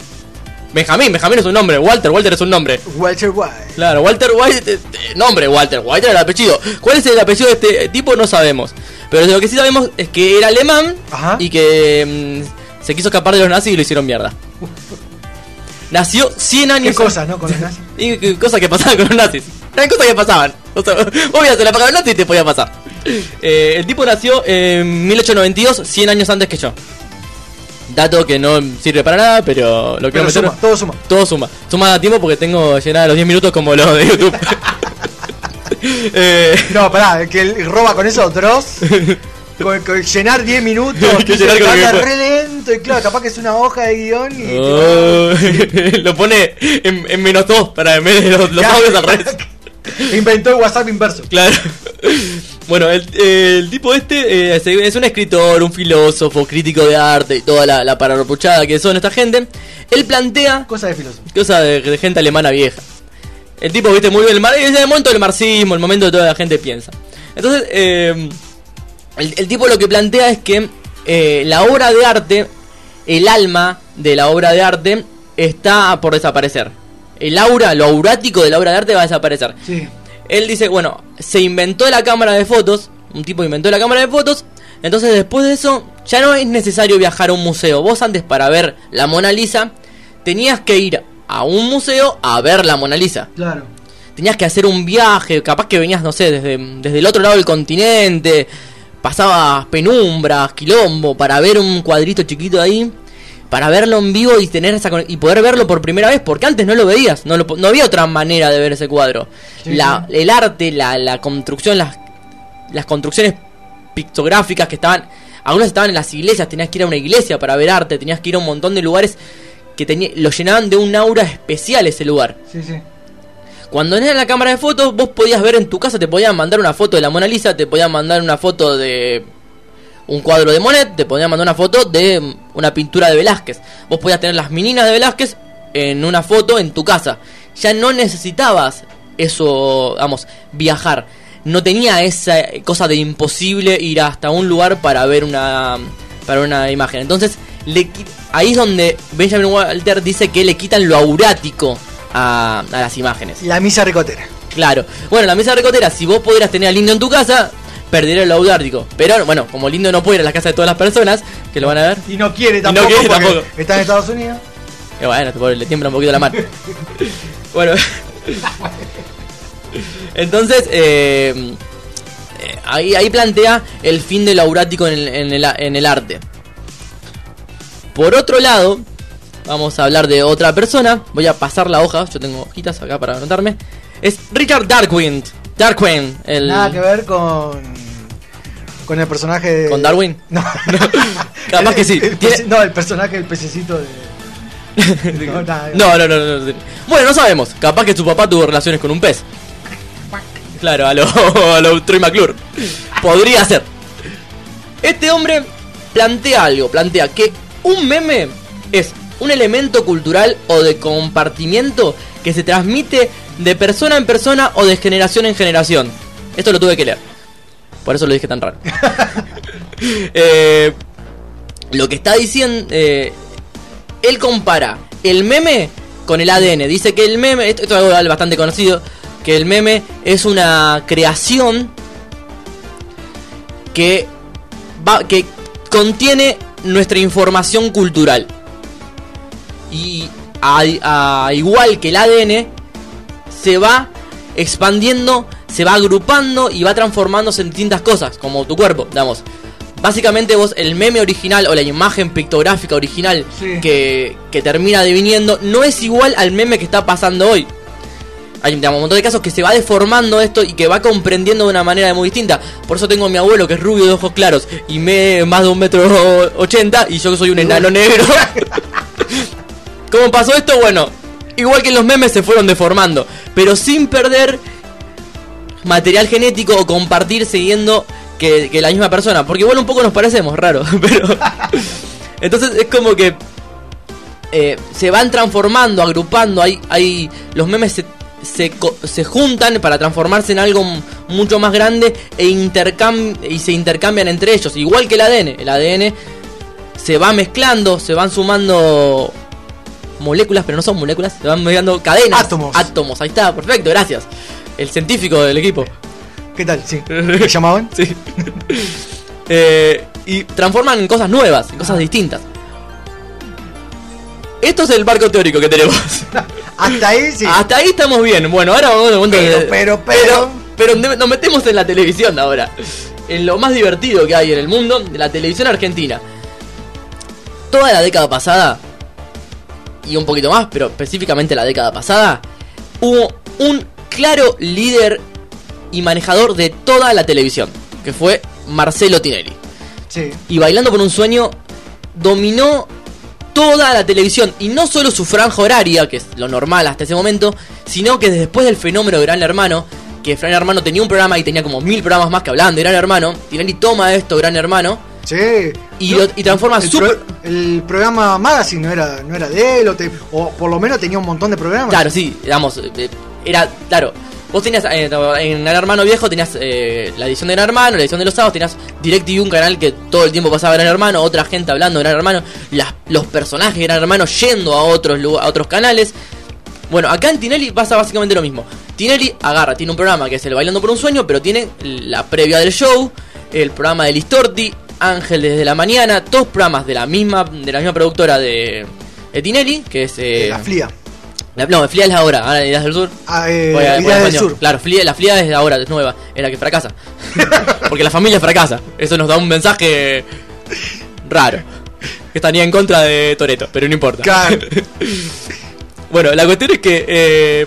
Benjamín, Benjamín es un nombre, Walter, Walter es un nombre. Walter White. Claro, Walter White, eh, eh, nombre Walter, White era el apellido. ¿Cuál es el apellido de este tipo? No sabemos. Pero lo que sí sabemos es que era alemán y que mm, se quiso escapar de los nazis y lo hicieron mierda. Nació 100 años ¿Qué cosas, no? Con los nazis. Y cosas que pasaban con los nazis. Eran cosas que pasaban. O sea, vos veías la paga los nazis y te podía pasar. Eh, el tipo nació en 1892, 100 años antes que yo. Dato que no sirve para nada, pero lo quiero Pero meter. suma, todo suma. Todo suma. Suma a tiempo porque tengo llenada los 10 minutos como lo de YouTube. Eh, No, pará, que él roba con eso Dross. Con, con llenar 10 minutos. Que llenar con que re lento y claro, capaz que es una hoja de guion y. oh, lo pone en, en menos 2 para en vez de los, los audios al revés. Inventó el WhatsApp inverso. Claro. Bueno, el, el tipo este eh, es un escritor, un filósofo, crítico de arte y toda la, la pararropuchada que son esta gente. Él plantea Cosa de filósofo. cosas de, de gente alemana vieja. El tipo, viste, muy bien, el, mar- es el momento del marxismo, el momento de toda la gente piensa. Entonces, eh, el, el tipo lo que plantea es que eh, la obra de arte, el alma de la obra de arte, está por desaparecer. El aura, lo aurático de la obra de arte va a desaparecer. Sí. Él dice, bueno, se inventó la cámara de fotos, un tipo inventó la cámara de fotos, entonces después de eso ya no es necesario viajar a un museo. Vos antes para ver la Mona Lisa tenías que ir a un museo a ver la Mona Lisa. Claro. Tenías que hacer un viaje, capaz que venías, no sé, desde, desde el otro lado del continente, pasabas penumbras, quilombo, para ver un cuadrito chiquito ahí, para verlo en vivo y tener esa y poder verlo por primera vez, porque antes no lo veías, no, lo no había otra manera de ver ese cuadro. Sí, la, El arte, la, la construcción, las, las construcciones pictográficas que estaban, algunas estaban en las iglesias, tenías que ir a una iglesia para ver arte, tenías que ir a un montón de lugares que tenía, lo llenaban de un aura especial ese lugar. Sí, sí. Cuando era la cámara de fotos, vos podías ver en tu casa, te podían mandar una foto de la Mona Lisa, te podían mandar una foto de un cuadro de Monet, te podían mandar una foto de una pintura de Velázquez. Vos podías tener las meninas de Velázquez en una foto en tu casa. Ya no necesitabas eso, vamos, viajar. No tenía esa cosa de imposible ir hasta un lugar para ver una para una imagen. Entonces, le, ahí es donde Benjamin Walter dice que le quitan lo aurático a, a las imágenes. La misa ricotera. Claro. Bueno, la mesa recotera, si vos pudieras tener al lindo en tu casa, perdería el audártico. Pero bueno, como lindo no puede ir a la casa de todas las personas que lo van a ver. Y no quiere Y no tampoco. quiere porque tampoco. Está en Estados Unidos. Y bueno, tipo, le tiembla un poquito la mano. bueno. Entonces, eh, eh, ahí, ahí plantea el fin del aurático en el, en el- en el arte. Por otro lado, vamos a hablar de otra persona. Voy a pasar la hoja, yo tengo hojitas acá para anotarme. Es Richard Darwin. Darwin, el... Nada que ver con. Con el personaje de. ¿Con Darwin? No. Capaz que sí. El No, el personaje del pececito de. No, nada. No, no, no, no, no. Bueno, no sabemos. Capaz que su papá tuvo relaciones con un pez. Claro, a lo, a lo Troy McClure. Podría ser. Este hombre plantea algo, plantea que un meme es un elemento cultural o de compartimiento que se transmite de persona en persona o de generación en generación. Esto lo tuve que leer. Por eso lo dije tan raro. Eh, lo que está diciendo... eh, él compara el meme con el ADN. Dice que el meme, esto, esto es algo bastante conocido, que el meme es una creación que, va, que contiene nuestra información cultural. Y a, a igual que el ADN, se va expandiendo, se va agrupando y va transformándose en distintas cosas, como tu cuerpo, digamos. Básicamente vos, el meme original o la imagen pictográfica original Sí. que, que termina deviniendo no es igual al meme que está pasando hoy. Hay digamos, un montón de casos que se va deformando esto y que va comprendiendo de una manera muy distinta. Por eso tengo a mi abuelo que es rubio de ojos claros y me más de un metro ochenta y yo que soy un enano negro. ¿Cómo pasó esto? Bueno, igual que los memes se fueron deformando, pero sin perder material genético o compartir siguiendo que, la misma persona. Porque igual un poco nos parecemos, raro, pero... Entonces es como que eh, se van transformando, agrupando, hay, hay los memes se, se, juntan para transformarse en algo mucho más grande e intercam y se intercambian entre ellos, igual que el ADN. El ADN se va mezclando, se van sumando moléculas, pero no son moléculas, se van mezclando cadenas. Átomos. Átomos, ahí está, perfecto, gracias. El científico del equipo. ¿Qué tal? Sí. ¿Me llamaban? Sí. Eh, y transforman en cosas nuevas, en Ah. cosas distintas. Esto es el marco teórico que tenemos. Hasta ahí sí. Hasta ahí estamos bien. Bueno, ahora vamos a un momento Pero, de- pero, pero. pero ne- nos metemos en la televisión ahora. En lo más divertido que hay en el mundo, la televisión argentina. Toda la década pasada, y un poquito más, pero específicamente la década pasada, hubo un claro líder y manejador de toda la televisión, que fue Marcelo Tinelli. Sí. Y Bailando por un Sueño dominó toda la televisión. Y no solo su franja horaria, que es lo normal hasta ese momento, sino que después del fenómeno de Gran Hermano, que Gran Hermano tenía un programa y tenía como mil programas más que hablaban de Gran Hermano, Tinelli toma esto, Gran Hermano, Y, lo- y transforma el, super... pro- el programa Magazine no era, no era de él, o, te- o por lo menos tenía un montón de programas. Claro, sí, digamos, eh, era, claro. Vos tenías, eh, en Gran Hermano Viejo tenías eh, la edición de Gran Hermano, la edición de los sábados, tenías DirecTV, un canal que todo el tiempo pasaba Gran Hermano, otra gente hablando de Gran Hermano, las- los personajes de Gran Hermano yendo a otros, a otros canales. Bueno, acá en Tinelli pasa básicamente lo mismo. Tinelli agarra, tiene un programa que es el Bailando por un Sueño, pero tiene la previa del show, el programa de Listorti, Ángel desde la mañana, todos programas de la misma, de la misma productora de, de Tinelli, que es... eh, la FLIA. la- no, FLIA es la ahora, ahora Ideas del Sur. Ah, eh, Voy a- voy a Ideas del. Sur. Claro, FLIA, la FLIA es de ahora, es nueva, es la que fracasa. Porque la familia fracasa. Eso nos da un mensaje raro. Que estaría en contra de Toreto, pero no importa. Claro. bueno, la cuestión es que eh,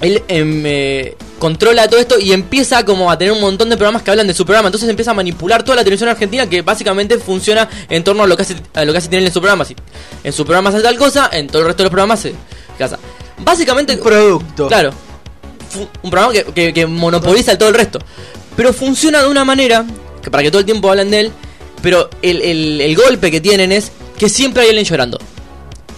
él em, eh, controla todo esto y empieza como a tener un montón de programas que hablan de su programa. Entonces empieza a manipular toda la televisión argentina que básicamente funciona en torno a lo que hace, a lo que hace Tinelli en su programa. Si en su programa hace tal cosa, en todo el resto de los programas se casa. Básicamente... Un producto. Claro. un programa que, que- que monopoliza todo el resto. Pero funciona de una manera, que para que todo el tiempo hablen de él, pero el, el- el golpe que tienen es que siempre hay alguien llorando.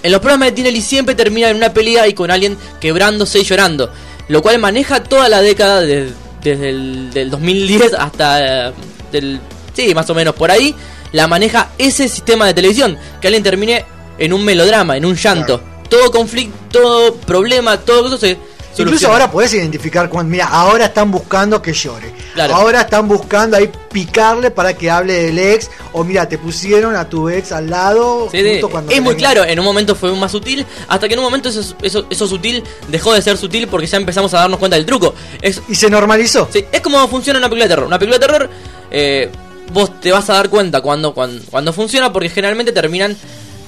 En los programas de Tinelli siempre termina en una pelea y con alguien quebrándose y llorando. Lo cual maneja toda la década de- desde el del 2010 hasta eh, del... Sí, más o menos por ahí. La maneja ese sistema de televisión. Que alguien termine en un melodrama, en un llanto. Todo conflicto, todo problema, todo eso se... Incluso ahora podés identificar cuando, mira, ahora están buscando que llore. Claro. Ahora están buscando ahí picarle para que hable del ex. O mira, te pusieron a tu ex al lado. Sí, sí, justo cuando es muy claro, en un momento fue más sutil, hasta que en un momento eso, eso, eso sutil dejó de ser sutil porque ya empezamos a darnos cuenta del truco. Es, y se normalizó. Sí, es como funciona una película de terror. Una película de terror, eh, vos te vas a dar cuenta cuando, cuando, cuando funciona porque generalmente terminan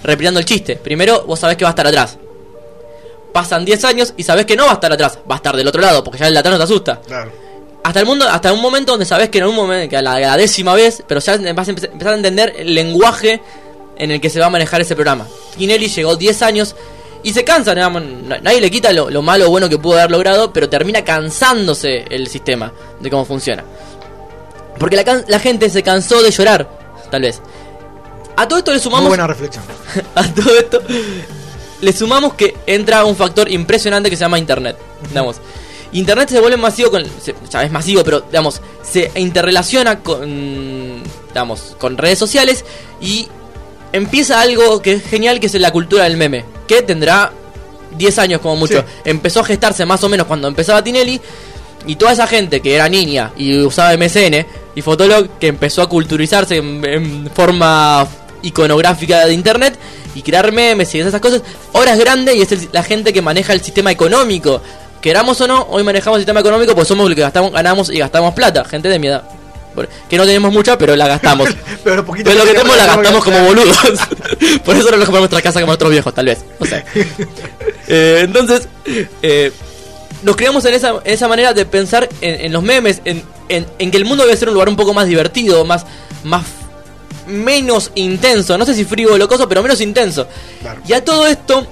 replicando el chiste. Primero, vos sabés que va a estar atrás. Pasan 10 años y sabés que no va a estar atrás, va a estar del otro lado, porque ya el de atrás no te asusta. Hasta el mundo, hasta un momento donde sabés que en un momento, que a la, a la décima vez, pero ya vas a empe- empezar a entender el lenguaje en el que se va a manejar ese programa. Tinelli llegó 10 años y se cansa, digamos, nadie le quita lo, lo malo o bueno que pudo haber logrado, pero termina cansándose el sistema de cómo funciona. Porque la, gente se cansó de llorar, tal vez. A todo esto le Muy sumamos buena reflexión. a todo esto le sumamos que entra un factor impresionante que se llama internet. Digamos, internet se vuelve masivo con se- ya es masivo, pero digamos, se interrelaciona con digamos, con redes sociales y empieza algo que es genial que es la cultura del meme, que tendrá 10 años como mucho. Sí. Empezó a gestarse más o menos cuando empezaba Tinelli y toda esa gente que era niña y usaba MSN y Fotolog que empezó a culturizarse en, en forma iconográfica de internet y crear memes y esas cosas, ahora es grande y es el- la gente que maneja el sistema económico. Queramos o no, hoy manejamos el sistema económico pues somos los que gastamos, ganamos y gastamos plata, gente de mi edad. Que no tenemos mucha, pero la gastamos. Pero poquito Pero lo que tenemos la gastamos como boludos. Por eso no nos compramos nuestra casa como nuestros viejos, tal vez. No sé. Eh, entonces, eh, nos creamos en esa, en esa manera de pensar en, en los memes, en, en- en que el mundo debe ser un lugar un poco más divertido, más, más menos intenso. No sé si frívolo o cosa, pero menos intenso. Y a todo esto,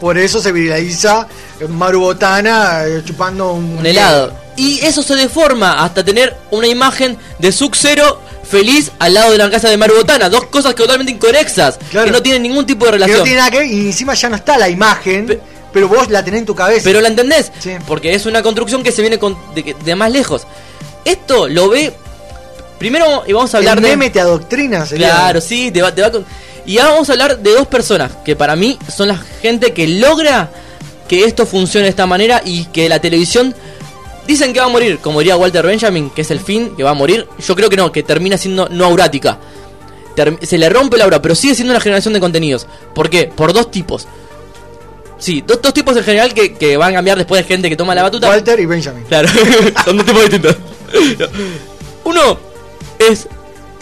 Por eso se viraliza Maru Botana eh, chupando un, un helado. Y eso se deforma hasta tener una imagen de Sub-Zero feliz al lado de la casa de Maru Botana. Dos cosas que totalmente inconexas, que no tienen ningún tipo de Que relación. no tiene nada que ver y encima ya no está la imagen pero vos la tenés en tu cabeza. Pero la entendés, porque es una construcción que se viene con- de, de más lejos. Esto lo ve. Primero, y vamos a hablar el de. meme te adoctrina, sería. Claro, sí, te va, te va con- Y ahora vamos a hablar de dos personas que para mí son la gente que logra que esto funcione de esta manera y que la televisión dicen que va a morir, como diría Walter Benjamin, que es el fin, que va a morir. Yo creo que no, que termina siendo no aurática. Term- se le rompe la aura, pero sigue siendo una generación de contenidos. ¿Por qué? Por dos tipos. Sí, dos, dos tipos en general que, que van a cambiar después de gente que toma la batuta. Walter y Benjamin. Claro, son dos tipos distintos. Uno es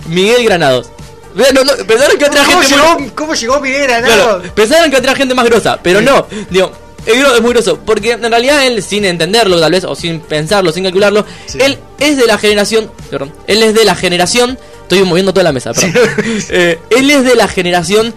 Miguel Granados. No, no, pensaron que otra ¿Cómo gente llegó, muy- ¿Cómo llegó Miguel Granado? Claro, pensaron que otra gente más grosa, pero no. Digo, es, muy groso, porque en realidad él, sin entenderlo tal vez, o sin pensarlo, sin calcularlo, él es de la generación, perdón, él es de la generación, estoy moviendo toda la mesa, perdón. Eh, él es de la generación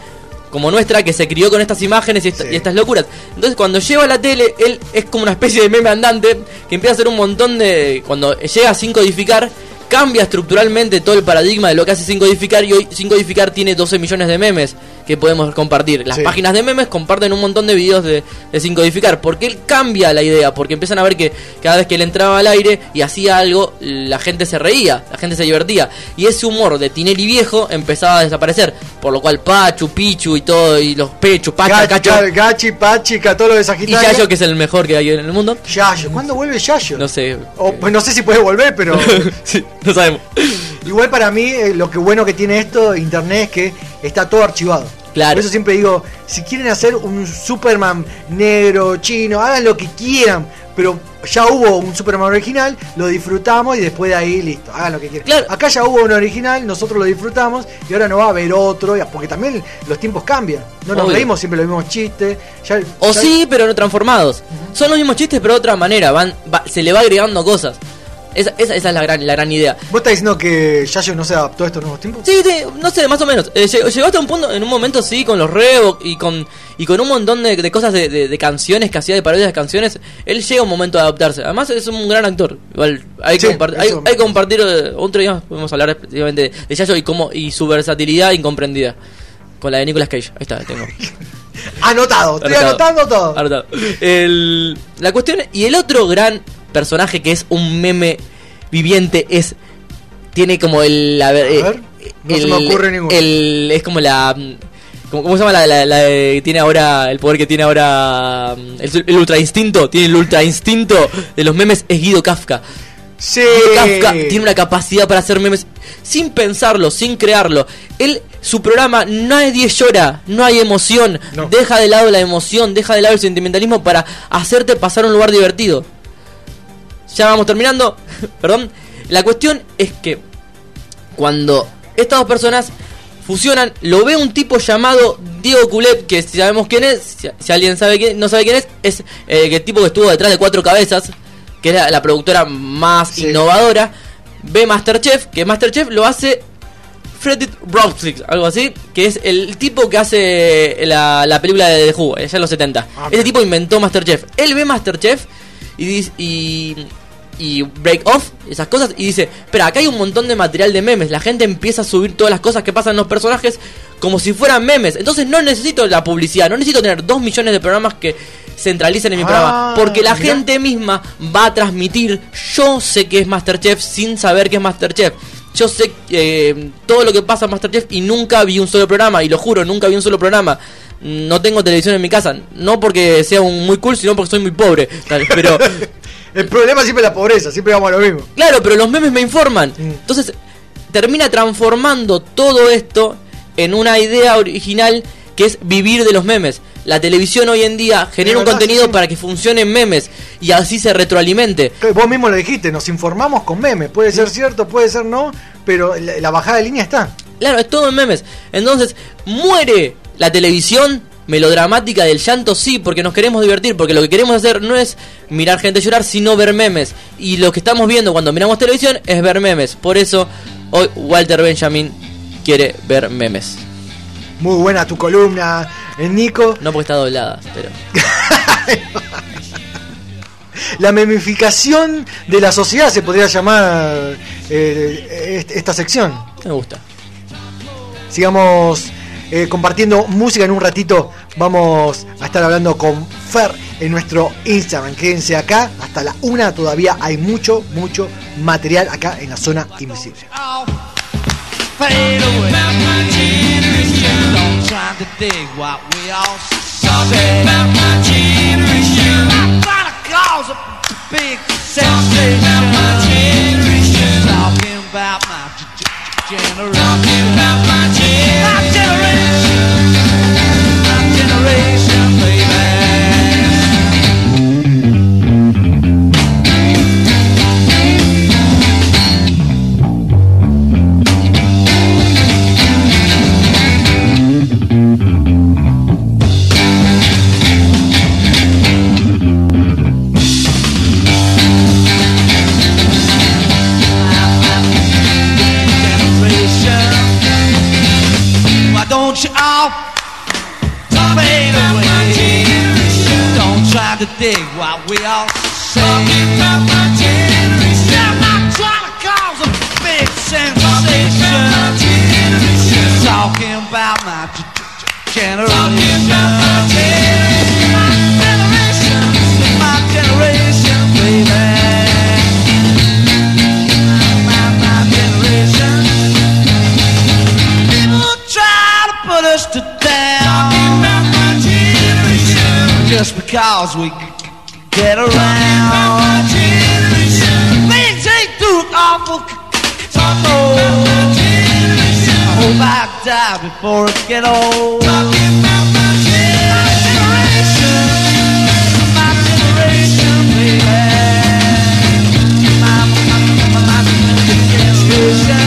como nuestra que se crió con estas imágenes y, esta- y estas locuras. Entonces cuando lleva a la tele, él es como una especie de meme andante que empieza a hacer un montón de... Cuando llega sin codificar, cambia estructuralmente todo el paradigma de lo que hace sin codificar y hoy sin codificar tiene 12 millones de memes que podemos compartir. Las Sí. páginas de memes comparten un montón de videos de, de sin codificar porque él cambia la idea, porque empiezan a ver que cada vez que él entraba al aire y hacía algo, la gente se reía, la gente se divertía y ese humor de Tinelli viejo empezaba a desaparecer, por lo cual Pachu, Pichu y todo y los Pechu, Pacha, Gachi, Cacho Gachi, Pachi, Catolo de y Sagitario. Yayo que es el mejor que hay en el mundo. Yayo, ¿cuándo vuelve Yayo? No sé, O, pues no sé si puede volver, pero sí, no sabemos. igual para mí eh, lo que bueno que tiene esto, internet, es que está todo archivado. Claro. Por eso siempre digo, si quieren hacer un Superman negro, chino, hagan lo que quieran, pero ya hubo un Superman original, lo disfrutamos y después de ahí listo, hagan lo que quieran. Acá ya hubo un original, nosotros lo disfrutamos y ahora no va a haber otro, ya- porque también los tiempos cambian. No nos Obvio. reímos siempre los mismos chistes. ya- O ya- sí, pero no transformados. Son los mismos chistes, pero de otra manera. Van, va- se le va agregando cosas. Esa, esa, esa es la gran, la gran idea. ¿Vos estás diciendo que Yayo no se adaptó a estos nuevos tiempos? Sí, sí, no sé, más o menos. Eh, llegó, hasta un punto, en un momento sí, con los Revo y con, y con un montón de, de cosas de, de- de canciones que hacía de parodias de canciones. Él llega a un momento de adaptarse. Además, es un gran actor. Igual, hay que Sí, compart- hay, hay compartir. eh, otro día podemos hablar específicamente de Yayo y, cómo, y su versatilidad incomprendida. Con la de Nicolas Cage. Ahí está, tengo. Anotado, estoy Anotado. anotando todo. Anotado. El- la cuestión y el otro gran personaje que es un meme viviente es tiene como el a ver, eh, ver, no se me ocurre ninguno. el es como la ¿Cómo, se llama la, la- la de- tiene ahora el poder que tiene ahora mm, el, el ultra instinto? Tiene el ultra instinto de los memes es Guido Kafka. Sí. Guido Kafka tiene una capacidad para hacer memes sin pensarlo, sin crearlo. Él, su programa, nadie llora, no hay emoción. Deja de lado la emoción, deja de lado el sentimentalismo para hacerte pasar un lugar divertido. Ya vamos terminando, perdón. La cuestión es que cuando estas dos personas fusionan, lo ve un tipo llamado Diego Culep, que si sabemos quién es, si, si alguien sabe quién, no sabe quién es, es eh, el tipo que estuvo detrás de Cuatro Cabezas, que es la, productora más innovadora. Ve Masterchef, que Masterchef lo hace Freddy Brownflix, algo así, que es el tipo que hace la, la película de The Who, allá en los 70. Ese tipo inventó Masterchef. Él ve Masterchef y dice, y, y Break Off, esas cosas, y dice, espera, acá hay un montón de material de memes, la gente empieza a subir todas las cosas que pasan en los personajes como si fueran memes. Entonces no necesito la publicidad, no necesito tener dos millones de programas que centralicen en mi Ah, programa, porque la mirá. gente misma va a transmitir, yo sé que es Masterchef sin saber que es Masterchef. Yo sé eh, todo lo que pasa en Masterchef y nunca vi un solo programa, y lo juro, nunca vi un solo programa. No tengo televisión en mi casa, no porque sea un muy cool, sino porque soy muy pobre. Tal, Pero El problema siempre es la pobreza, siempre vamos a lo mismo. Claro, pero los memes me informan. Entonces, termina transformando todo esto en una idea original que es vivir de los memes. La televisión hoy en día genera un contenido sí, para que funcionen memes y así se retroalimente. Vos mismo lo dijiste, nos informamos con memes. Puede ser cierto, puede ser no, pero la, la bajada de línea está. Claro, es todo en memes. Entonces, muere la televisión melodramática del llanto, sí, porque nos queremos divertir, porque lo que queremos hacer no es mirar gente llorar, sino ver memes. Y lo que estamos viendo cuando miramos televisión es ver memes. Por eso, hoy Walter Benjamin quiere ver memes. Muy buena tu columna, eh, Nico. No porque está doblada, pero... La memificación de la sociedad se podría llamar eh, est- esta sección. Me gusta. Sigamos eh, compartiendo música en un ratito. Vamos a estar hablando con Lucifer en nuestro Instagram. Quédense acá hasta la una. Todavía hay mucho, mucho material acá en la zona invisible. Try to dig what we all say. I'm not trying to cause a big sensation. Talking about my g- g- generation. My just because we get around. Things ain't too awful. I hope I die before it get old. My generation, my generation, baby. My, my, my, my, my generation.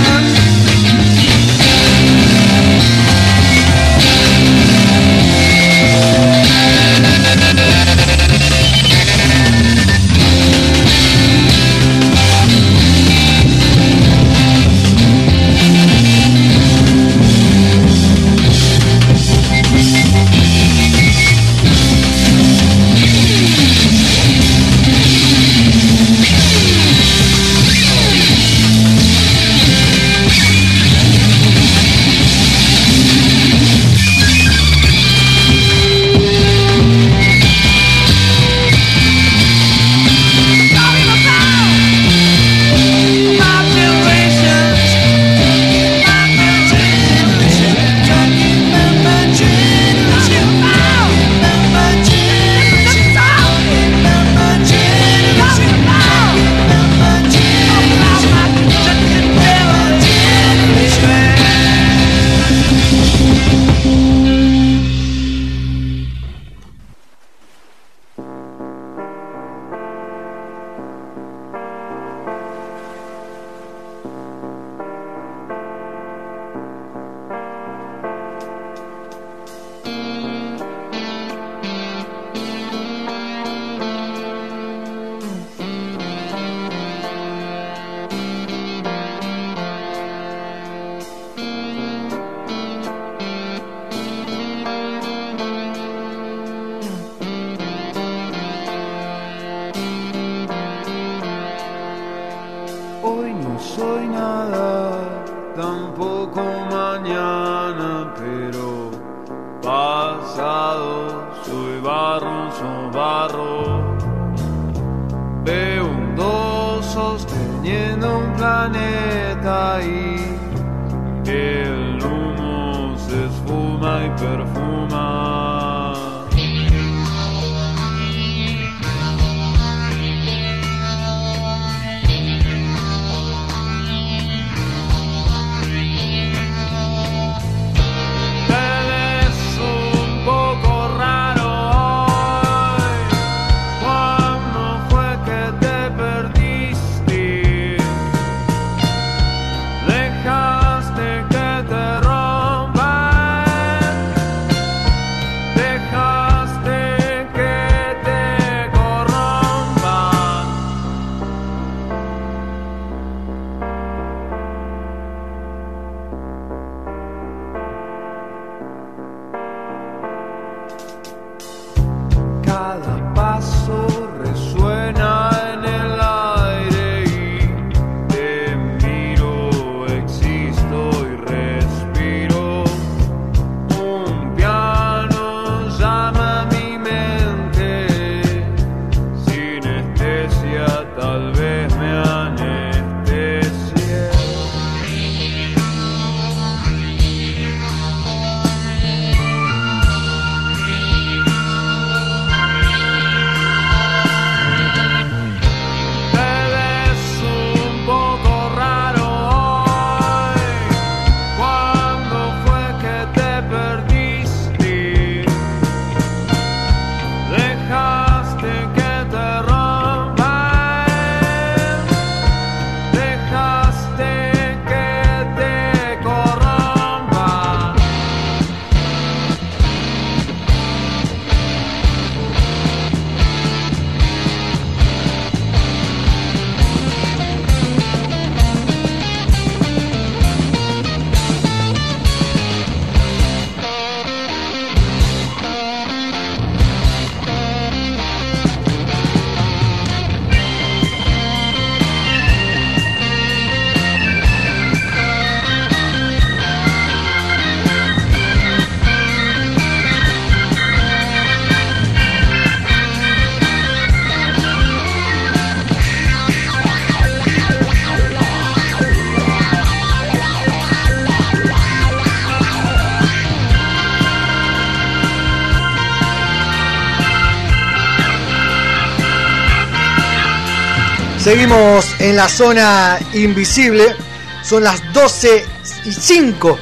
Seguimos en la zona invisible. Son las 12 y 5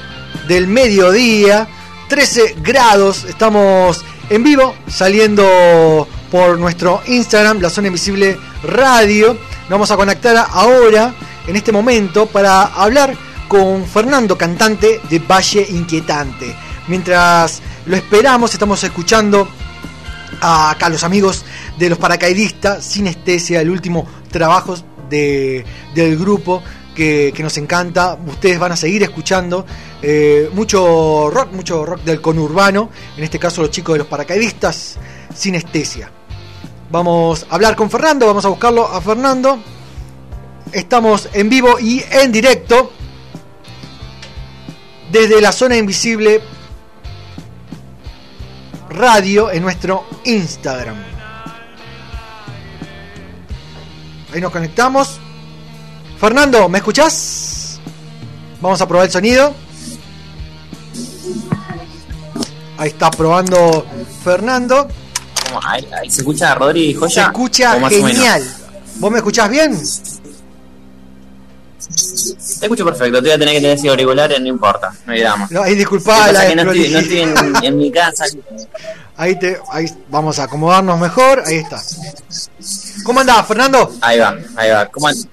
del mediodía. 13 grados. Estamos en vivo saliendo por nuestro Instagram, la zona invisible radio. Nos vamos a conectar ahora, en este momento, para hablar con Fernando, cantante de Valle Inquietante. Mientras lo esperamos, estamos escuchando a acá los amigos de los paracaidistas, Sinestesia, el último trabajo de, del grupo que, que nos encanta. Ustedes van a seguir escuchando eh, mucho rock, mucho rock del conurbano, en este caso los chicos de los paracaidistas, Sinestesia. Vamos a hablar con Fernando, vamos a buscarlo a Fernando. Estamos en vivo y en directo desde la zona invisible radio en nuestro Instagram. Ahí nos conectamos. Fernando, ¿me escuchás? Vamos a probar el sonido. Ahí está probando Fernando. Ahí, ahí se escucha Rodri Joya. Se escucha genial. ¿Vos me escuchás bien? Te escucho perfecto, te voy a tener que tener ese auriculares, no importa, no hay drama. No, ahí la que no estoy, no estoy desprolijidad. en, en mi casa. Ahí te, ahí vamos a acomodarnos mejor. Ahí está. ¿Cómo andás, Fernando? Ahí va, ahí va. ¿Cómo and-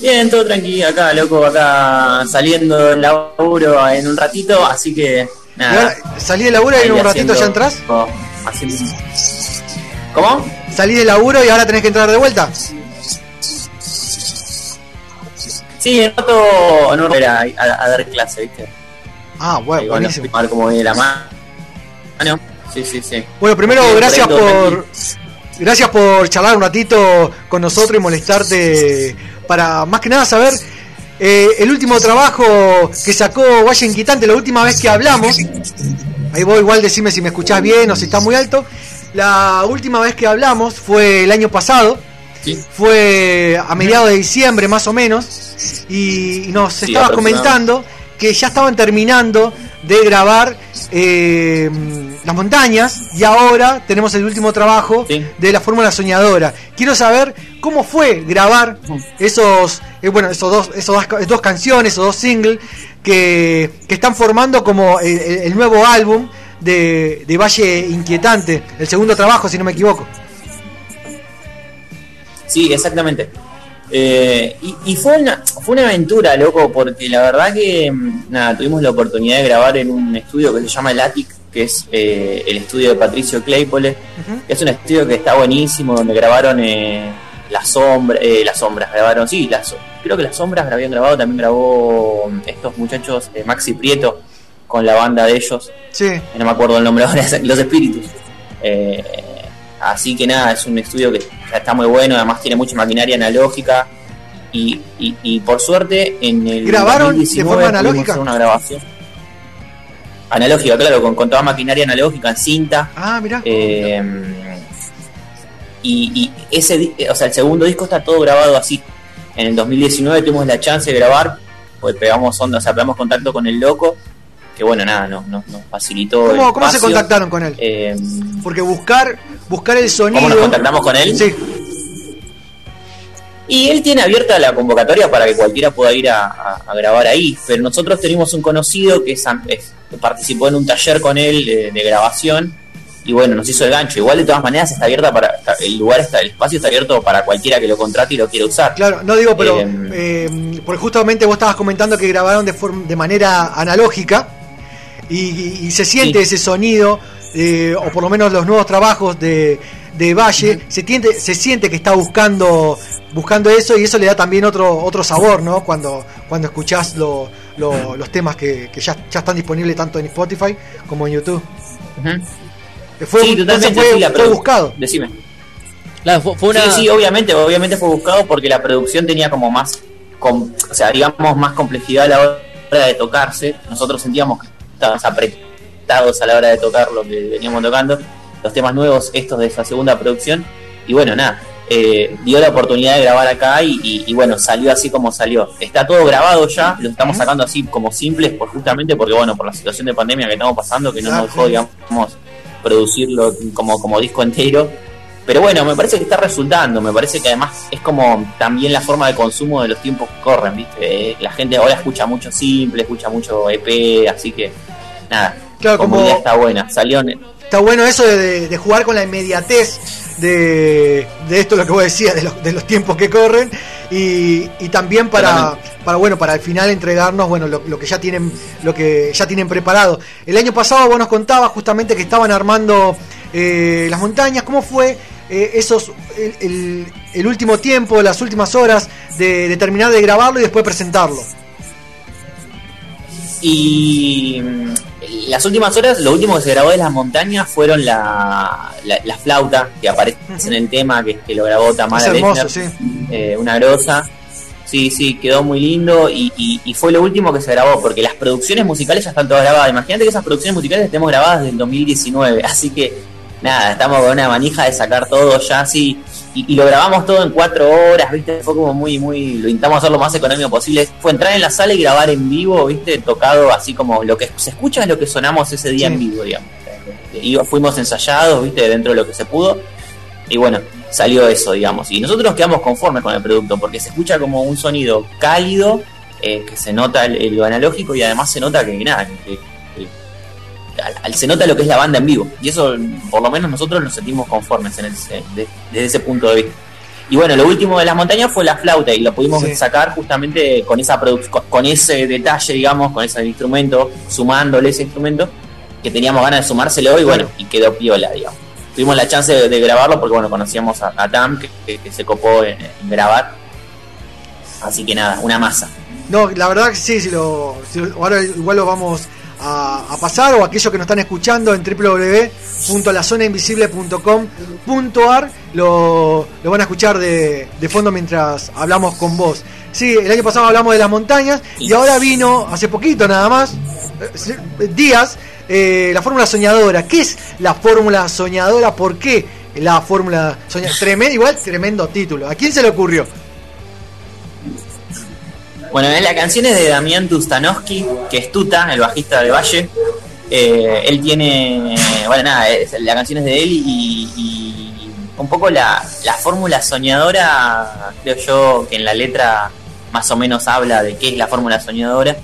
Bien, todo tranquilo acá, loco, acá saliendo del laburo en un ratito, así que nada. ¿Salí de laburo y en un ratito haciendo- ya entras? haciendo- ¿Cómo? Salí de laburo y ahora tenés que entrar de vuelta. Sí, en rato, en un rato a, a- a dar clase, ¿viste? Ah, bueno, Ahí, bueno, buenísimo. a ver cómo viene la mano. Sí, sí, sí. Bueno, primero, gracias por. Gracias por charlar un ratito con nosotros y molestarte para más que nada saber eh, el último trabajo que sacó Valle Inquietante, la última vez que hablamos. Ahí vos igual decime si me escuchás bien o si está muy alto. La última vez que hablamos fue el año pasado. Fue a mediados de diciembre más o menos. Y, nos Sí, estabas comentando que ya estaban terminando de grabar eh, Las Montañas y ahora tenemos el último trabajo de la Fórmula Soñadora. Quiero saber cómo fue grabar esos, eh, bueno, esos dos, esos dos, dos canciones, esos dos singles que, que están formando como el, el- el nuevo álbum de, de Valle Inquietante, el segundo trabajo, si no me equivoco. Sí, exactamente. Eh, y y fue, una, fue una aventura, loco, porque la verdad que mm, nada, tuvimos la oportunidad de grabar en un estudio que se llama El Attic, que es eh, el estudio de Patricio Claypole. Es un estudio que está buenísimo, donde grabaron eh, las sombras, las sombras, grabaron, sí, las, creo que las sombras habían grabado, también grabó mm, estos muchachos, eh, Maxi Prieto, con la banda de ellos. Sí. No me acuerdo el nombre ahora, Los Espíritus. Eh, así que nada, es un estudio que ya está muy bueno, además tiene mucha maquinaria analógica. Y, y, y por suerte en el ¿Grabaron de 2019 forma pudimos analógica? una grabación analógica, claro, con, con toda maquinaria analógica en cinta. Ah, mira. Eh, y, y ese, di- o sea, el segundo disco está todo grabado así. En el 2019 tuvimos la chance de grabar, pues pegamos onda, o sea, pegamos contacto con el loco, que bueno, nada, nos, nos, nos facilitó. el ¿Cómo, cómo se contactaron con él? Eh, Porque buscar, buscar el sonido. ¿Cómo nos contactamos con él? Sí. Y él tiene abierta la convocatoria para que cualquiera pueda ir a, a- a grabar ahí, pero nosotros tenemos un conocido que es, am- es- que participó en un taller con él eh, de, grabación y bueno, nos hizo el gancho. Igual de todas maneras está abierta para, está- el lugar está, el espacio está abierto para cualquiera que lo contrate y lo quiera usar. Claro, no digo, pero Eh, eh, porque justamente vos estabas comentando que grabaron de, forma, de manera analógica y, y- y se siente ese sonido, eh, o por lo menos los nuevos trabajos de, de Valle, se, tiende, se siente que está buscando buscando eso y eso le da también otro otro sabor, ¿no? Cuando cuando escuchás lo- lo- los temas que, que ya, ya están disponibles tanto en Spotify como en YouTube. Eh, Fue, sí, totalmente, fue, sí, la fue buscado. Decime. fue, una- Sí, sí, obviamente, obviamente fue buscado porque la producción tenía como más, com- o sea, digamos, más complejidad a la hora de tocarse. Nosotros sentíamos que estábamos a la hora de tocar lo que veníamos tocando, los temas nuevos, estos de esa segunda producción. Y bueno, nada, eh, dio la oportunidad de grabar acá y, y- y bueno, salió así como salió. Está todo grabado ya, lo estamos sacando así como simples, por, justamente porque, bueno, por la situación de pandemia que estamos pasando, que no nos dejó, digamos, producirlo como, como disco entero. pero bueno, me parece que está resultando, me parece que además es como también la forma de consumo de los tiempos que corren, ¿viste? Eh, La gente ahora escucha mucho simple, escucha mucho EP, así que nada, Claro, como está buena, salió en- Está bueno eso de, de- de jugar con la inmediatez de, de esto lo que vos decías, de los, de los tiempos que corren y, y también para, para bueno para al final entregarnos bueno lo, lo que ya tienen lo que ya tienen preparado. El año pasado vos nos contabas justamente que estaban armando eh, las montañas. ¿Cómo fue eh, esos el, el- el último tiempo, las últimas horas de, de terminar de grabarlo y después presentarlo? Y mm, las últimas horas, lo último que se grabó de las montañas fueron la, la, la flauta que aparece en el tema, que, que lo grabó Tamara hermoso, Lechner, eh, una grosa. Sí, sí, quedó muy lindo y, y- y fue lo último que se grabó, porque las producciones musicales ya están todas grabadas. Imagínate que esas producciones musicales estemos grabadas desde el 2019, así que nada, estamos con una manija de sacar todo ya así. Y, y lo grabamos todo en cuatro horas, ¿viste? Fue como muy, muy. Lo intentamos hacer lo más económico posible. Fue entrar en la sala y grabar en vivo, ¿viste? Tocado así como lo que se escucha es lo que sonamos ese día en vivo, digamos. Y fuimos ensayados, ¿viste? Dentro de lo que se pudo. Y bueno, salió eso, digamos. Y nosotros nos quedamos conformes con el producto porque se escucha como un sonido cálido, eh, que se nota el, el- lo analógico y además se nota que nada, que- se nota lo que es la banda en vivo. Y eso, por lo menos nosotros nos sentimos conformes en el- de- desde ese punto de vista. Y bueno, lo último de las montañas fue la flauta y lo pudimos Sí. sacar justamente con esa con, ese detalle, digamos, con ese instrumento, sumándole ese instrumento, que teníamos ganas de sumárselo y bueno, y quedó piola, digamos. Tuvimos la chance de, de grabarlo porque bueno, conocíamos a, a Tam, que, que- que se copó en, en grabar. Así que nada, una masa. No, la verdad que sí, si lo, si lo- ahora igual lo vamos a, a pasar o aquellos que nos están escuchando en www.lazonainvisible.com.ar lo, lo van a escuchar de, de fondo mientras hablamos con vos. Sí, el año pasado hablamos de las montañas y ahora vino, hace poquito nada más, eh, días, eh, la fórmula soñadora. ¿Qué es la fórmula soñadora? ¿Por qué la fórmula soñadora? Tremendo, igual tremendo título. ¿A quién se le ocurrió? Bueno, la canción es de Damián Tustanowski, que es Tuta, el bajista de Valle. Eh, él tiene, bueno, nada, la canción es de él y, un poco la, la fórmula soñadora, creo yo, que en la letra más o menos habla de qué es la fórmula soñadora.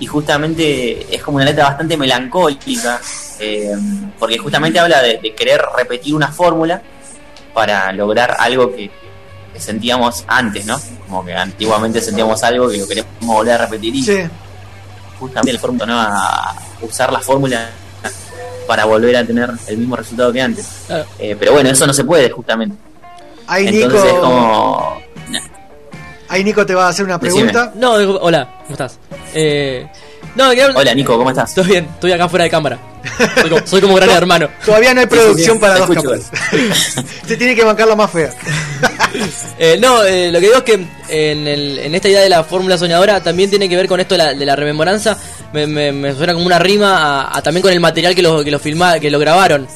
Y justamente es como una letra bastante melancólica, eh, porque justamente habla de querer repetir una fórmula para lograr algo que, que sentíamos antes, ¿no? Como que antiguamente sentíamos algo que lo queremos volver a repetir y Sí. justamente el fórmula ¿no? a usar la fórmula para volver a tener el mismo resultado que antes. Eh, pero bueno, eso no se puede justamente. Ahí Entonces Nico, es como... ahí Nico te va a hacer una Decime. pregunta. No, digo, hola, ¿cómo estás? Eh, no, que hablo- Hola Nico, ¿cómo estás? Estoy bien, estoy acá fuera de cámara. Soy como, soy como gran hermano. Todavía no hay Sí, sí, producción sí, para te dos capas. Se tiene que bancar la más fea. Eh, no, eh, lo que digo es que en, el- en esta idea de la fórmula soñadora también tiene que ver con esto de la, de la rememoranza. Me, suena como una rima a, también con el material que lo, que lo filma, que lo grabaron.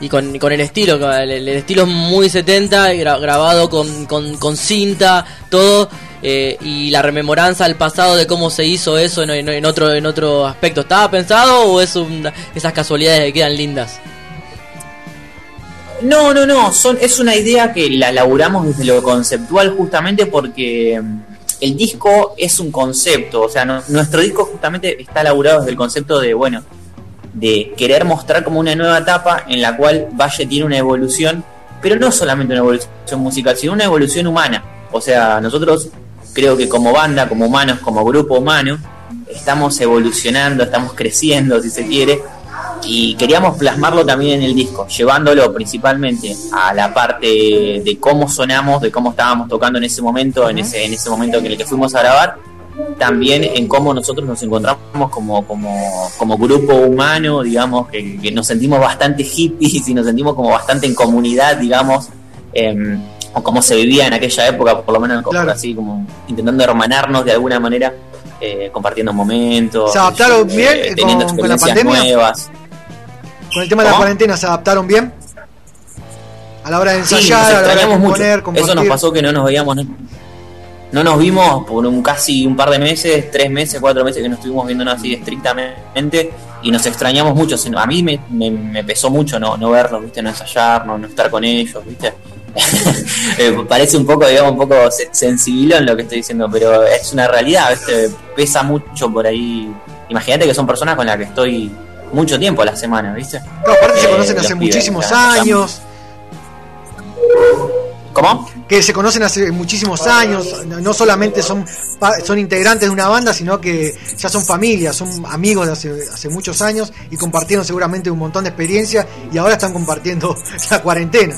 Y con, el estilo, el, estilo es muy 70, gra- grabado con, con, cinta, todo. eh, y la rememoranza al pasado de cómo se hizo eso en otro, en otro aspecto. ¿Estaba pensado o es un- esas casualidades que quedan lindas? No, no, no, son, es una idea que la laburamos desde lo conceptual justamente porque mm, el disco es un concepto, o sea, no- nuestro disco justamente está laburado desde el concepto de, bueno, de querer mostrar como una nueva etapa en la cual Valle tiene una evolución, pero no solamente una evolución musical, sino una evolución humana. O sea, nosotros creo que como banda, como humanos, como grupo humano, estamos evolucionando, estamos creciendo, si se quiere, y queríamos plasmarlo también en el disco, llevándolo principalmente a la parte de cómo sonamos, de cómo estábamos tocando en ese momento, en ese, en ese momento en el que fuimos a grabar, también en cómo nosotros nos encontramos como, como, como grupo humano, digamos, que, que nos sentimos bastante hippies y nos sentimos como bastante en comunidad, digamos, em, o cómo se vivía en aquella época, por lo menos como así, como intentando hermanarnos de alguna manera, eh, compartiendo momentos, ¿Se adaptaron eh, teniendo con- con la experiencias pandemia? nuevas. Con el tema de la ¿Cómo? cuarentena, ¿se adaptaron bien? A la hora de Sí, nos ensayar, a la hora de mucho. componer, compartir. Eso nos pasó que no nos veíamos. No, no nos vimos por un casi un par de meses, tres meses, cuatro meses que no estuvimos viéndonos así estrictamente y nos extrañamos mucho. A mí me, me- me pesó mucho no, no verlos, ¿viste? no ensayar, no, no estar con ellos, ¿viste? Eh, parece un poco, digamos, un poco se- sensibilón lo que estoy diciendo, pero es una realidad, ¿viste? pesa mucho por ahí. Imagínate que son personas con las que estoy mucho tiempo a la semana, ¿viste? No, aparte se Eh, conocen hace pibes, muchísimos años. ¿Cómo? Que se conocen hace muchísimos años. No solamente son, son integrantes de una banda, sino que ya son familias, son amigos de hace, hace muchos años y compartieron seguramente un montón de experiencia y ahora están compartiendo la cuarentena.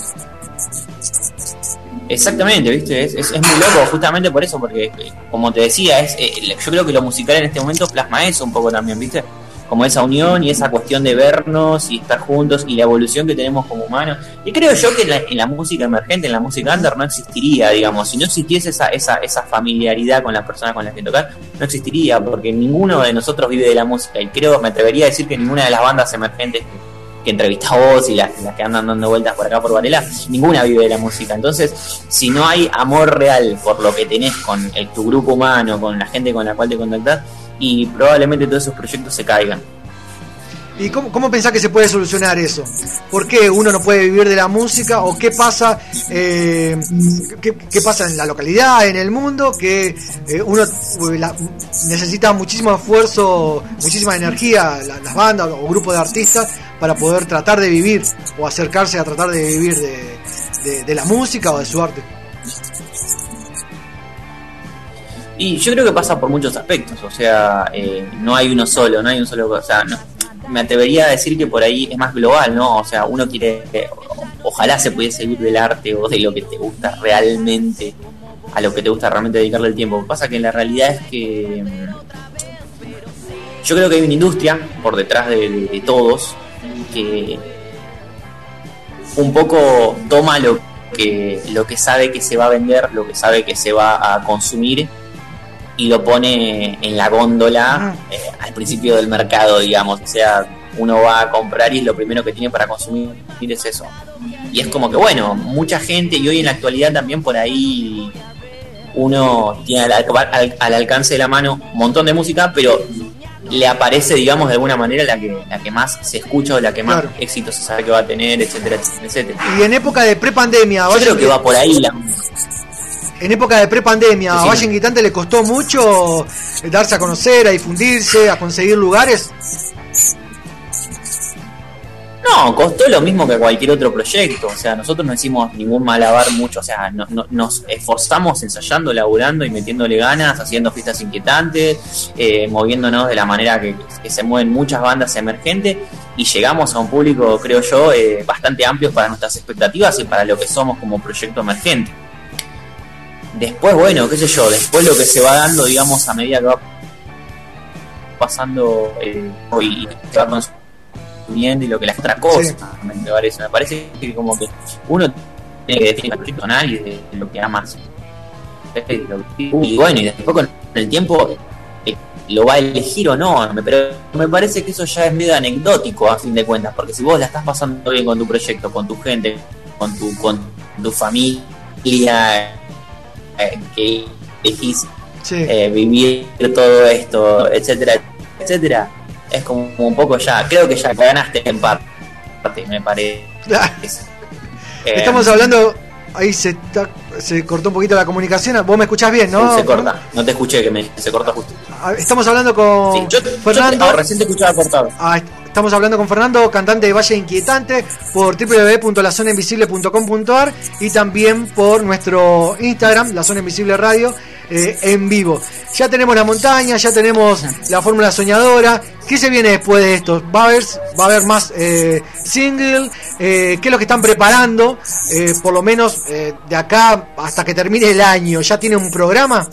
Exactamente, ¿viste? Es, es, es muy loco, justamente por eso, porque, eh, como te decía, es eh, yo creo que lo musical en este momento plasma eso un poco también, ¿viste? Como esa unión y esa cuestión de vernos y estar juntos y la evolución que tenemos como humanos. Y creo yo que en la, en la música emergente, en la música under, no existiría, digamos, si no existiese esa, esa, esa familiaridad con las personas con las que tocar, no existiría, porque ninguno de nosotros vive de la música. Y creo, me atrevería a decir que ninguna de las bandas emergentes que entrevista vos y las, las que andan dando vueltas por acá por Varela, ninguna vive de la música. Entonces, si no hay amor real por lo que tenés con el- tu grupo humano, con la gente con la cual te contactás, y probablemente todos esos proyectos se caigan. ¿Y cómo, cómo pensás que se puede solucionar eso? ¿Por qué uno no puede vivir de la música? ¿O qué pasa, eh, qué, qué pasa en la localidad, en el mundo? Que eh, uno eh, necesita muchísimo esfuerzo, muchísima energía, la- las bandas o grupos de artistas, para poder tratar de vivir o acercarse a tratar de vivir de- de la música o de su arte. Y yo creo que pasa por muchos aspectos, o sea, eh, no hay uno solo, no hay un solo, o sea, me atrevería a decir que por ahí es más global, ¿no? O sea, uno quiere, ojalá se pudiese vivir del arte o de lo que te gusta realmente, a lo que te gusta realmente dedicarle el tiempo. Pasa que la realidad es que mm, yo creo que hay una industria por detrás de, de- de todos que un poco toma lo que, lo que sabe que se va a vender, lo que sabe que se va a consumir y lo pone en la góndola eh, al principio del mercado, digamos. O sea, uno va a comprar y lo primero que tiene para consumir es eso. Y es como que, bueno, mucha gente, y hoy en la actualidad también por ahí uno tiene al, al- al alcance de la mano un montón de música, pero le aparece, digamos, de alguna manera la que, la que más se escucha o la que más Claro. éxito se sabe que va a tener, etcétera, etcétera. Y en época de prepandemia, Yo creo que va por ahí la, en época de prepandemia, a. Valle Inquietante le costó mucho darse a conocer, a difundirse, a conseguir lugares. No, costó lo mismo que cualquier otro proyecto. O sea, nosotros no hicimos ningún malabar mucho. O sea, no- no- nos esforzamos ensayando, laburando y metiéndole ganas, haciendo fiestas inquietantes, eh, moviéndonos de la manera que, que se mueven muchas bandas emergentes y llegamos a un público, creo yo, eh, bastante amplio para nuestras expectativas y para lo que somos como proyecto emergente. Después, bueno, qué sé yo, después lo que se va dando, digamos, a medida que va pasando eh, y se va consumiendo y lo que la otra cosa Sí. me, parece me parece que como que uno tiene que definir personal y de, lo que amas y bueno y después con el tiempo eh, lo va a elegir o no pero me parece que eso ya es medio anecdótico a fin de cuentas porque si vos la estás pasando bien con tu proyecto con tu gente con tu con tu familia eh, que elegís eh, vivir todo esto, etcétera, etcétera, es como un poco ya, creo que ya ganaste en parte, me parece. Eh, Estamos hablando, ahí se, está- se cortó un poquito la comunicación. Vos me escuchás bien, ¿no? se corta, no te escuché que me, se corta justo. Ah, Estamos hablando con Sí, yo, Fernando. yo te- recién te escuchaba cortado. Ah, estamos hablando con Fernando, cantante de Valle Inquietante, por www.lazonainvisible.com.ar y también por nuestro Instagram, La Zona Invisible Radio, eh, en vivo. Ya tenemos la montaña, ya tenemos la fórmula soñadora. ¿Qué se viene después de esto? ¿Va a haber, va a haber más eh, single? Eh, ¿Qué es lo que están preparando? Eh, por lo menos eh, de acá hasta que termine el año. ¿Ya tiene un programa?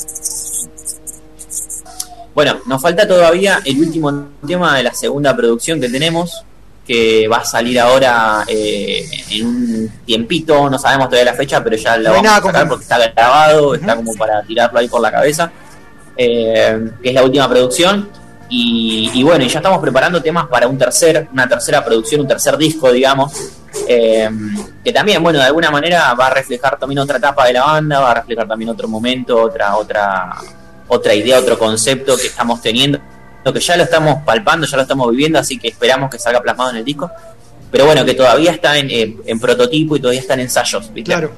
Bueno, nos falta todavía el último tema de la segunda producción que tenemos, que va a salir ahora eh, en un tiempito, no sabemos todavía la fecha, pero ya lo vamos nada a sacar porque está grabado, está como para tirarlo ahí por la cabeza, eh, que es la última producción. Y, y bueno, ya estamos preparando temas para un tercer, una tercera producción, un tercer disco, digamos, eh, que también, bueno, de alguna manera va a reflejar también otra etapa de la banda, va a reflejar también otro momento, otra, otra, otra idea, otro concepto que estamos teniendo, lo que ya lo estamos palpando, ya lo estamos viviendo, así que esperamos que salga plasmado en el disco. Pero bueno, que todavía está en, eh, en prototipo y todavía está en ensayos, ¿viste? Claro.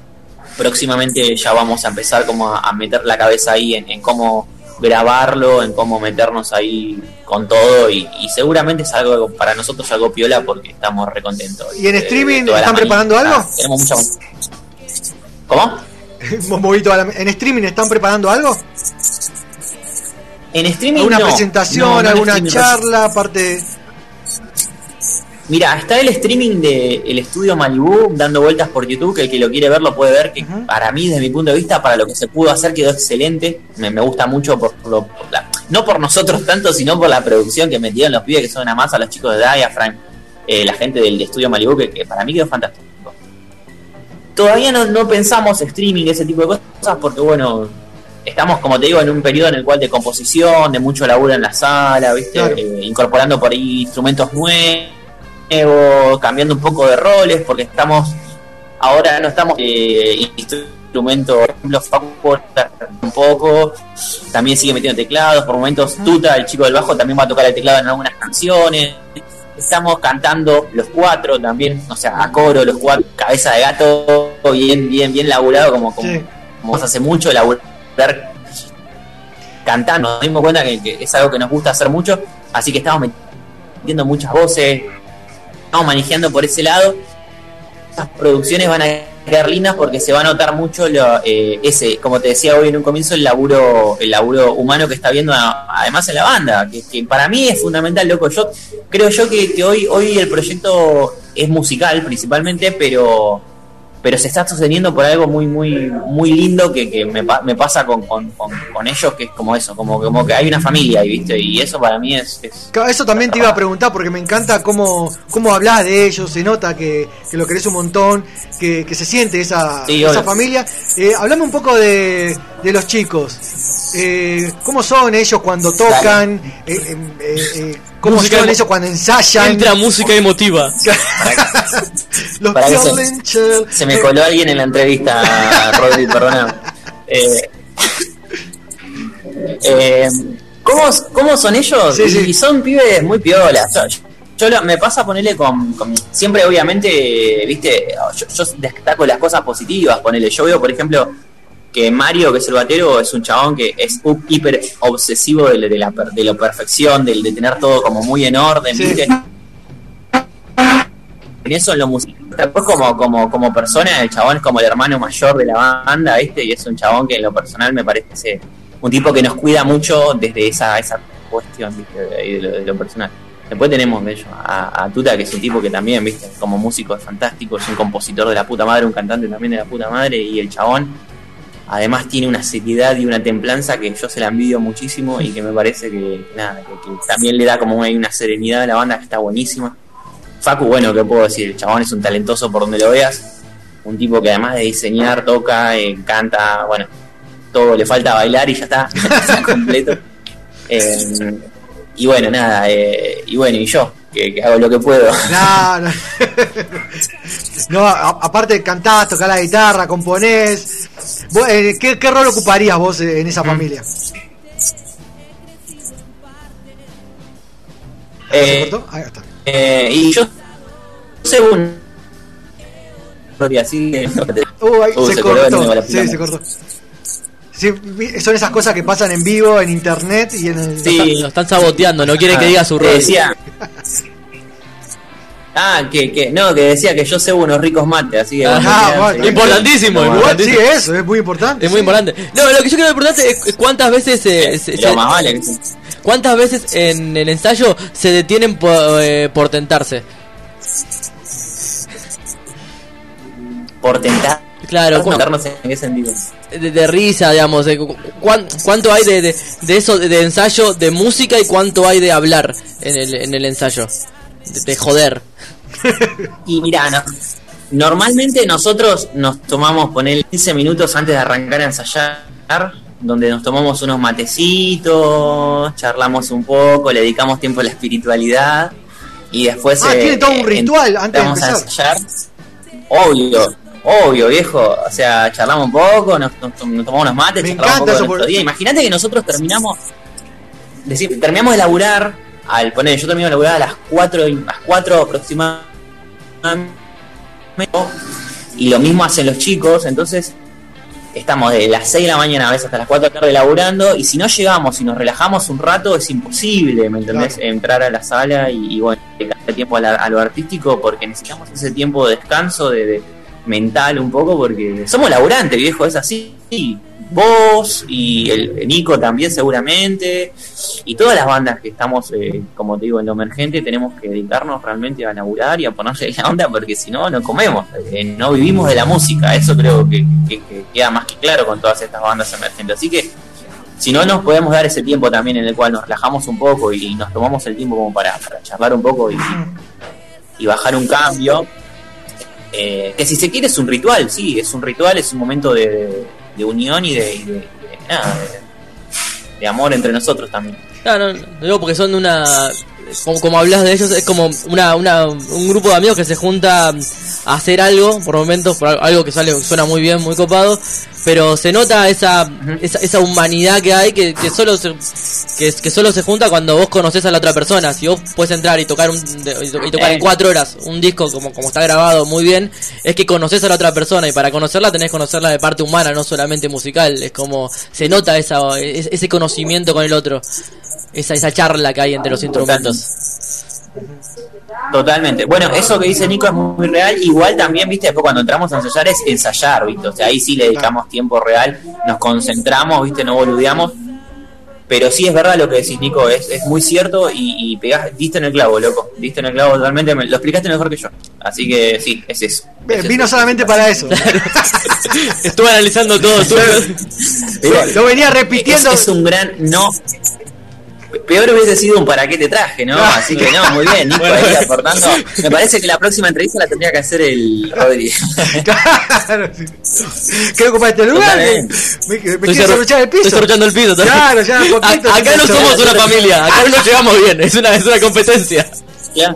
próximamente ya vamos a empezar como a, a meter la cabeza ahí en, en cómo grabarlo, en cómo meternos ahí con todo y, y seguramente es algo para nosotros algo piola porque estamos recontentos. ¿Y en de- streaming de están preparando algo? Ah, tenemos mucha... ¿Cómo? ¿En streaming están preparando algo? En streaming ¿Alguna no. presentación, No, alguna streaming. charla, aparte? Mira, está el streaming de el estudio Malibu dando vueltas por YouTube, que el que lo quiere ver lo puede ver, que para mí, desde mi punto de vista, para lo que se pudo hacer quedó excelente. Me, me gusta mucho por, lo, por la- no por nosotros tanto, sino por la producción que metieron los pibes que son una masa, los chicos de Diaphragm, eh, la gente del estudio Malibu, que, que para mí quedó fantástico. Todavía no, no pensamos streaming, ese tipo de cosas, porque bueno, estamos, como te digo, en un periodo en el cual de composición, de mucho laburo en la sala, ¿viste? Claro. Eh, incorporando por ahí instrumentos nuevos, cambiando un poco de roles, porque estamos, ahora no estamos eh, instrumentos, por ejemplo, Facu un poco, también sigue metiendo teclados, por momentos Tuta, el chico del bajo, también va a tocar el teclado en algunas canciones. Estamos cantando los cuatro también, o sea, a coro, los cuatro, cabeza de gato, bien, bien, bien laburado, como, como, como hace mucho, laburar cantando. Nos dimos cuenta que, es algo que nos gusta hacer mucho, así que estamos metiendo muchas voces, estamos manejando por ese lado. Estas producciones van a quedar lindas porque se va a notar mucho lo, eh, ese, como te decía hoy en un comienzo, el laburo, el laburo humano que está viendo además en la banda, que, que para mí es fundamental, loco. Yo creo yo que, que hoy, hoy el proyecto es musical principalmente, pero pero se está sosteniendo por algo muy muy muy lindo que, que me, me pasa con, con, con- con ellos, que es como eso, como, como que hay una familia ahí, ¿viste? Y eso para mí es, Eso también te iba a preguntar porque me encanta cómo, cómo hablas de ellos, se nota que, que lo querés un montón, que, que se siente esa, Sí, esa familia. Eh, hablame un poco de, de los chicos. Eh, ¿Cómo son ellos cuando tocan? Eh, eh, eh, eh, ¿Cómo Música son ellos cuando ensayan? Entra música emotiva. los Para se- se me coló alguien en la entrevista, Rodri, perdona. Eh, eh, ¿cómo, ¿Cómo son ellos? Sí, y, sí. y son pibes muy piolas. Yo, yo lo- me pasa ponerle con, con- Siempre, obviamente, viste, yo, yo destaco las cosas positivas, ponele. Yo veo, por ejemplo, que Mario, que es el batero, es un chabón que es hiper obsesivo de, de la, de la perfección, del de tener todo como muy en orden, Sí. ¿viste? En eso en lo musical. Después como, como, como persona, el chabón es como el hermano mayor de la banda, ¿viste? Y es un chabón que en lo personal me parece un tipo que nos cuida mucho desde esa, esa cuestión, ¿viste? De lo, de lo personal. Después tenemos de ellos a, a Tuta, que es un tipo que también, ¿viste? Como músico es fantástico, es un compositor de la puta madre, un cantante también de la puta madre, y el chabón además tiene una seriedad y una templanza que yo se la envidio muchísimo y que me parece que, nada, que, que también le da como una, serenidad a la banda que está buenísima. Facu, bueno, ¿qué puedo decir? El chabón es un talentoso por donde lo veas. Un tipo que además de diseñar, toca, eh, canta, bueno, todo le falta bailar y ya está, está completo. Eh, y bueno, nada, eh, y bueno, y yo, que, que hago lo que puedo. No, no. No, a- aparte cantás, tocás la guitarra, componés. Vos, eh, ¿qué, qué rol ocuparías vos eh, en Mm. esa familia? Eh, Ahí está. eh, y yo, según. Así que. Uh, ahí Uh, se, se cortó. Sí, se cortó. Sí, son esas cosas que pasan en vivo, en internet y en el. Sí. Lo están saboteando, no quiere que Ah, diga su rol. decía. Ah, que, que, no, que decía que yo sé unos ricos mates, así que. Ah, bueno, bueno, sí. Importantísimo, No, Igual, sí, eso, es muy importante. Es muy importante. No, lo que yo quiero preguntarte es es cuántas veces se- Pero se- más vale que sí. cuántas veces en el ensayo se detienen por, eh, por tentarse. Por tentar. Claro, en qué sentido. de, de risa, digamos. de cu- cuán- ¿Cuánto hay de, de, de eso, de, de ensayo de música y cuánto hay de hablar en el, en el ensayo? De, de joder. Y mira, no- normalmente nosotros nos tomamos poner 15 minutos antes de arrancar a ensayar, donde nos tomamos unos matecitos, charlamos un poco, le dedicamos tiempo a la espiritualidad y después Ah, eh, tiene todo un eh, ritual antes de a ensayar. Obvio, obvio, viejo. O sea, charlamos un poco, nos, nos- nos tomamos unos mates, Me charlamos un poco de nuestro día. Imagínate que nosotros terminamos, decir, terminamos de laburar, al poner, yo termino de laburar a las 4, y- a las 4 aproximadamente, y lo mismo hacen los chicos, entonces estamos de las 6 de la mañana a veces hasta las 4 de la tarde laburando y si no llegamos y nos relajamos un rato es imposible, ¿me entendés? Entrar a la sala y, y bueno, dedicarle tiempo a, la- a lo artístico porque necesitamos ese tiempo de descanso, de, de mental un poco porque somos laburantes, viejo, es así. Vos y el Nico también seguramente y todas las bandas que estamos, eh, como te digo, en lo emergente tenemos que dedicarnos realmente a laburar y a ponerle la onda porque si no, no comemos, eh, no vivimos de la música, eso creo que, que- que queda más que claro con todas estas bandas emergentes. Así que si no nos podemos dar ese tiempo también en el cual nos relajamos un poco y nos tomamos el tiempo como para, charlar un poco y, bajar un cambio, eh, que si se quiere es un ritual, sí, es un ritual, es un momento de- de unión y de, nada, de amor entre nosotros también. Claro, no, no digo porque son una. Como, como hablas de ellos, es como una, una, un grupo de amigos que se junta a hacer algo por momentos, por al- algo que sale suena muy bien, muy copado, pero se nota esa, esa, esa humanidad que hay que, que solo se, que, que solo se junta cuando vos conoces a la otra persona. Si vos puedes entrar y tocar un, y to- y tocar en Eh. cuatro horas un disco como, como está grabado muy bien, es que conoces a la otra persona y para conocerla tenés que conocerla de parte humana, no solamente musical. Es como se nota esa, es- ese conocimiento con el otro esa, esa charla que hay entre los instrumentos. Totalmente. Bueno, eso que dice Nico es muy real. Igual también, viste, después cuando entramos a ensayar es ensayar, viste. O sea, ahí sí le dedicamos tiempo real, nos concentramos, viste, no boludeamos. Pero sí es verdad lo que decís, Nico, es, es muy cierto y, y pegás, diste en el clavo, loco. Diste en el clavo totalmente, me- lo explicaste mejor que yo. Así que sí, es eso. Vino solamente para eso. Estuve analizando todo. Pero Lo venía repitiendo. Es, es un gran no. Peor hubiese sido un para qué te traje, ¿no? Así que no, muy bien, Nico, Bueno, ahí aportando. Me parece que la próxima entrevista la tendría que hacer el Rodri. Claro, sí. Quiero ocupar este lugar. Me, me, quiero cerru- serruchar el piso. Estoy cerruchando el piso también. Claro, ya poquito. A- acá no somos una familia, acá no llegamos bien, es una, es una competencia. Ya.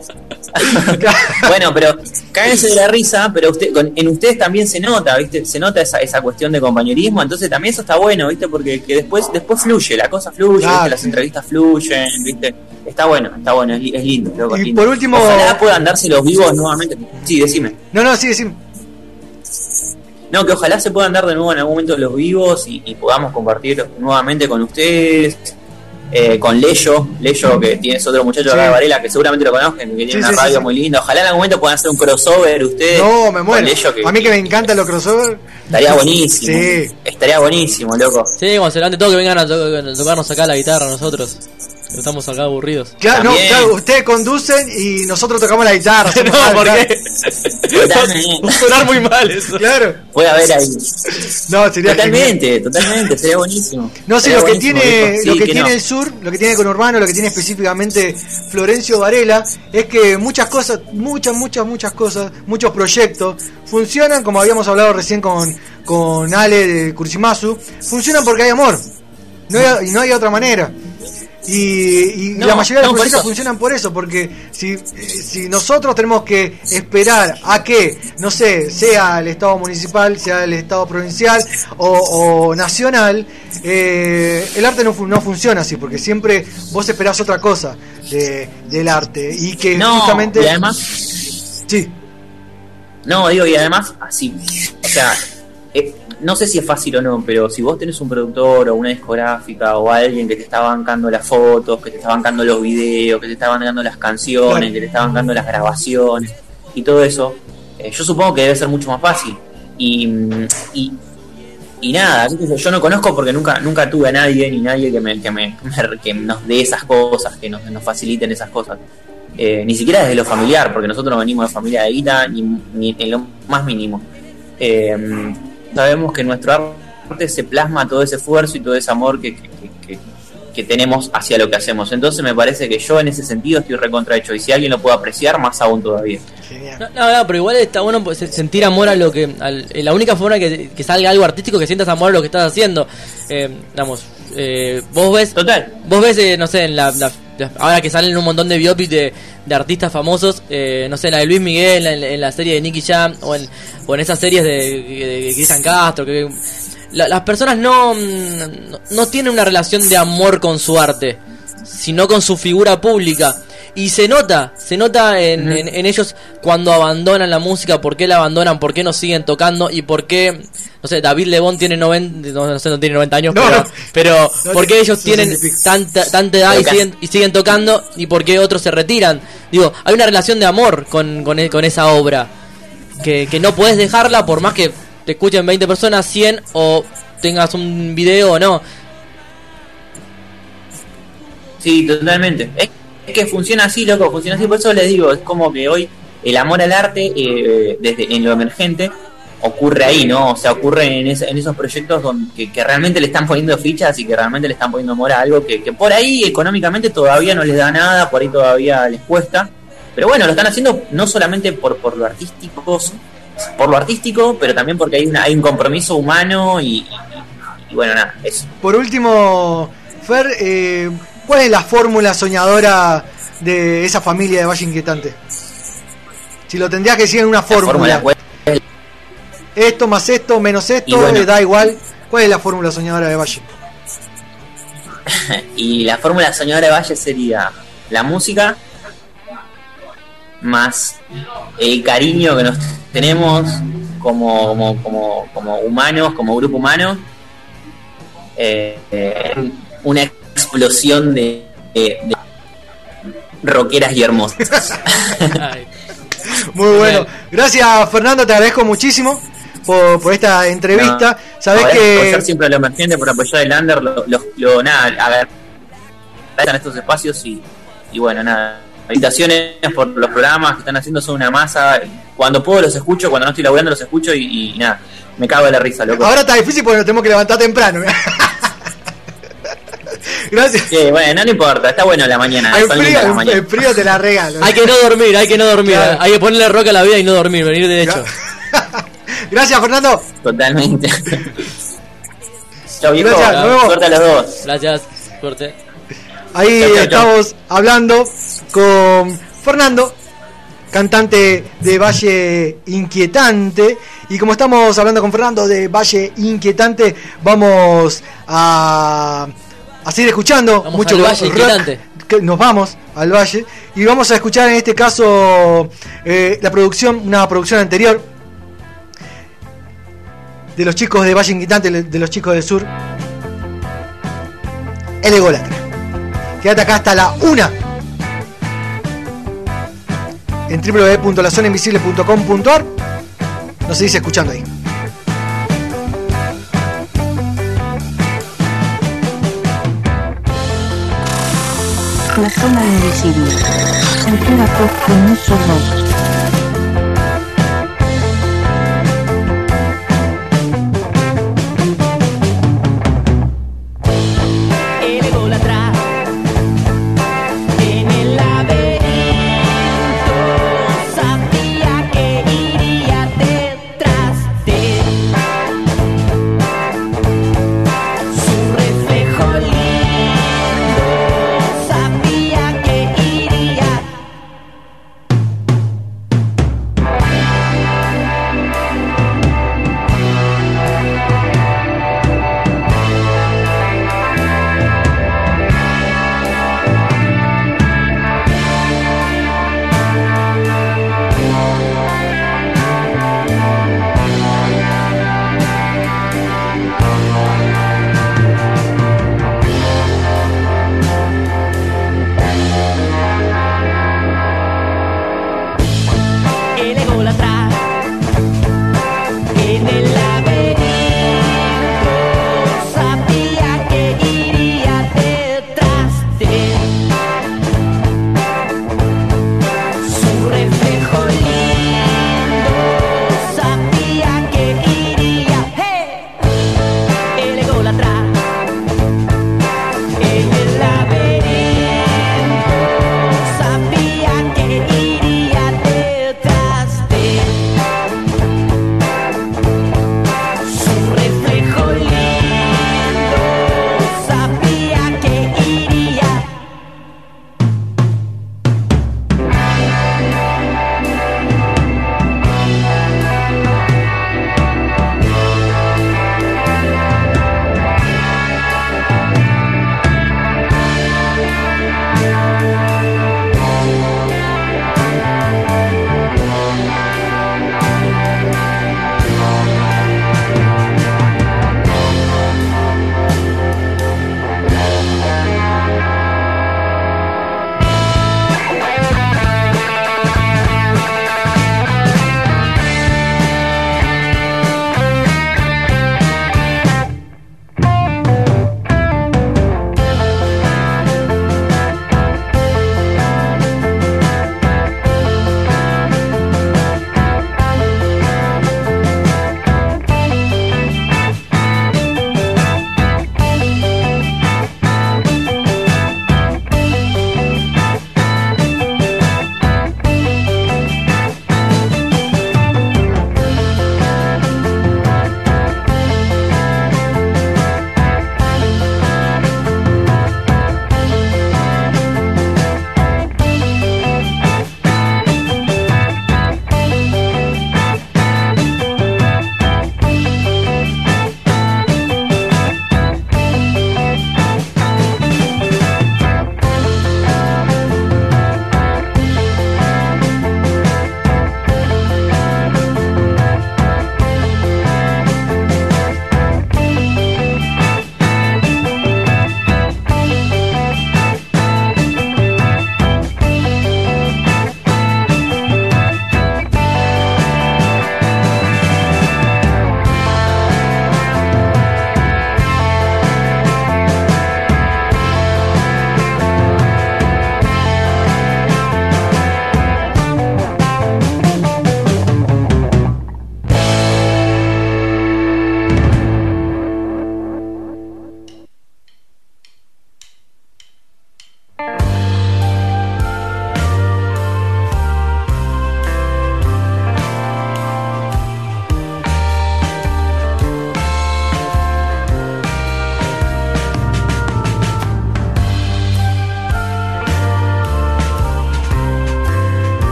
Bueno, pero cáguense de la risa, pero usted, con- en ustedes también se nota, ¿viste? Se nota esa, esa cuestión de compañerismo, entonces también eso está bueno, ¿viste? Porque que después después fluye, la cosa fluye, Claro. ¿viste? las entrevistas fluyen, ¿viste? Está bueno, está bueno, es, li- es lindo, loco, Y lindo. por último- Ojalá puedan darse los vivos nuevamente. Sí, decime. No, no, sí, sí. No, que ojalá se puedan dar de nuevo en algún momento los vivos y, y podamos compartir nuevamente con ustedes, eh, con Leyo, Leyo que tiene es otro muchacho de acá de Varela que seguramente lo conocen, que tiene Sí, una sí, sí, radio sí. muy linda. Ojalá en algún momento puedan hacer un crossover ustedes. No, me con muero. Leyo, que A mí que me encantan los crossover. estaría buenísimo. Sí. Estaría buenísimo, loco. Sí, levante todo, que vengan a tocarnos acá la guitarra nosotros. Que Estamos acá aburridos. Claro, no, claro, ustedes conducen y nosotros tocamos la guitarra. no, Claro, ¿por claro. qué? Va a sonar muy mal eso. Claro. Puede haber ahí. No, sería Totalmente, totalmente, sería buenísimo. No sé, Sería lo que tiene. Sí, lo que que tiene no. el sur, lo que tiene con Urbano, lo que tiene específicamente Florencio Varela, es que muchas cosas, muchas, muchas, muchas cosas, muchos proyectos funcionan, como habíamos hablado recién con, con Ale de Kursimasu, funcionan porque hay amor. No hay- y no hay otra manera. Y, y No, la mayoría de por proyectos funcionan por eso, porque si, si nosotros tenemos que esperar a que, no sé, sea el Estado municipal, sea el Estado provincial o, o nacional, eh, el arte no, no funciona así, porque siempre vos esperás otra cosa de, del arte y que No, justamente... y además. Sí. No, digo, y además, así. O sea, eh, no sé si es fácil o no, pero si vos tenés un productor o una discográfica o alguien que te está bancando las fotos, que te está bancando los videos, que te está bancando las canciones, Claro. que te está bancando las grabaciones y todo eso, eh, yo supongo que debe ser mucho más fácil. Y, y, y nada, yo no conozco porque nunca nunca tuve a nadie, ni nadie que, me, que, me, que nos dé esas cosas, que nos, nos faciliten esas cosas. Eh, ni siquiera desde lo familiar, porque nosotros no venimos de familia de guita, ni, ni en lo más mínimo. Eh, sabemos que en nuestro arte se plasma todo ese esfuerzo y todo ese amor que, que, que- que- que tenemos hacia lo que hacemos. Entonces me parece que yo en ese sentido estoy recontrahecho y si alguien lo puede apreciar, más aún todavía. No, no, no, pero igual está bueno pues, sentir amor a lo que. al- eh, la única forma que, que salga algo artístico que sientas amor a lo que estás haciendo. Eh, digamos, eh, vos ves. Total. Vos ves, eh, no sé, en la- ahora que salen un montón de biopics de, de artistas famosos, eh, no sé, la de Luis Miguel, en, la serie de Nicky Jam, o en, o en esas series de, Cristian Castro, que. la- las personas no, no, no tienen una relación de amor con su arte, sino con su figura pública. Y se nota, se nota en, en- en ellos cuando abandonan la música, por qué la abandonan, por qué no siguen tocando y por qué, no sé, David Lebón tiene 90, no, no sé, no tiene 90 años, No, pero, pero No, por qué ellos 60 y tienen tanta, tanta edad y siguen, y siguen tocando y por qué otros se retiran. Digo, hay una relación de amor con, con, con esa obra que, que no puedes dejarla por más que te escuchen 20 personas, 100 o tengas un video o no. Sí, totalmente. Es que funciona así, loco, funciona así. Por eso les digo, es como que hoy el amor al arte, eh, desde en lo emergente, ocurre ahí, ¿no? O sea, ocurre en, ese- en esos proyectos donde, que, realmente le están poniendo fichas y que realmente le están poniendo amor a algo que, por ahí económicamente todavía no les da nada, por ahí todavía les cuesta. Pero bueno, lo están haciendo no solamente por, por lo artístico, por lo artístico, pero también porque hay, una, hay un compromiso humano y bueno, nada, eso. Por último, Fer, eh, ¿cuál es la fórmula soñadora de esa familia de Valle Inquietante? Si lo tendrías que decir en una fórmula. fórmula, ¿cuál Esto más esto menos esto, bueno. eh, da igual. ¿Cuál es la fórmula soñadora de Valle? Y la fórmula soñadora de Valle sería la música más el cariño que nos tenemos como, como, como, como humanos, como grupo humano. Eh, eh, una explosión de, de, de rockeras y hermosas. Muy bueno. Gracias, Fernando, te agradezco muchísimo por, por esta entrevista. Sabes No, que. apoyar siempre a lo emergente, por apoyar el under, lo, lo, lo- nada, agarrar en estos espacios y, y bueno, nada. Felicitaciones por los programas que están haciendo, son una masa. Cuando puedo los escucho, cuando no estoy laburando los escucho y, y nada, me cago de la risa, loco. Ahora está difícil porque nos tenemos que levantar temprano. Gracias. Sí, bueno, no importa, está bueno la mañana. Frío, el- frío te la regalo. Hay que no dormir, hay que no dormir. Claro. Hay que ponerle roca a la vida y no dormir, venir derecho. Gracias, Fernando. Totalmente. Chao, viejo. Gracias, nos vemos. Suerte a los dos. Gracias, suerte. Ahí estamos hablando con Fernando, cantante de Valle Inquietante. Y como estamos hablando con Fernando de Valle Inquietante, vamos a, a seguir escuchando Vamos mucho al Valle rock. Que Nos vamos al Valle y vamos a escuchar en este caso eh, la producción, una producción anterior de los chicos de Valle Inquietante, de los chicos del sur. El ególatra. Quédate acá hasta la una en www.lazonainvisible.com.ar. Nos seguís escuchando ahí. La zona invisible. Cultura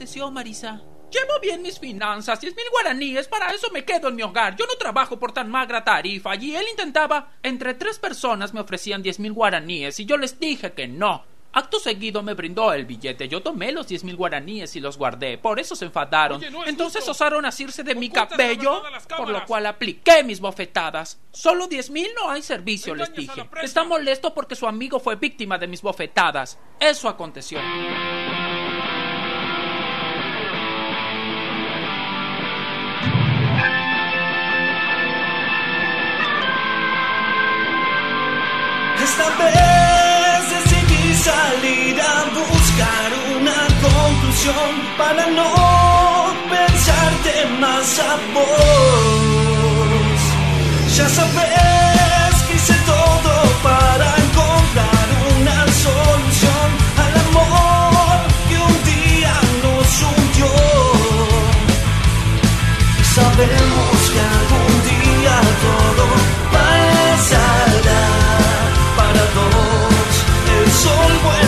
aconteció, Marisa? Llevo bien mis finanzas, diez mil guaraníes, para eso me quedo en mi hogar. Yo no trabajo por tan magra tarifa. Y él intentaba, entre tres personas me ofrecían diez mil guaraníes y yo les dije que no. Acto seguido me brindó el billete. Yo tomé los diez mil guaraníes y los guardé. Por eso se enfadaron. Oye, no es Entonces justo. osaron asirse de mi cabello, por lo cual apliqué mis bofetadas. Solo diez mil no hay servicio, les Engañas dije. Está molesto porque su amigo fue víctima de mis bofetadas. Eso aconteció. Decidí salir a buscar una conclusión para no pensarte más a vos. Ya sabes que hice todo para encontrar una solución al amor que un día nos hundió. Sabemos El sol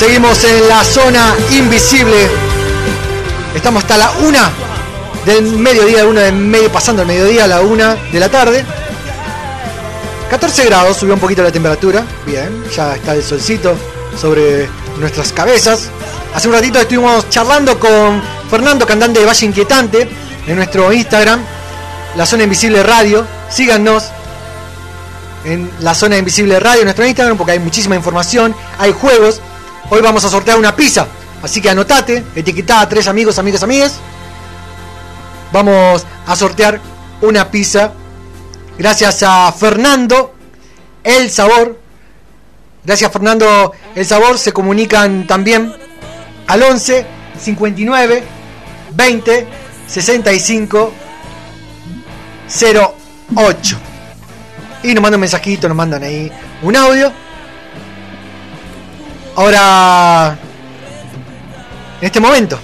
Seguimos en la zona invisible. Estamos hasta la una del mediodía, una de medio, pasando el mediodía a la una de la tarde. 14 grados, subió un poquito la temperatura. Bien, ya está el solcito sobre nuestras cabezas. Hace un ratito estuvimos charlando con Fernando, cantante de Valle Inquietante, en nuestro Instagram, la zona invisible radio. Síganos en la zona invisible radio, en nuestro Instagram, porque hay muchísima información, hay juegos. Hoy vamos a sortear una pizza, así que anotate, etiquetá a tres amigos, amigas, amigas. Vamos a sortear una pizza. Gracias a Fernando, El Sabor. Gracias Fernando, El Sabor. Se comunican también al 11 59 20 65 08. Y nos mandan un mensajito, nos mandan ahí un audio. Ahora, en este momento,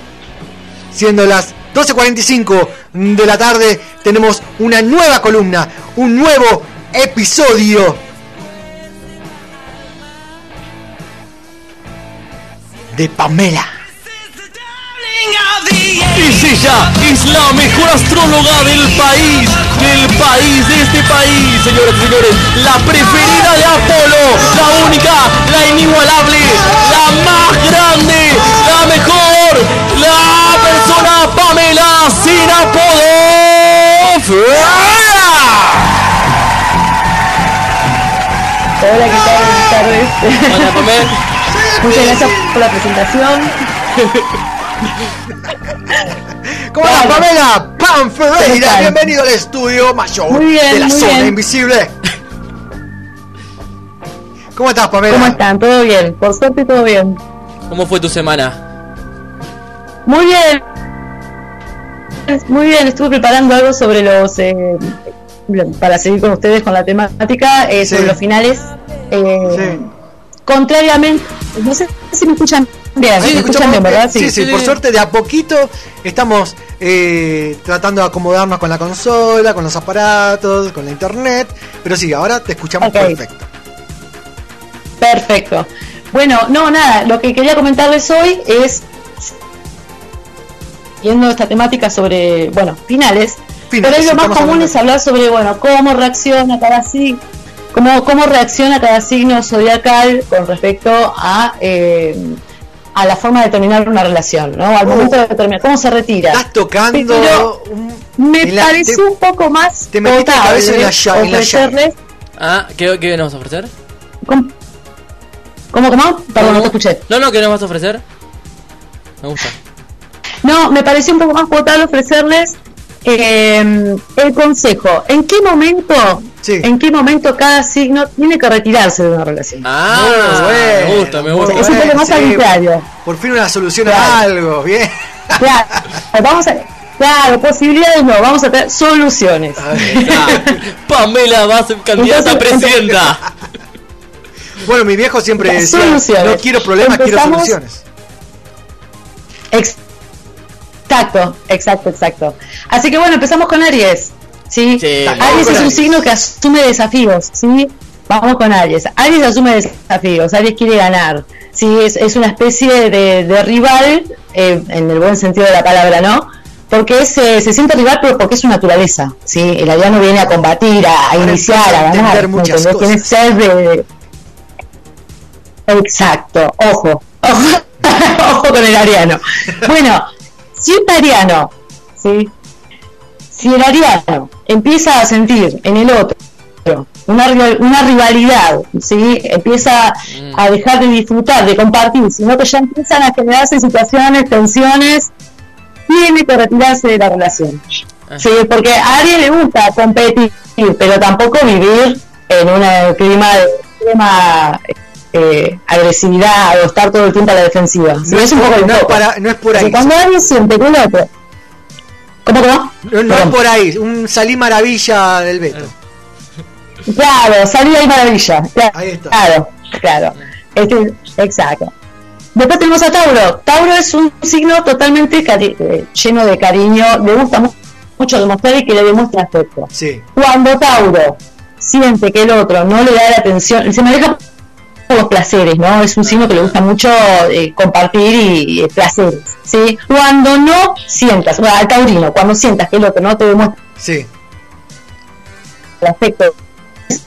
siendo las 12.45 de la tarde, tenemos una nueva columna, un nuevo episodio. De Pamela. Es ella, es la mejor astróloga del país, del país, de este país, señoras y señores. La preferida de Apolo, la única, la inigualable, la más grande, la mejor, la persona Pamela sin apodo. ¡Fuera! Hola, ¿qué tal? Buenas tardes. Hola, Pamela. Muchas gracias por la presentación. ¿Cómo estás, Pamela? Pam ¿Cómo Ferreira, bienvenido al estudio mayor Muy bien, de la muy zona bien. invisible. ¿Cómo estás, Pamela? ¿Cómo están? ¿Todo bien? Por suerte todo bien. ¿Cómo fue tu semana? Muy bien. Muy bien, estuve preparando algo sobre los... eh, para seguir con ustedes con la temática, eh, sobre los finales. Eh, Contrariamente... No sé si me escuchan bien, Sí, ¿me escuchan bien, ¿verdad? Sí, sí, por suerte de a poquito estamos eh, tratando de acomodarnos con la consola, con los aparatos, con la internet. Pero sí, ahora te escuchamos perfecto. Perfecto. Bueno, no, nada, lo que quería comentarles hoy es, viendo esta temática sobre, bueno, finales, ahí lo más común hablando- es hablar sobre, bueno, cómo reacciona cada signo, cómo, cómo reacciona cada signo zodiacal con respecto a, eh, a la forma de terminar una relación, ¿no? Al momento de terminar, cómo se retira. Estás tocando Pero me la- pareció te- un poco más te metiste la cabeza en la lla- en la ofrecerles Ah, ¿qué, qué nos vas a ofrecer? ¿Cómo, cómo? cómo? Perdón, no te escuché. No, no, ¿qué nos vas a ofrecer? Me gusta. No, me pareció un poco más potable ofrecerles eh, el consejo. ¿En qué momento, en qué momento cada signo tiene que retirarse de una relación? Ah, bueno, me gusta, me gusta. es un poco más sí. arbitrario. Por fin una solución a algo, bien. Claro, vamos a, claro, posibilidades no, vamos a tener soluciones. Pamela va a ser candidata a Entonces, presidenta. Bueno, mi viejo siempre decía, soluciones. no quiero problemas, quiero soluciones. Exacto, exacto, exacto. Así que bueno, empezamos con Aries. ¿Sí? vamos Aries es un Aries. signo que asume desafíos, ¿sí? Vamos con Aries. Aries asume desafíos, Aries quiere ganar. Sí, es, es una especie de, de rival, eh, en el buen sentido de la palabra, ¿no? Porque es, eh, se siente rival pero porque es su naturaleza, ¿sí? El ariano viene a combatir, a, a iniciar, a ganar. Tiene sed de... Exacto, ojo, ojo, ojo con el ariano. Bueno, si un ariano, ¿sí? Si el ariano empieza a sentir en el otro una, una rivalidad, ¿sí? empieza a dejar de disfrutar, de compartir, sino que ya empiezan a generarse situaciones, tensiones, tiene que retirarse de la relación. Sí, porque a Aries le gusta competir, pero tampoco vivir en un clima de extrema eh, agresividad o estar todo el tiempo a la defensiva. Sí, No es un poco no para- no es por O sea, ahí. Cuando siente que el otro. ¿Cómo que no? Es por ahí, un salí maravilla del Beto. Claro, salida y maravilla. Claro, Ahí está. claro. claro. Este- exacto. Después tenemos a Tauro. Tauro es un signo totalmente eh, lleno de cariño, le gusta mu- mucho demostrar y que le demuestre afecto. Sí. Cuando Tauro siente que el otro no le da la atención, se maneja los placeres, ¿no? Es un signo que le gusta mucho eh, compartir y, y placeres, ¿sí? Cuando no sientas, bueno, al taurino, cuando sientas que el otro no te demuestra Sí. el afecto es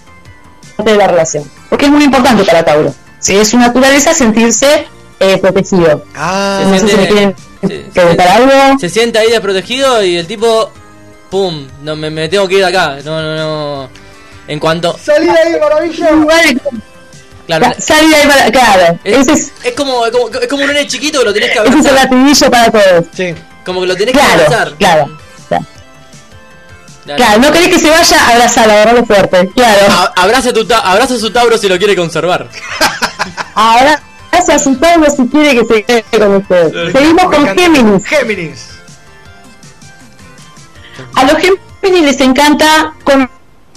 parte de la relación, porque es muy importante para Tauro, ¿sí? Es su naturaleza sentirse eh, protegido. Ah, no sé si me quieren preguntar algo. Se siente ahí desprotegido y el tipo, pum, no me, me tengo que ir de acá. No, no, no. En cuanto. Salí de ahí, maravilla. Claro, Salida ahí para, claro, es, es, es como, es como, es como un nene chiquito que lo tenés que ese es el abrazar. latiguillo para todos. Sí. Como que lo tenés que abrazar. claro, claro. Claro. Claro, no querés que se vaya a abrazar, agarrarlo fuerte, claro. A- Abraza, tu ta- abraza su Tauro si lo quiere conservar. Ahora a su Tauro si quiere que se quede con ustedes. Seguimos con Géminis. Géminis. A los Géminis les encanta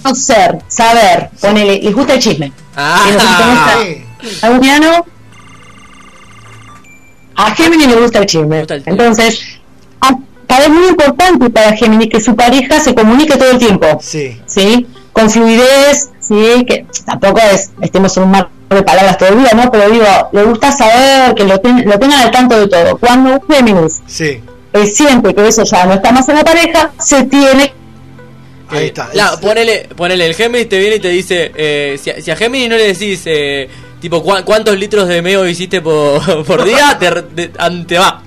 conocer, saber, ponele, les gusta el chisme. Ah, a un piano. A Géminis le gusta el chisme. Entonces, a- para es muy importante para Géminis que su pareja se comunique todo el tiempo. Sí. ¿sí? Con fluidez, ¿sí? Que tampoco es, estemos en un mar de palabras todo el día, ¿no? Pero digo, le gusta saber que lo, ten- lo tengan al tanto de todo. Cuando un Géminis Sí. eh, siente que eso ya no está más en la pareja, se tiene Ahí está. La, ponele, ponele, el Géminis te viene y te dice, eh, si, a, si a Géminis no le decís, eh, tipo, "¿Cuá- ¿cuántos litros de meo hiciste por, por día? Te, va.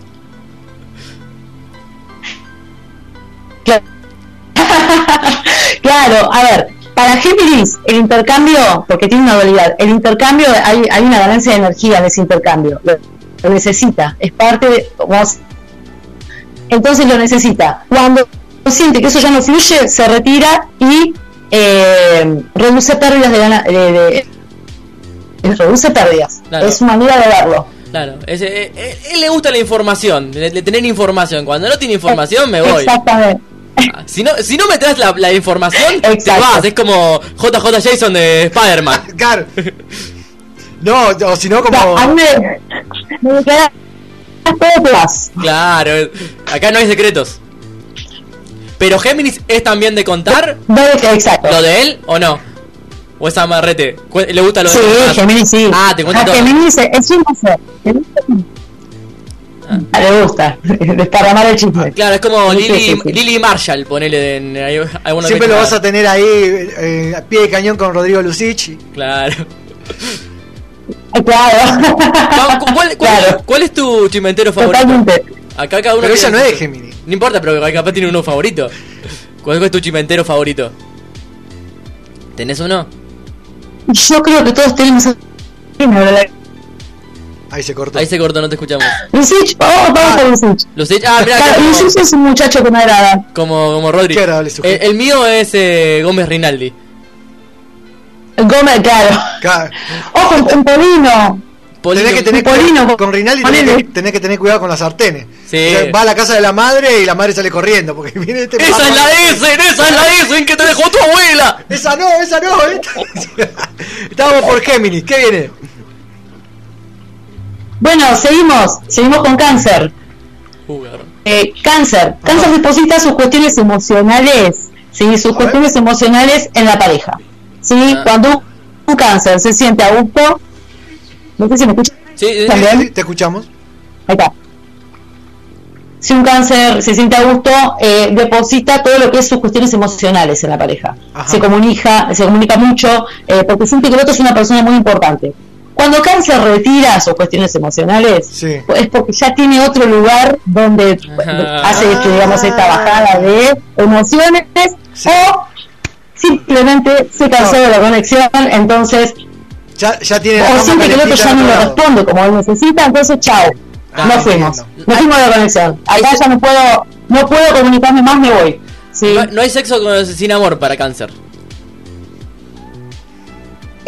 Claro, a ver, para Géminis, el intercambio, porque tiene una dualidad, el intercambio, hay, hay una ganancia de energía en ese intercambio, lo, lo necesita, es parte de, vamos, entonces lo necesita. Cuando siente que eso ya no fluye, se retira y eh, reduce pérdidas de, gana- de, de- reduce pérdidas, Claro. es su manera de verlo. Claro, ese, eh, eh, él le gusta la información, de, de tener información. Cuando no tiene información, me voy. Exactamente. Si no, si no me traes la, la información, te Exacto. vas. Es como JJ Jason de Spider-Man. Claro. No, o si no, como. A mí me- Me declarás todo plus. Claro, acá no hay secretos. Pero Géminis es también de contar. exacto. ¿Lo de él o no? ¿O es amarrete? ¿Le gusta lo de Sí, demás? Géminis sí. Ah, te cuento A todo. Géminis es un. Ah, Le gusta desparramar el chisme. Claro, es como Sí, Lily, sí, sí. Lily Marshall, ponele en hay alguna Siempre lo vas a tener ahí eh, a pie de cañón con Rodrigo Lucich. Claro. Claro. ¿Cuál, cuál- cuál- cuál es tu chimentero favorito? Totalmente. Acá cada uno Pero ella no es Gemini. No importa, pero capaz tiene uno favorito. ¿Cuál es tu chimentero favorito? ¿Tenés uno? Yo creo que todos tenemos. Ahí se cortó. Ahí se cortó, no te escuchamos. Lucich, oh, vamos por Lucich. Lucich, ah, mira, Claro, Lucich es un muchacho que me agrada. como, como Rodri. El, el mío es eh, Gómez Rinaldi. Gómez, claro. Claro. Ojo, un polino. Tenés que tener Polino, cuidado con Rinaldi tenés que, tenés que tener cuidado con las sartenes. Sí. Va a la casa de la madre y la madre sale corriendo porque viene este ¡Esa papá- es la Essen! ¡Esa es la Essen que te dejó tu abuela! Esa no, esa no. ¿eh? Estábamos por Géminis. ¿Qué viene? Bueno, seguimos. Seguimos con cáncer. Eh, cáncer. Cáncer deposita sus cuestiones emocionales, ¿sí? sus cuestiones emocionales en la pareja. ¿sí? Ah. Cuando un cáncer se siente a gusto, no sé si me escuchan. Sí, ¿También? te escuchamos. Ahí está. Si un cáncer se siente a gusto, eh, deposita todo lo que es sus cuestiones emocionales en la pareja. Se comunica, se comunica mucho, eh, porque siente que el otro es una persona muy importante. Cuando cáncer retira sus cuestiones emocionales, es porque ya tiene otro lugar donde hace este, digamos, esta bajada de emociones o simplemente se cansó de la conexión, entonces Ya, ya tiene o siente que el otro ya no le responde como él necesita, entonces chao, Ah, nos fuimos, nos fuimos de la conexión. Acá ya no puedo, no puedo comunicarme más, me voy. Sí. No, no hay sexo con- sin amor para cáncer.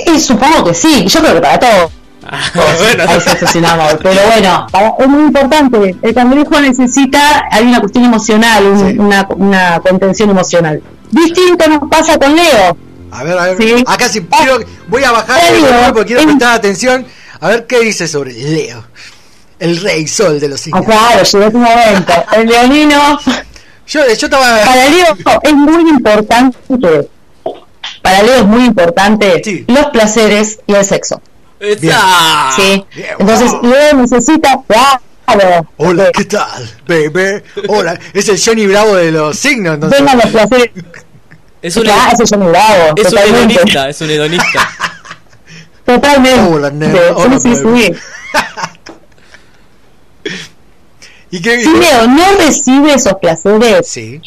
Y supongo que sí, yo creo que para todo. Hay sexo sin amor, pero bueno, para- es muy importante. El cangrejo necesita, hay una cuestión emocional, un- una, una contención emocional. Distinto nos pasa con Leo. A ver, a ver. Sí. Acá sí quiero, voy a bajar porque quiero es- prestar atención. A ver qué dice sobre Leo. El rey sol de los Ah, signos. claro, llegó tu momento. El leonino. Yo, yo estaba. Para Leo es muy importante. Para Leo es muy importante los placeres y el sexo. ¡Esa! Sí. Entonces, Leo necesita. Claro. Hola, ¿qué tal, baby? Hola, es el Johnny Bravo de los signos. entonces. Vengan los placeres. Es un, Claro, ese Johnny Bravo. es un hedonista, es un hedonista. Totalmente. Hola, Hola, sí, sí, sí. ¿Y qué Si Leo no recibe esos placeres. Sí.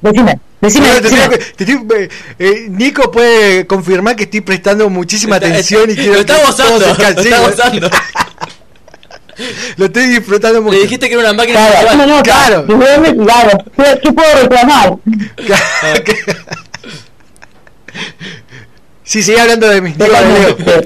Decime, decime. Te decime. tengo que- te tengo- eh, eh, Nico puede confirmar que estoy prestando muchísima Está- atención y está- quiero lo está que gozando, lo está gozando. Lo estoy disfrutando mucho. Le dijiste que era una máquina Claro, no, no, Claro. claro. ¿Qué, qué puedo reclamar? Sí, sigue hablando de divas de Leo.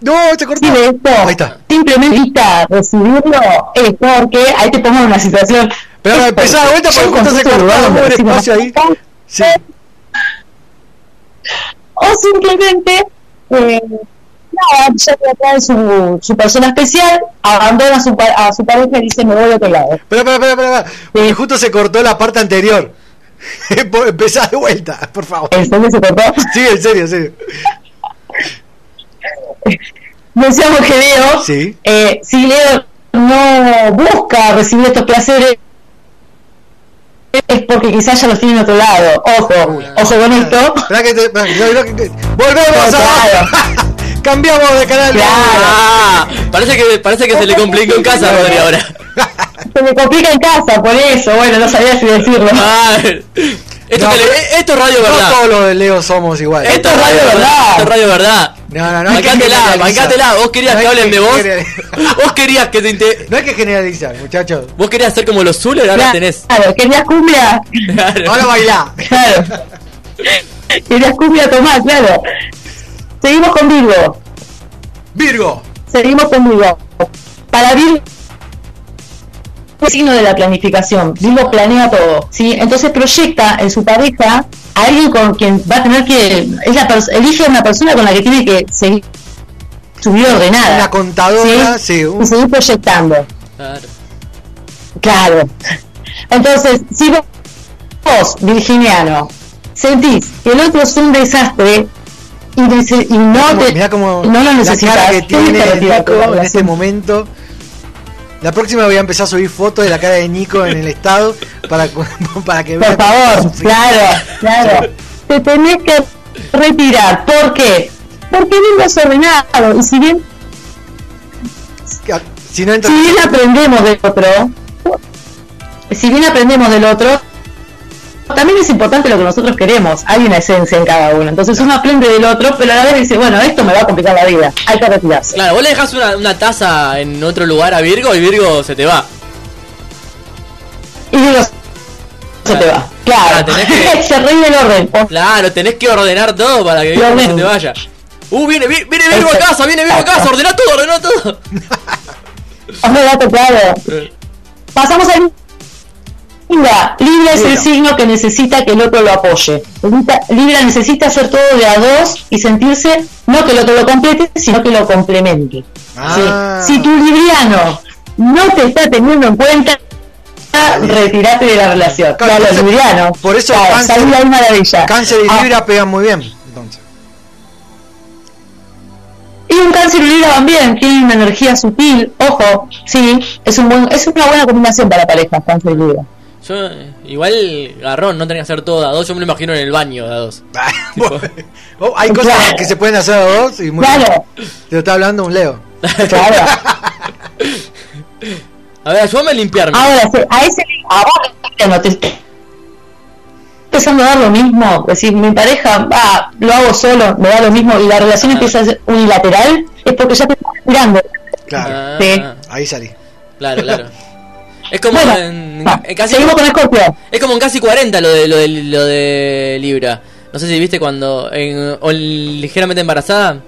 No, se cortó. Sí, esto, Ahí está. simplemente recibirlo es porque ahí te pongo en una situación. Pero empezá de vuelta porque justo se donde un espacio ahí. Sí. O simplemente, eh, nada, atrae su, su persona especial, abandona a su, a su pareja y dice: Me voy a otro lado. Pero, pero, pero, pero, porque justo se cortó la parte anterior. Empezá de vuelta, por favor. ¿En serio se cortó? Sí, en serio, en serio. Decíamos que Leo, Sí. eh, si Leo no busca recibir estos placeres, es porque quizás ya los tiene en otro lado. Ojo, ojo con esto. Que te- Volvemos a. Cambiamos de canal. Ah, parece que, parece que se le complicó en casa Rodri ahora. Se me complica en casa, por eso, bueno, no sabía si decirlo. Ah, esto, No, tele- pero- esto es radio No verdad. todos los de Leo somos iguales. Esto es radio verdad. Esto es radio verdad. No, no, no. Bancátela, bancátela. Vos querías No que hablen de vos. Vos querías que te inte- No hay que generalizar, muchachos. Vos querías ser como los Zuller, ahora tenés. Claro, querías cumbia. Ahora bailá. Claro. Querías cumbia tomar, claro. Seguimos con Virgo. Virgo. Seguimos con Virgo. Para Virgo signo de la planificación. Virgo planea todo, ¿sí? Entonces proyecta en su pareja alguien con quien va a tener que, es la pers- elige a una persona con la que tiene que seguir su vida ordenada. Una contadora, ¿sí? sí, un- Y seguir proyectando. Claro. Claro. Entonces, si vos, vos, virginiano, sentís que el otro es un desastre y, no, Como- te, mirá como no lo la necesitas, que tiene en este momento. La próxima voy a empezar a subir fotos de la cara de Nico en el estado para, para que Por vean favor, claro, claro. Te tenés que retirar. ¿Por qué? Porque vives ordenado. Y si bien, Si no entra si bien aprendemos del otro, si bien aprendemos del otro, también es importante lo que nosotros queremos. Hay una esencia en cada uno. Entonces uno aprende del otro, pero a la vez dice, bueno, esto me va a complicar la vida. Hay que retirarse. Claro, vos le dejas una, una taza en otro lugar a Virgo y Virgo se te va. Y digo, se te va. Claro. tenés que- se rinde el orden. Claro, tenés que ordenar todo para que Virgo no se te vaya. Uh, viene, vi- viene Virgo a casa, viene Virgo a casa, ordená todo, ordená todo. Hombre, dato claro. Pasamos al Libra. Libra es el signo que necesita que el otro lo apoye. Libra- necesita hacer todo de a dos y sentirse, no que el otro lo complete, sino que lo complemente. Ah. Sí. Si tu libriano no te está teniendo en cuenta, retirate de la relación. Claro, entonces, libriano. por eso Claro, cáncer- maravilla. Cáncer y Ah, Libra pegan muy bien. Entonces. Y un cáncer y Libra van bien, tienen una energía sutil, ojo, sí, es un buen, es una buena combinación para parejas, cáncer y Libra. Yo, igual, garrón, no tenía que hacer todo a dos, yo me lo imagino en el baño de a dos. Oh, hay cosas Claro. que se pueden hacer a dos y muy Claro. bien. Te lo está hablando un Leo. Claro. A ver, ayúdame a limpiarme. Ahora, sí, a ese a vos no te está empezando a dar lo mismo, es decir, mi pareja, va, lo hago solo, me da lo mismo y la relación empieza a ser unilateral, es porque ya te estás mirando. Claro. Sí. Ahí salí. Claro, claro. Es como Bueno, en, va, en casi seguimos con Scorpio. Es como en casi 40 lo de lo de, lo de Libra. No sé si viste cuando en, o ligeramente embarazada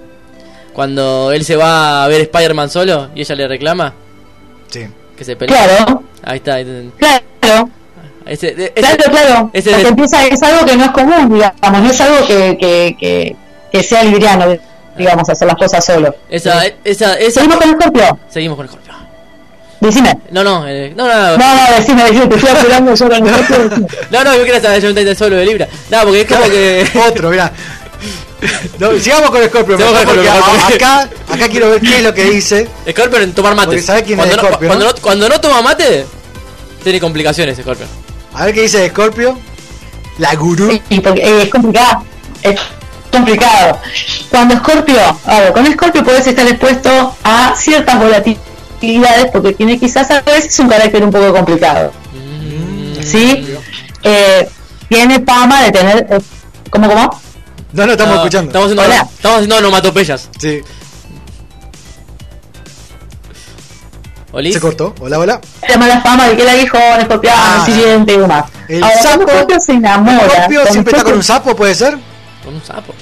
cuando él se va a ver Spider-Man solo y ella le reclama Sí. que se pelea. Claro. Ahí está. ahí- Claro, Ese, de- ese- claro, claro. ese de- empieza, es algo que no es común, digamos, no es algo que, que, que, que sea libriano, digamos, hacer las cosas solo. esa, esa, esa, Seguimos con Scorpio. Seguimos con Scorpio. Decime. No, no, eh, no, no, No, no, decime, decime, te estoy apurando Scorpio. decime. no, no, yo quería saber yo un solo de Libra. No, porque es como que Otro, mirá. No, sigamos con Scorpio, Sigamos mejor, con acá, acá quiero ver qué es lo que dice. Scorpio en tomar mates. Porque ¿sabés quién es cuando, no, Scorpio, cuando, no? no, cuando no toma mate, tiene complicaciones Scorpio. A ver qué dice Scorpio. La gurú. Sí, porque eh, es complicado. Es complicado. Cuando Scorpio, a ver, con Scorpio puedes estar expuesto a ciertas volatilidades porque tiene quizás a veces un carácter un poco complicado. ¿Sí? Eh, tiene fama de tener. eh, ¿Cómo, cómo? No, no, estamos No, escuchando. Estamos haciendo, Hola. estamos haciendo onomatopeyas. Sí. ¿Olis? Se cortó. Hola, hola. La mala fama de que el aguijón, escorpiano, Ah. el siguiente y demás. El Ahora, sapo. Se enamora. Scorpio cuando siempre está con un sapo, ¿puede ser? Con un sapo.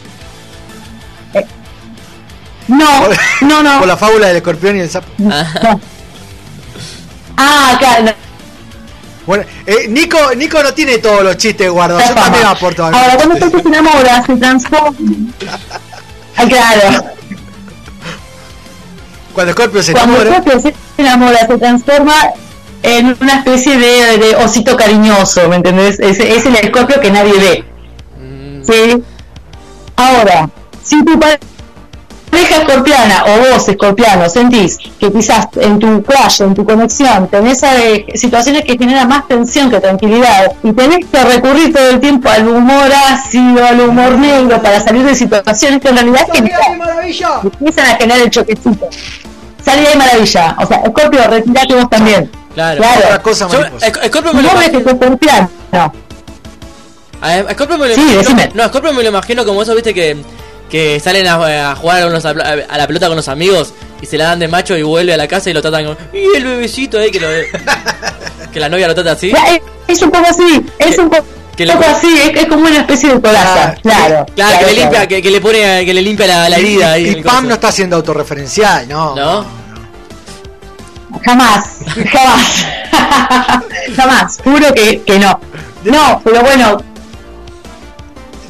No, no, no. Por la fábula del escorpión y el sapo. no. Ah, claro. no. Bueno, eh, Nico, Nico no tiene todos los chistes guardados. Yo también aporto algo. Ahora, cuando Scorpio se enamora, se transforma. Ah, claro. Cuando Scorpio se Cuando enamora. Scorpio se enamora, se transforma en una especie de, de osito cariñoso, ¿me entendés? Es, es el Scorpio que nadie ve. ¿Sí? Ahora, si tu pareja escorpiana o vos escorpiano sentís que quizás en tu playa, en tu conexión, tenés eh, situaciones que generan más tensión que tranquilidad y tenés que recurrir todo el tiempo al humor ácido, al humor negro para salir de situaciones que en realidad generan- empiezan a generar el choquecito. Salí de maravilla. O sea, Scorpio, retirate vos también. Claro. Claro. Otra cosa, Yo, mariposa. Sc- Scorpio me lo imagino. es escorpiano. No. A a Scorpio me lo Sí, imagino. decime. No, a Scorpio me lo imagino como eso, viste, que, que salen a, a jugar con los- a la pelota con los amigos y se la dan de macho y vuelve a la casa y lo tratan como. Y el bebecito ahí que lo que la novia lo trata así. Es, un poco así. Es un po- Que le poco así. Es, es como una especie de coraza. Claro. Claro, que le limpia, que, que le pone, que le limpia la, la herida ahí. Y, Pam coso. no está siendo autorreferencial, no. ¿No? Jamás. Jamás. Jamás. Juro que, que no. No, pero bueno.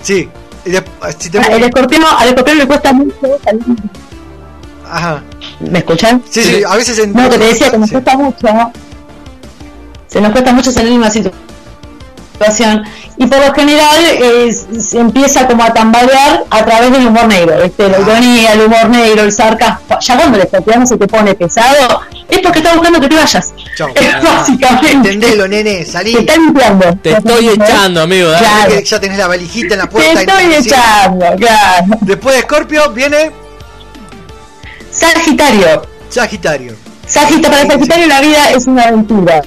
Sí. De- si te- Ah, El escorpión, al escorpión le cuesta mucho salir. Ajá. ¿Me escuchan? Sí, sí, a veces en- No, que te decía que nos sí. cuesta mucho. Se nos cuesta mucho salir de una situación. Y por lo general eh, se empieza como a tambalear a través del humor negro. Ah. La ironía, el humor negro, el sarcasmo. Ya cuando el escorpión se te pone pesado, es porque está buscando que te vayas. Chau. Es básicamente. Entendelo, nene, salí. Te está limpiando. Te estoy echando, amigo. dale. Claro. Que ya tenés la valijita en la puerta. estoy te decís- echando, claro. Después de Scorpio viene Sagitario. Sagitario. Sagitario, para Sagitario la vida es una aventura.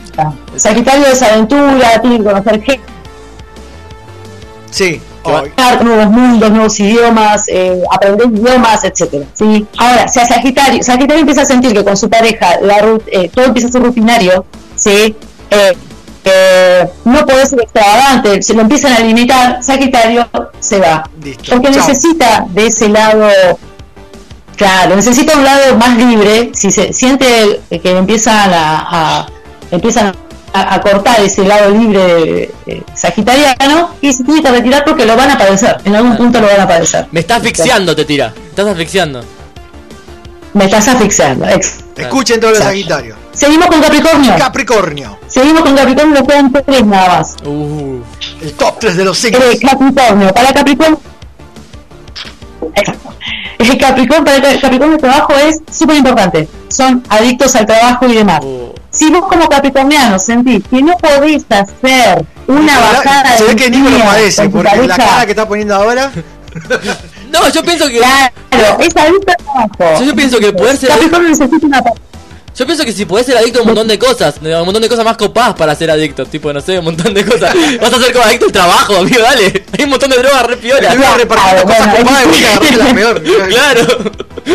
Sagitario es aventura, tiene que conocer gente, Sí. nuevos mundos, nuevos idiomas, eh, aprender idiomas, etcétera. ¿sí? Ahora, si a Sagitario, Sagitario empieza a sentir que con su pareja la ru- eh, todo empieza a ser rutinario, ¿sí? Eh, eh, no puede ser extravagante, se lo empiezan a limitar, Sagitario se va. Listo. Porque Chao. necesita de ese lado, claro, necesita un lado más libre, si se siente que empiezan a, a- empiezan a, a cortar ese lado libre eh, sagitariano y se tiene que retirar porque lo van a padecer, en algún punto lo van a padecer. Me está asfixiando, te tira. Me estás asfixiando. Me estás asfixiando. ex- Escuchen todos los. Sagitarios. Seguimos con Capricornio. Capricornio. Seguimos con Capricornio, nos quedan tres nada más. Uh. El top 3 de los signos. Eh, Capricornio, para Capricornio. El Capricornio, para el Capricornio el trabajo es súper importante. Son adictos al trabajo y demás. Uh. Si vos como capricorniano sentís que no podés hacer una bajada Se de ve que Nico lo padece, porque la cara que está poniendo ahora. No, yo pienso que. Claro, es adicto trabajo. Yo, yo pienso que poder ser adicto. Necesita una Yo pienso que si podés ser adicto a un montón de cosas, un montón de cosas más copadas para ser adicto, tipo, no sé, un montón de cosas. Vas a ser como adicto al trabajo, amigo, dale. Hay un montón de drogas re piola. Te voy a repartir cosas copadas y voy a agarrar la peor. Claro.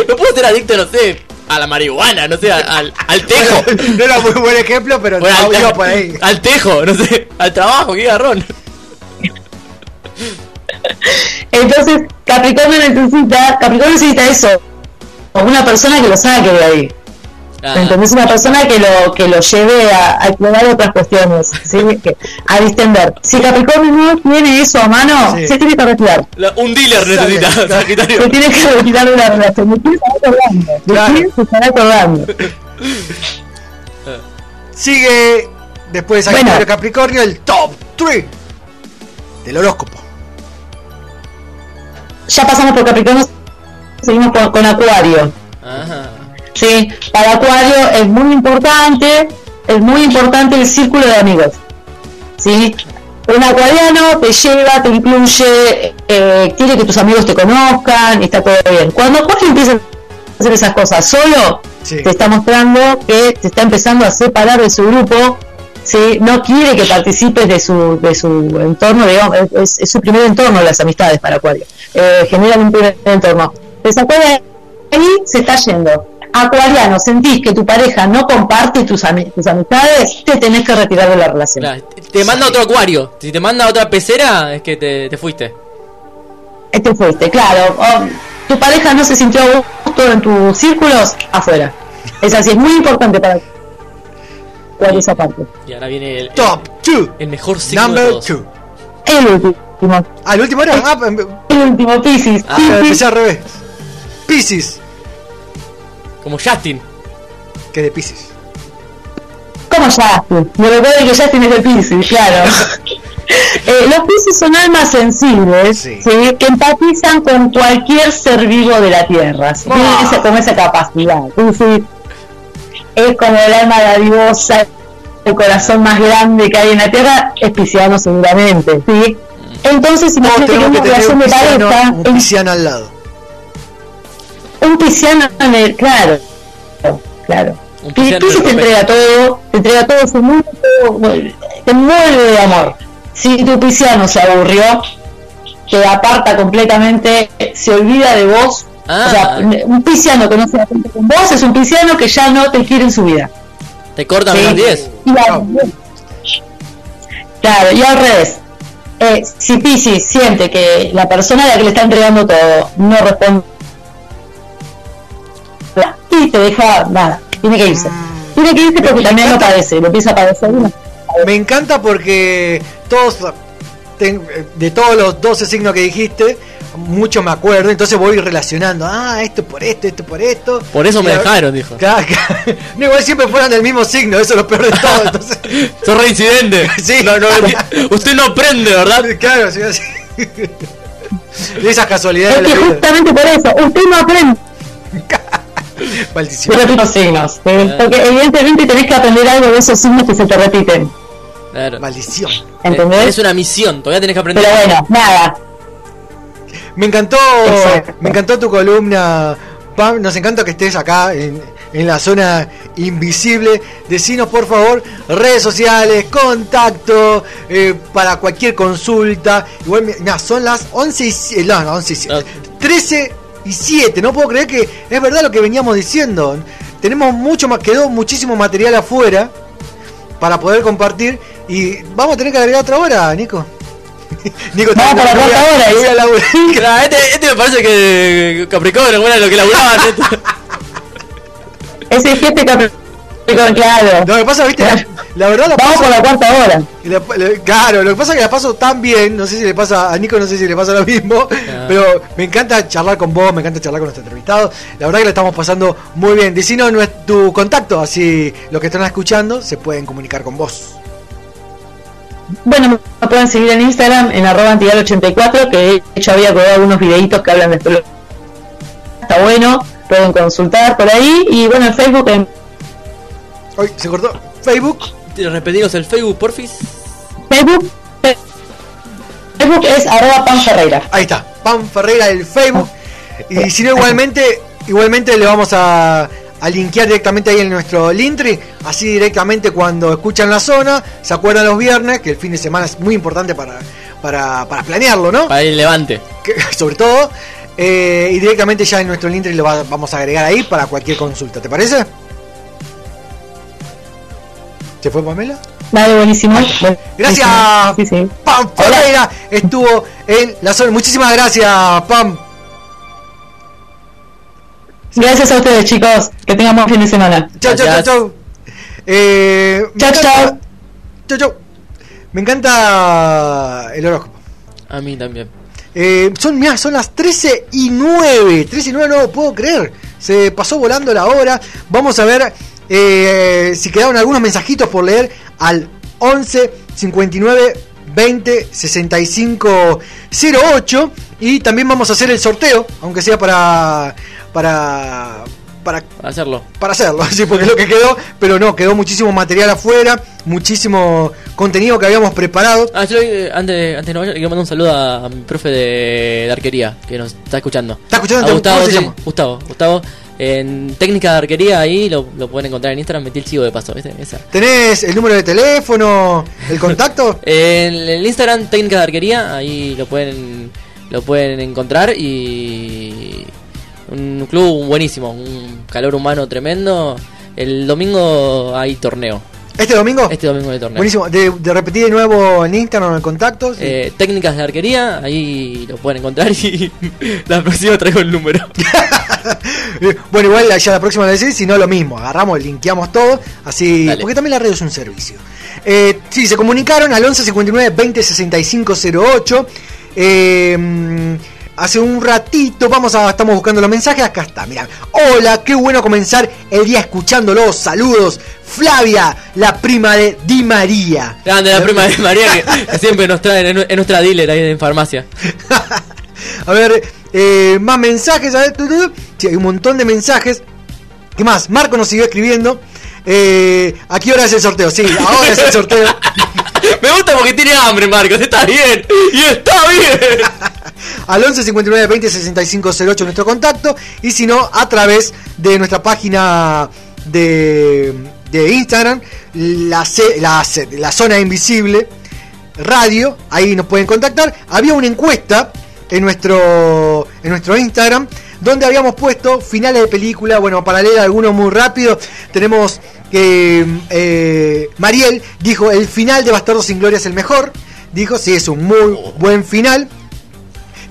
No puedo ser adicto, no sé, a la marihuana, no sé, al, al tejo. No era muy buen ejemplo, pero Bueno, no, al, iba por ahí. al tejo, no sé, al trabajo, qué garrón. Entonces, Capricornio necesita, Capricornio necesita eso, una persona que lo saque de ahí. Ah. ¿Me entendés? Una persona que lo, que lo lleve a, a explorar otras cuestiones, ¿sí? Que- a distender. Si Capricornio no tiene eso a mano, Sí. se tiene que retirar. La- un dealer necesita, Sagitario. Se tiene que retirar de una relación. ¿De quién se estará acordando? ¿De quién se? Sigue después de Sagitario Bueno. Capricornio el top 3 del horóscopo. Ya pasamos por Capricornio, seguimos con, con Acuario. Ajá. Sí, para Acuario es muy importante, es muy importante el círculo de amigos. ¿Sí? Un acuariano te lleva, te incluye, eh, quiere que tus amigos te conozcan, y está todo bien. Cuando Acuario empieza a hacer esas cosas solo, Sí. te está mostrando que te está empezando a separar de su grupo, ¿sí? no quiere que participes de su, de su entorno, digamos, es, es su primer entorno las amistades para Acuario. Eh, generan un primer entorno. Te sacó de ahí, se está yendo. Acuariano, sentís que tu pareja no comparte tus, tus amistades, te tenés que retirar de la relación. Claro, te- te manda otro acuario. Si te manda otra pecera, es que te, te fuiste. Este fuiste, claro. O, tu pareja no se sintió a gusto en tus círculos, afuera. Es así, es muy importante para Acuario esa parte. Y ahora viene el, Top 2. el mejor signo de Number todos. 2. El último, Ah, el último era. Ah, em- el último, Pisces. ah, al revés. Pisces. Como Justin. Que de Pisces. ¿Cómo Justin? Me recuerdo que Justin es de Pisces, claro. Eh, los Pisces son almas sensibles Sí. ¿sí? que empatizan con cualquier ser vivo de la Tierra. ¿sí? Ah. esa, como esa capacidad. Es como el alma dadivosa, el corazón más grande que hay en la Tierra, es pisciano seguramente. ¿sí? Entonces, Todos imagínate que tenemos una relación de pareja, un, pisciano al lado. Un pisciano en el- claro, claro. Un Pi- pisciano Piscis te entrega todo, te entrega todo su mundo, te mueve de amor. Si tu pisciano se aburrió, te aparta completamente, se olvida de vos. Ah. O sea, un pisciano que no se da cuenta con vos es un pisciano que ya no te quiere en su vida. Te cortan Sí. los 10. Y al- Claro, y al revés. Eh, si Piscis siente que la persona a la que le está entregando todo no responde y te deja nada, tiene que irse. Tiene que irse porque también lo padece, lo empieza a padecer. y no- Me encanta porque todos de todos los 12 signos que dijiste, mucho me acuerdo, entonces voy relacionando, ah, esto por esto, esto por esto. Por eso me dejaron, dijo. Claro, claro. No, igual siempre fueron del mismo signo, eso es lo peor de todo. Entonces, Sos reincidente. Sí. No, no, usted no aprende, ¿verdad? claro, sí, así. De esas casualidades Es que justamente por eso, usted no aprende Maldición. de los signos. ¿eh? Porque evidentemente tenés que aprender algo de esos signos que se te repiten. Claro. Maldición. ¿Entendés? Es una misión, todavía tenés que aprender. Pero bueno, nada. Me encantó, Exacto. me encantó tu columna, Pam. Nos encanta que estés acá en, en la zona invisible. Decinos por favor redes sociales, contacto eh, para cualquier consulta. Igual, son las 11 y no, no, 11 y si- 13 y 7. No puedo creer que es verdad lo que veníamos diciendo. Tenemos mucho más, quedó muchísimo material afuera para poder compartir y vamos a tener que agregar otra hora, Nico. Nico, Vamos te- para te voy a- otra hora, voy a ¿eh? laburar. Claro, este, este me parece que Capricornio, bueno, lo que laburaban. este. Ese jefe Capricornio, claro. Lo que pasa, viste, la, la verdad la Vamos paso- por la cuarta hora. la- la- claro, lo que pasa es que la paso tan bien, no sé si le pasa a Nico, no sé si le pasa lo mismo, pero me encanta charlar con vos, me encanta charlar con nuestro entrevistado. La verdad que la estamos pasando muy bien. Decinos tu contacto, así los que están escuchando se pueden comunicar con vos. Bueno, me pueden seguir en Instagram en arroba antigal84, que de hecho había colgado algunos videitos que hablan de esto. Está bueno, pueden consultar por ahí. Y bueno, en Facebook en Hoy se cortó. Facebook. Repetiros el Facebook, porfis. Facebook, Facebook es arroba Pan Ferreira. Ahí está, Pam Ferreira el Facebook. Y si no, igualmente, igualmente le vamos a, a linkear directamente ahí en nuestro Linktree. Así directamente cuando escuchan la zona, se acuerdan los viernes, que el fin de semana es muy importante para, para, para planearlo, ¿no? Para el levante. Que- sobre todo. eh, y directamente ya en nuestro Linktree lo va- vamos a agregar ahí para cualquier consulta, ¿te parece? ¿Se fue Pamela? Dale, buenísimo. Gracias, Sí, sí. Pam Ferreira estuvo en la zona. Muchísimas gracias, Pam. Gracias a ustedes, chicos. Que tengan buen fin de semana. Chau, chau, chau, chau. Eh, encanta- chau. Chau, chau. Me encanta el horóscopo. A mí también. Eh, son, mirá, son las 13 y 9. 13 y 9 no lo puedo creer. Se pasó volando la hora. Vamos a ver eh, si quedaron algunos mensajitos por leer al 11 59 20 65 08. Y también vamos a hacer el sorteo, aunque sea para. para. para Hacerlo. para hacerlo, sí, porque es lo que quedó, pero no, quedó muchísimo material afuera, muchísimo contenido que habíamos preparado. Ah, yo eh, antes, antes no quiero mandar un saludo a, a mi profe de, de arquería que nos está escuchando. ¿Está escuchando? A Gustavo, ¿Cómo se sí, llama? Gustavo, Gustavo. En técnica de arquería ahí lo, lo pueden encontrar en Instagram, metí el chivo de paso, ¿viste? Esa. ¿Tenés el número de teléfono, el contacto? En el Instagram técnica de arquería, ahí lo pueden lo pueden encontrar y un club buenísimo, un calor humano tremendo. El domingo hay torneo. ¿Este domingo? Este domingo hay torneo. Buenísimo, de, de repetir de nuevo en Instagram el contacto. sí. Eh, técnicas de arquería, ahí lo pueden encontrar y la próxima traigo el número. Bueno, igual ya la próxima vez, si no lo mismo, agarramos, linkeamos todo, así, Dale. porque también la red es un servicio. Eh, sí, se comunicaron al 11 59 20 65 08. Eh, mm, hace un ratito, vamos a, estamos buscando los mensajes, acá está, mirá. Hola, qué bueno comenzar el día escuchándolos, saludos. Flavia, la prima de Di María. Grande la prima de María que, siempre nos nu- es nuestra dealer ahí en farmacia. A ver, eh, más mensajes. A ver. Sí, hay un montón de mensajes. ¿Qué más? Marco nos siguió escribiendo. Eh, ¿A qué hora es el sorteo? Sí, ahora es el sorteo. Me gusta porque tiene hambre, Marcos, está bien. Y está bien. Al 11 59 20 65 08 nuestro contacto. Y si no, a través de nuestra página de, de Instagram, la, C- la, C- la zona invisible radio. Ahí nos pueden contactar. Había una encuesta en nuestro, en nuestro Instagram donde habíamos puesto finales de película. Bueno, para leer algunos muy rápido, tenemos que eh, Mariel dijo: el final de Bastardo sin Gloria es el mejor. Dijo: sí, es un muy buen final.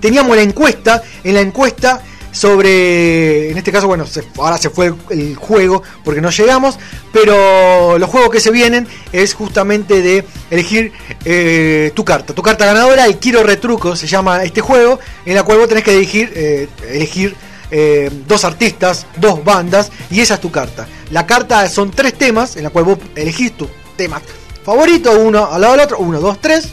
Teníamos la encuesta. En la encuesta sobre, en este caso, bueno, ahora se fue el, juego porque no llegamos, pero los juegos que se vienen es justamente de elegir eh, tu carta, tu carta ganadora, el Quiero Retruco se llama este juego, en la cual vos tenés que elegir, eh, elegir eh, dos artistas, dos bandas, y esa es tu carta. La carta son tres temas, en la cual vos elegís tu tema favorito, uno al lado del otro, uno, dos, tres,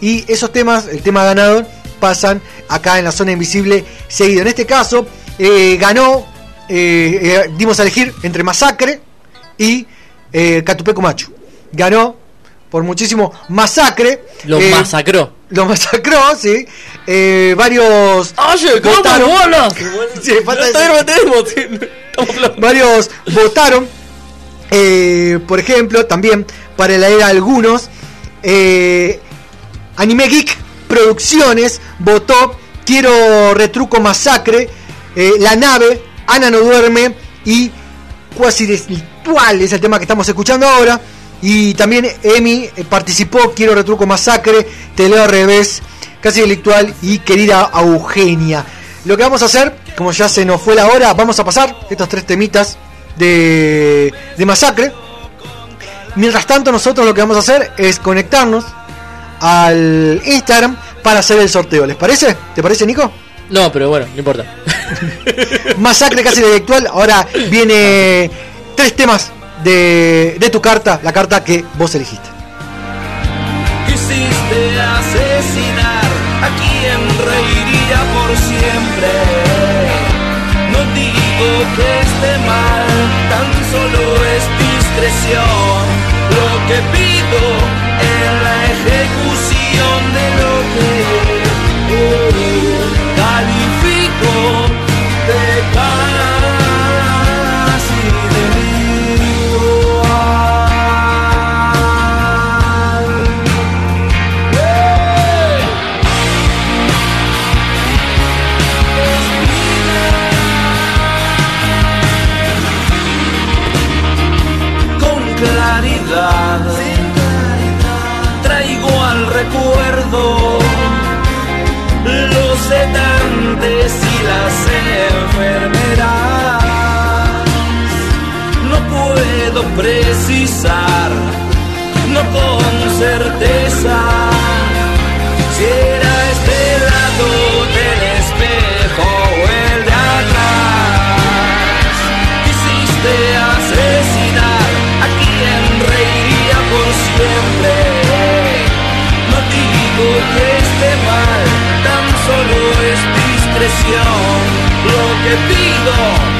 y esos temas, el tema ganador, pasan acá en la zona invisible seguido. En este caso, eh, ganó, eh, eh, dimos a elegir entre Masacre y Catupeco Macho. Ganó por muchísimo Masacre. Lo masacró. Lo masacró, sí. Varios. Oye, ¿cómo votaron. bolas? Sí, varios votaron. Por ejemplo, también para leer algunos, eh, Anime Geek Producciones votó Quiero Retruco Masacre, eh, La Nave, Ana No Duerme y Cuasi Delictual es el tema que estamos escuchando ahora. Y también Emi eh, participó, Quiero Retruco Masacre, Te leo al revés, Casi Delictual y Querida Eugenia. Lo que vamos a hacer, como ya se nos fue la hora, vamos a pasar estos tres temitas de, de Masacre. Mientras tanto, nosotros lo que vamos a hacer es conectarnos al Instagram para hacer el sorteo. ¿Les parece? ¿Te parece, Nico? No, pero bueno, no importa. Masacre casi intelectual. Ahora viene tres temas de, de tu carta, la carta que vos elegiste. Quisiste asesinar a quien reiría por siempre. No digo que esté mal, tan solo es discreción. Lo que pido precisar, no con certeza, si era este lado del espejo o el de atrás. Quisiste asesinar a quien reiría por siempre. No digo que esté mal, tan solo es discreción. Lo que pido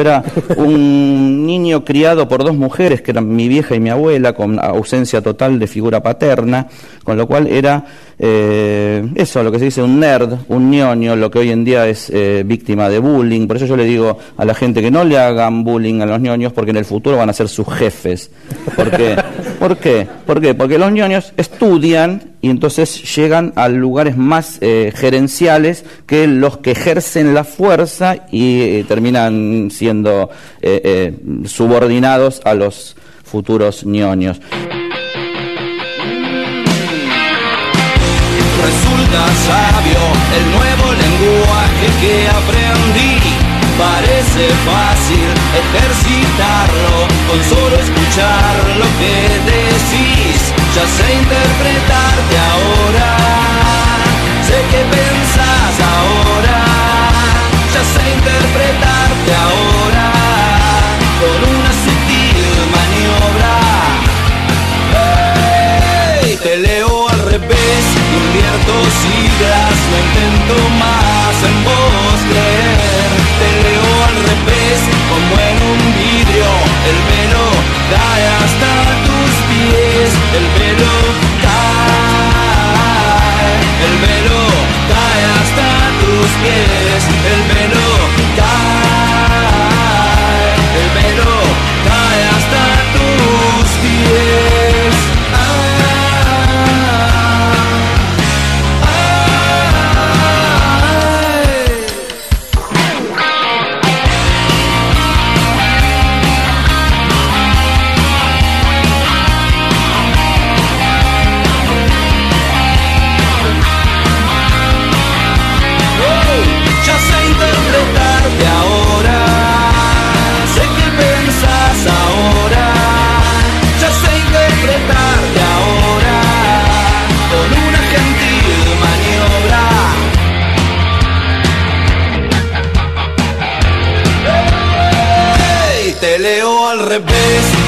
Era un niño criado por dos mujeres, que eran mi vieja y mi abuela, con ausencia total de figura paterna, con lo cual era eh, eso, lo que se dice un nerd, un ñoño, lo que hoy en día es eh, víctima de bullying. Por eso yo le digo a la gente que no le hagan bullying a los ñoños, porque en el futuro van a ser sus jefes. ¿Por qué? ¿Por qué? ¿Por qué? Porque los ñoños estudian y entonces llegan a lugares más eh, gerenciales que los que ejercen la fuerza y eh, terminan siendo eh, subordinados a los futuros ñoños. Resulta sabio el nuevo lenguaje que aprendí. Parece fácil ejercitarlo con solo escuchar lo que decís. Ya sé interpretarte ahora, sé que pensás ahora. Ya sé interpretarte ahora con una sutil maniobra. Te leo al revés, invierto siglas, no intento más en vos creer. Te leo al revés, el velo cae hasta tus pies, el velo cae, el velo cae hasta tus pies,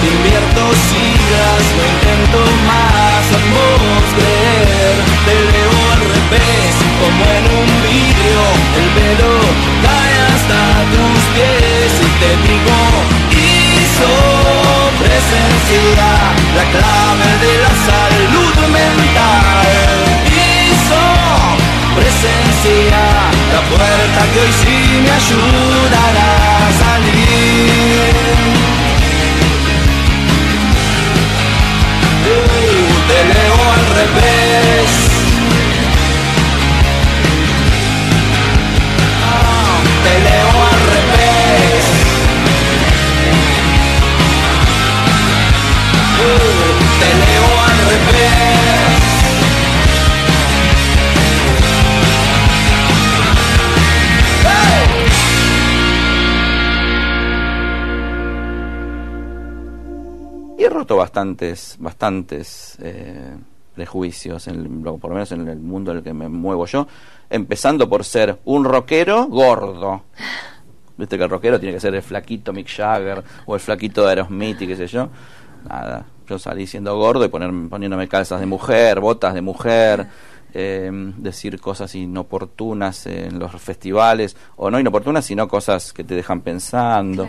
invierto siglas, no intento más vos creer. Te leo al revés, como en un vidrio, el velo cae hasta tus pies y te digo, hizo presencia, la clave de la salud mental. Hizo presencia, la puerta que hoy sí me ayudará bastantes, bastantes eh, prejuicios, en, por lo menos en el mundo en el que me muevo yo, empezando por ser un rockero gordo. Viste que el rockero tiene que ser el flaquito Mick Jagger o el flaquito de Aerosmith y qué sé yo. Nada, yo salí siendo gordo y poner, poniéndome calzas de mujer, botas de mujer, eh, decir cosas inoportunas en los festivales, o no inoportunas, sino cosas que te dejan pensando.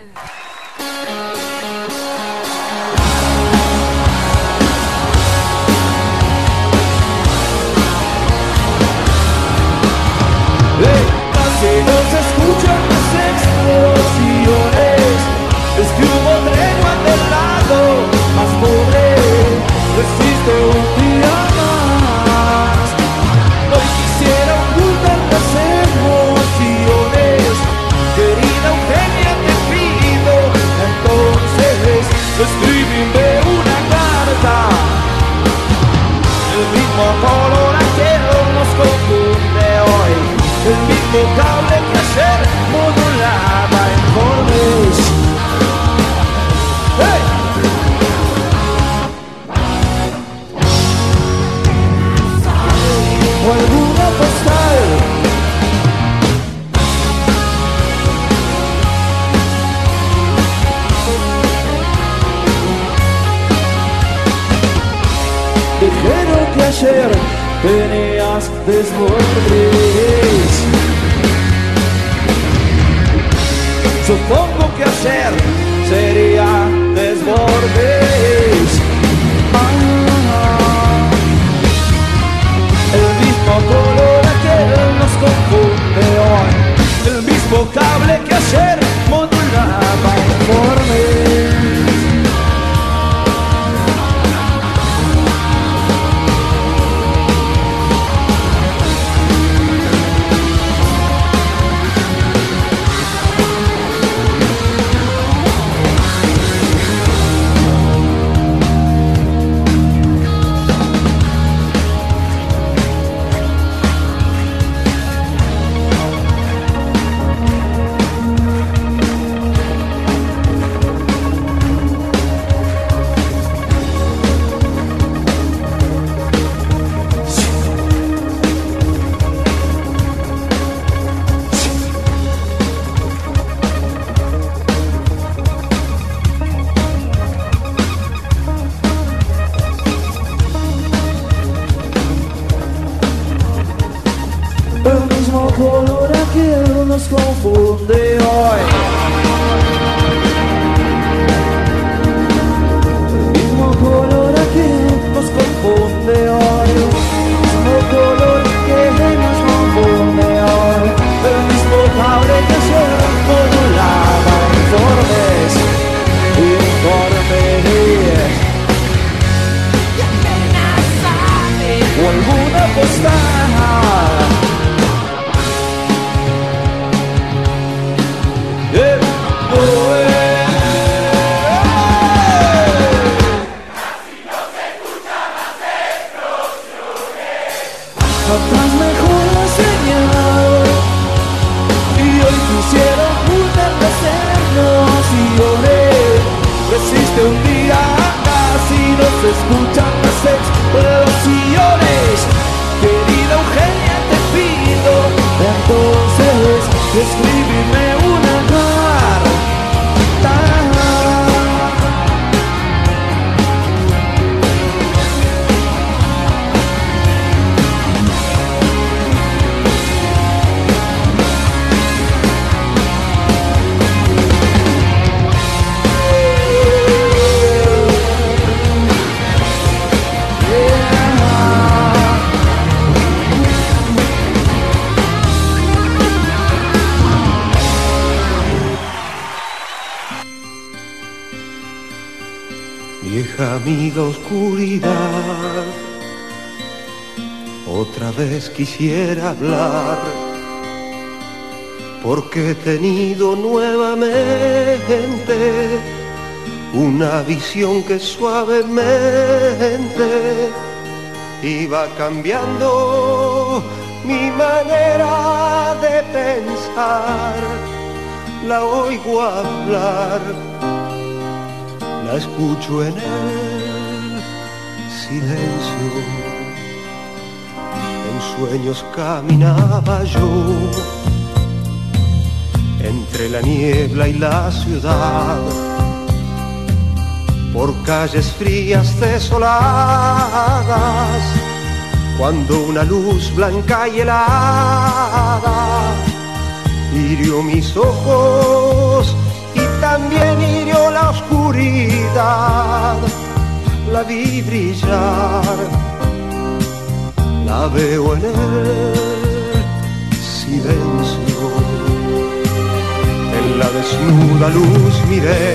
intocable placer modulaba informes. ¡Hey! O alguna postal. Dijeron que ayer tenías desborde. Supongo que ayer sería desbordes. Ah, el mismo color aquel nos confunde hoy. El mismo cable que ayer quisiera hablar, porque he tenido nuevamente una visión que suavemente iba cambiando mi manera de pensar. La oigo hablar la escucho en el silencio. Sueños caminaba yo entre la niebla y la ciudad, por calles frías desoladas, cuando una luz blanca y helada hirió mis ojos y también hirió la oscuridad. La vi brillar, la veo en el silencio. En la desnuda luz miré,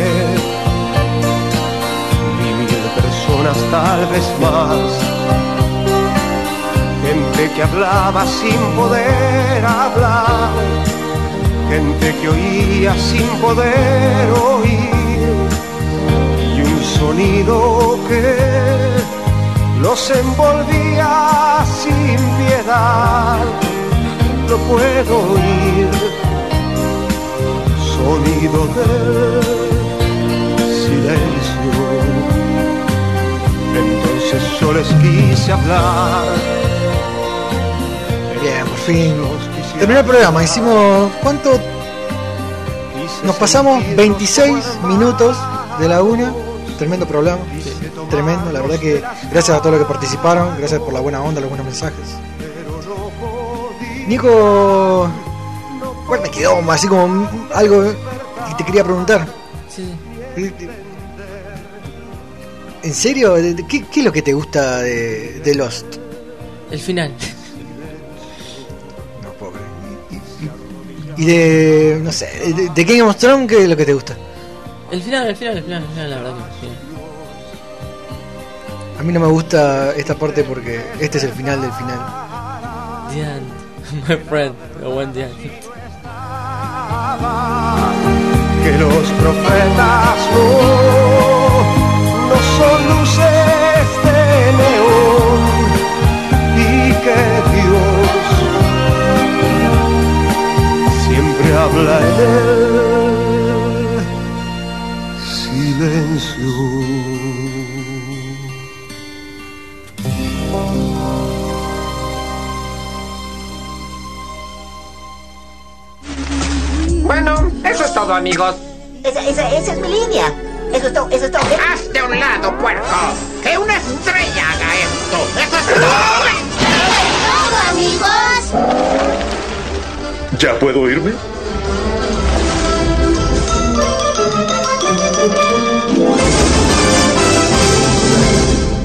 vi mil personas tal vez más. Gente que hablaba sin poder hablar gente que oía sin poder oír y un sonido que los envolvía sin piedad. Lo puedo oír, sonido del silencio. Entonces yo les quise hablar. Bien, por fin. Terminó el programa, hicimos. ¿Cuánto? Nos pasamos 26 minutos de la una tremendo programa. Tremendo, la verdad que gracias a todos los que participaron, gracias por la buena onda, los buenos mensajes. Nico, ¿cuál me quedó? Así como algo que te quería preguntar. Sí. ¿En serio? ¿De- de- ¿Qué, qué es lo que te gusta de, de Lost? El final. Y de, no sé, de, de Game of Thrones, ¿qué es lo que te gusta? El final, el final, el final, el final, la verdad que mí no me gusta esta parte porque este es el final del final. The end. My friend. A buen the end. que los profetas no, no son luces de neón y que Dios siempre habla en el silencio. Amigos. Esa, esa, esa es mi línea. Eso es todo, eso es todo. ¡Hazte a un lado, puerco! ¡Que una estrella haga esto! ¡Eso es todo! amigos! ¿Ya puedo irme?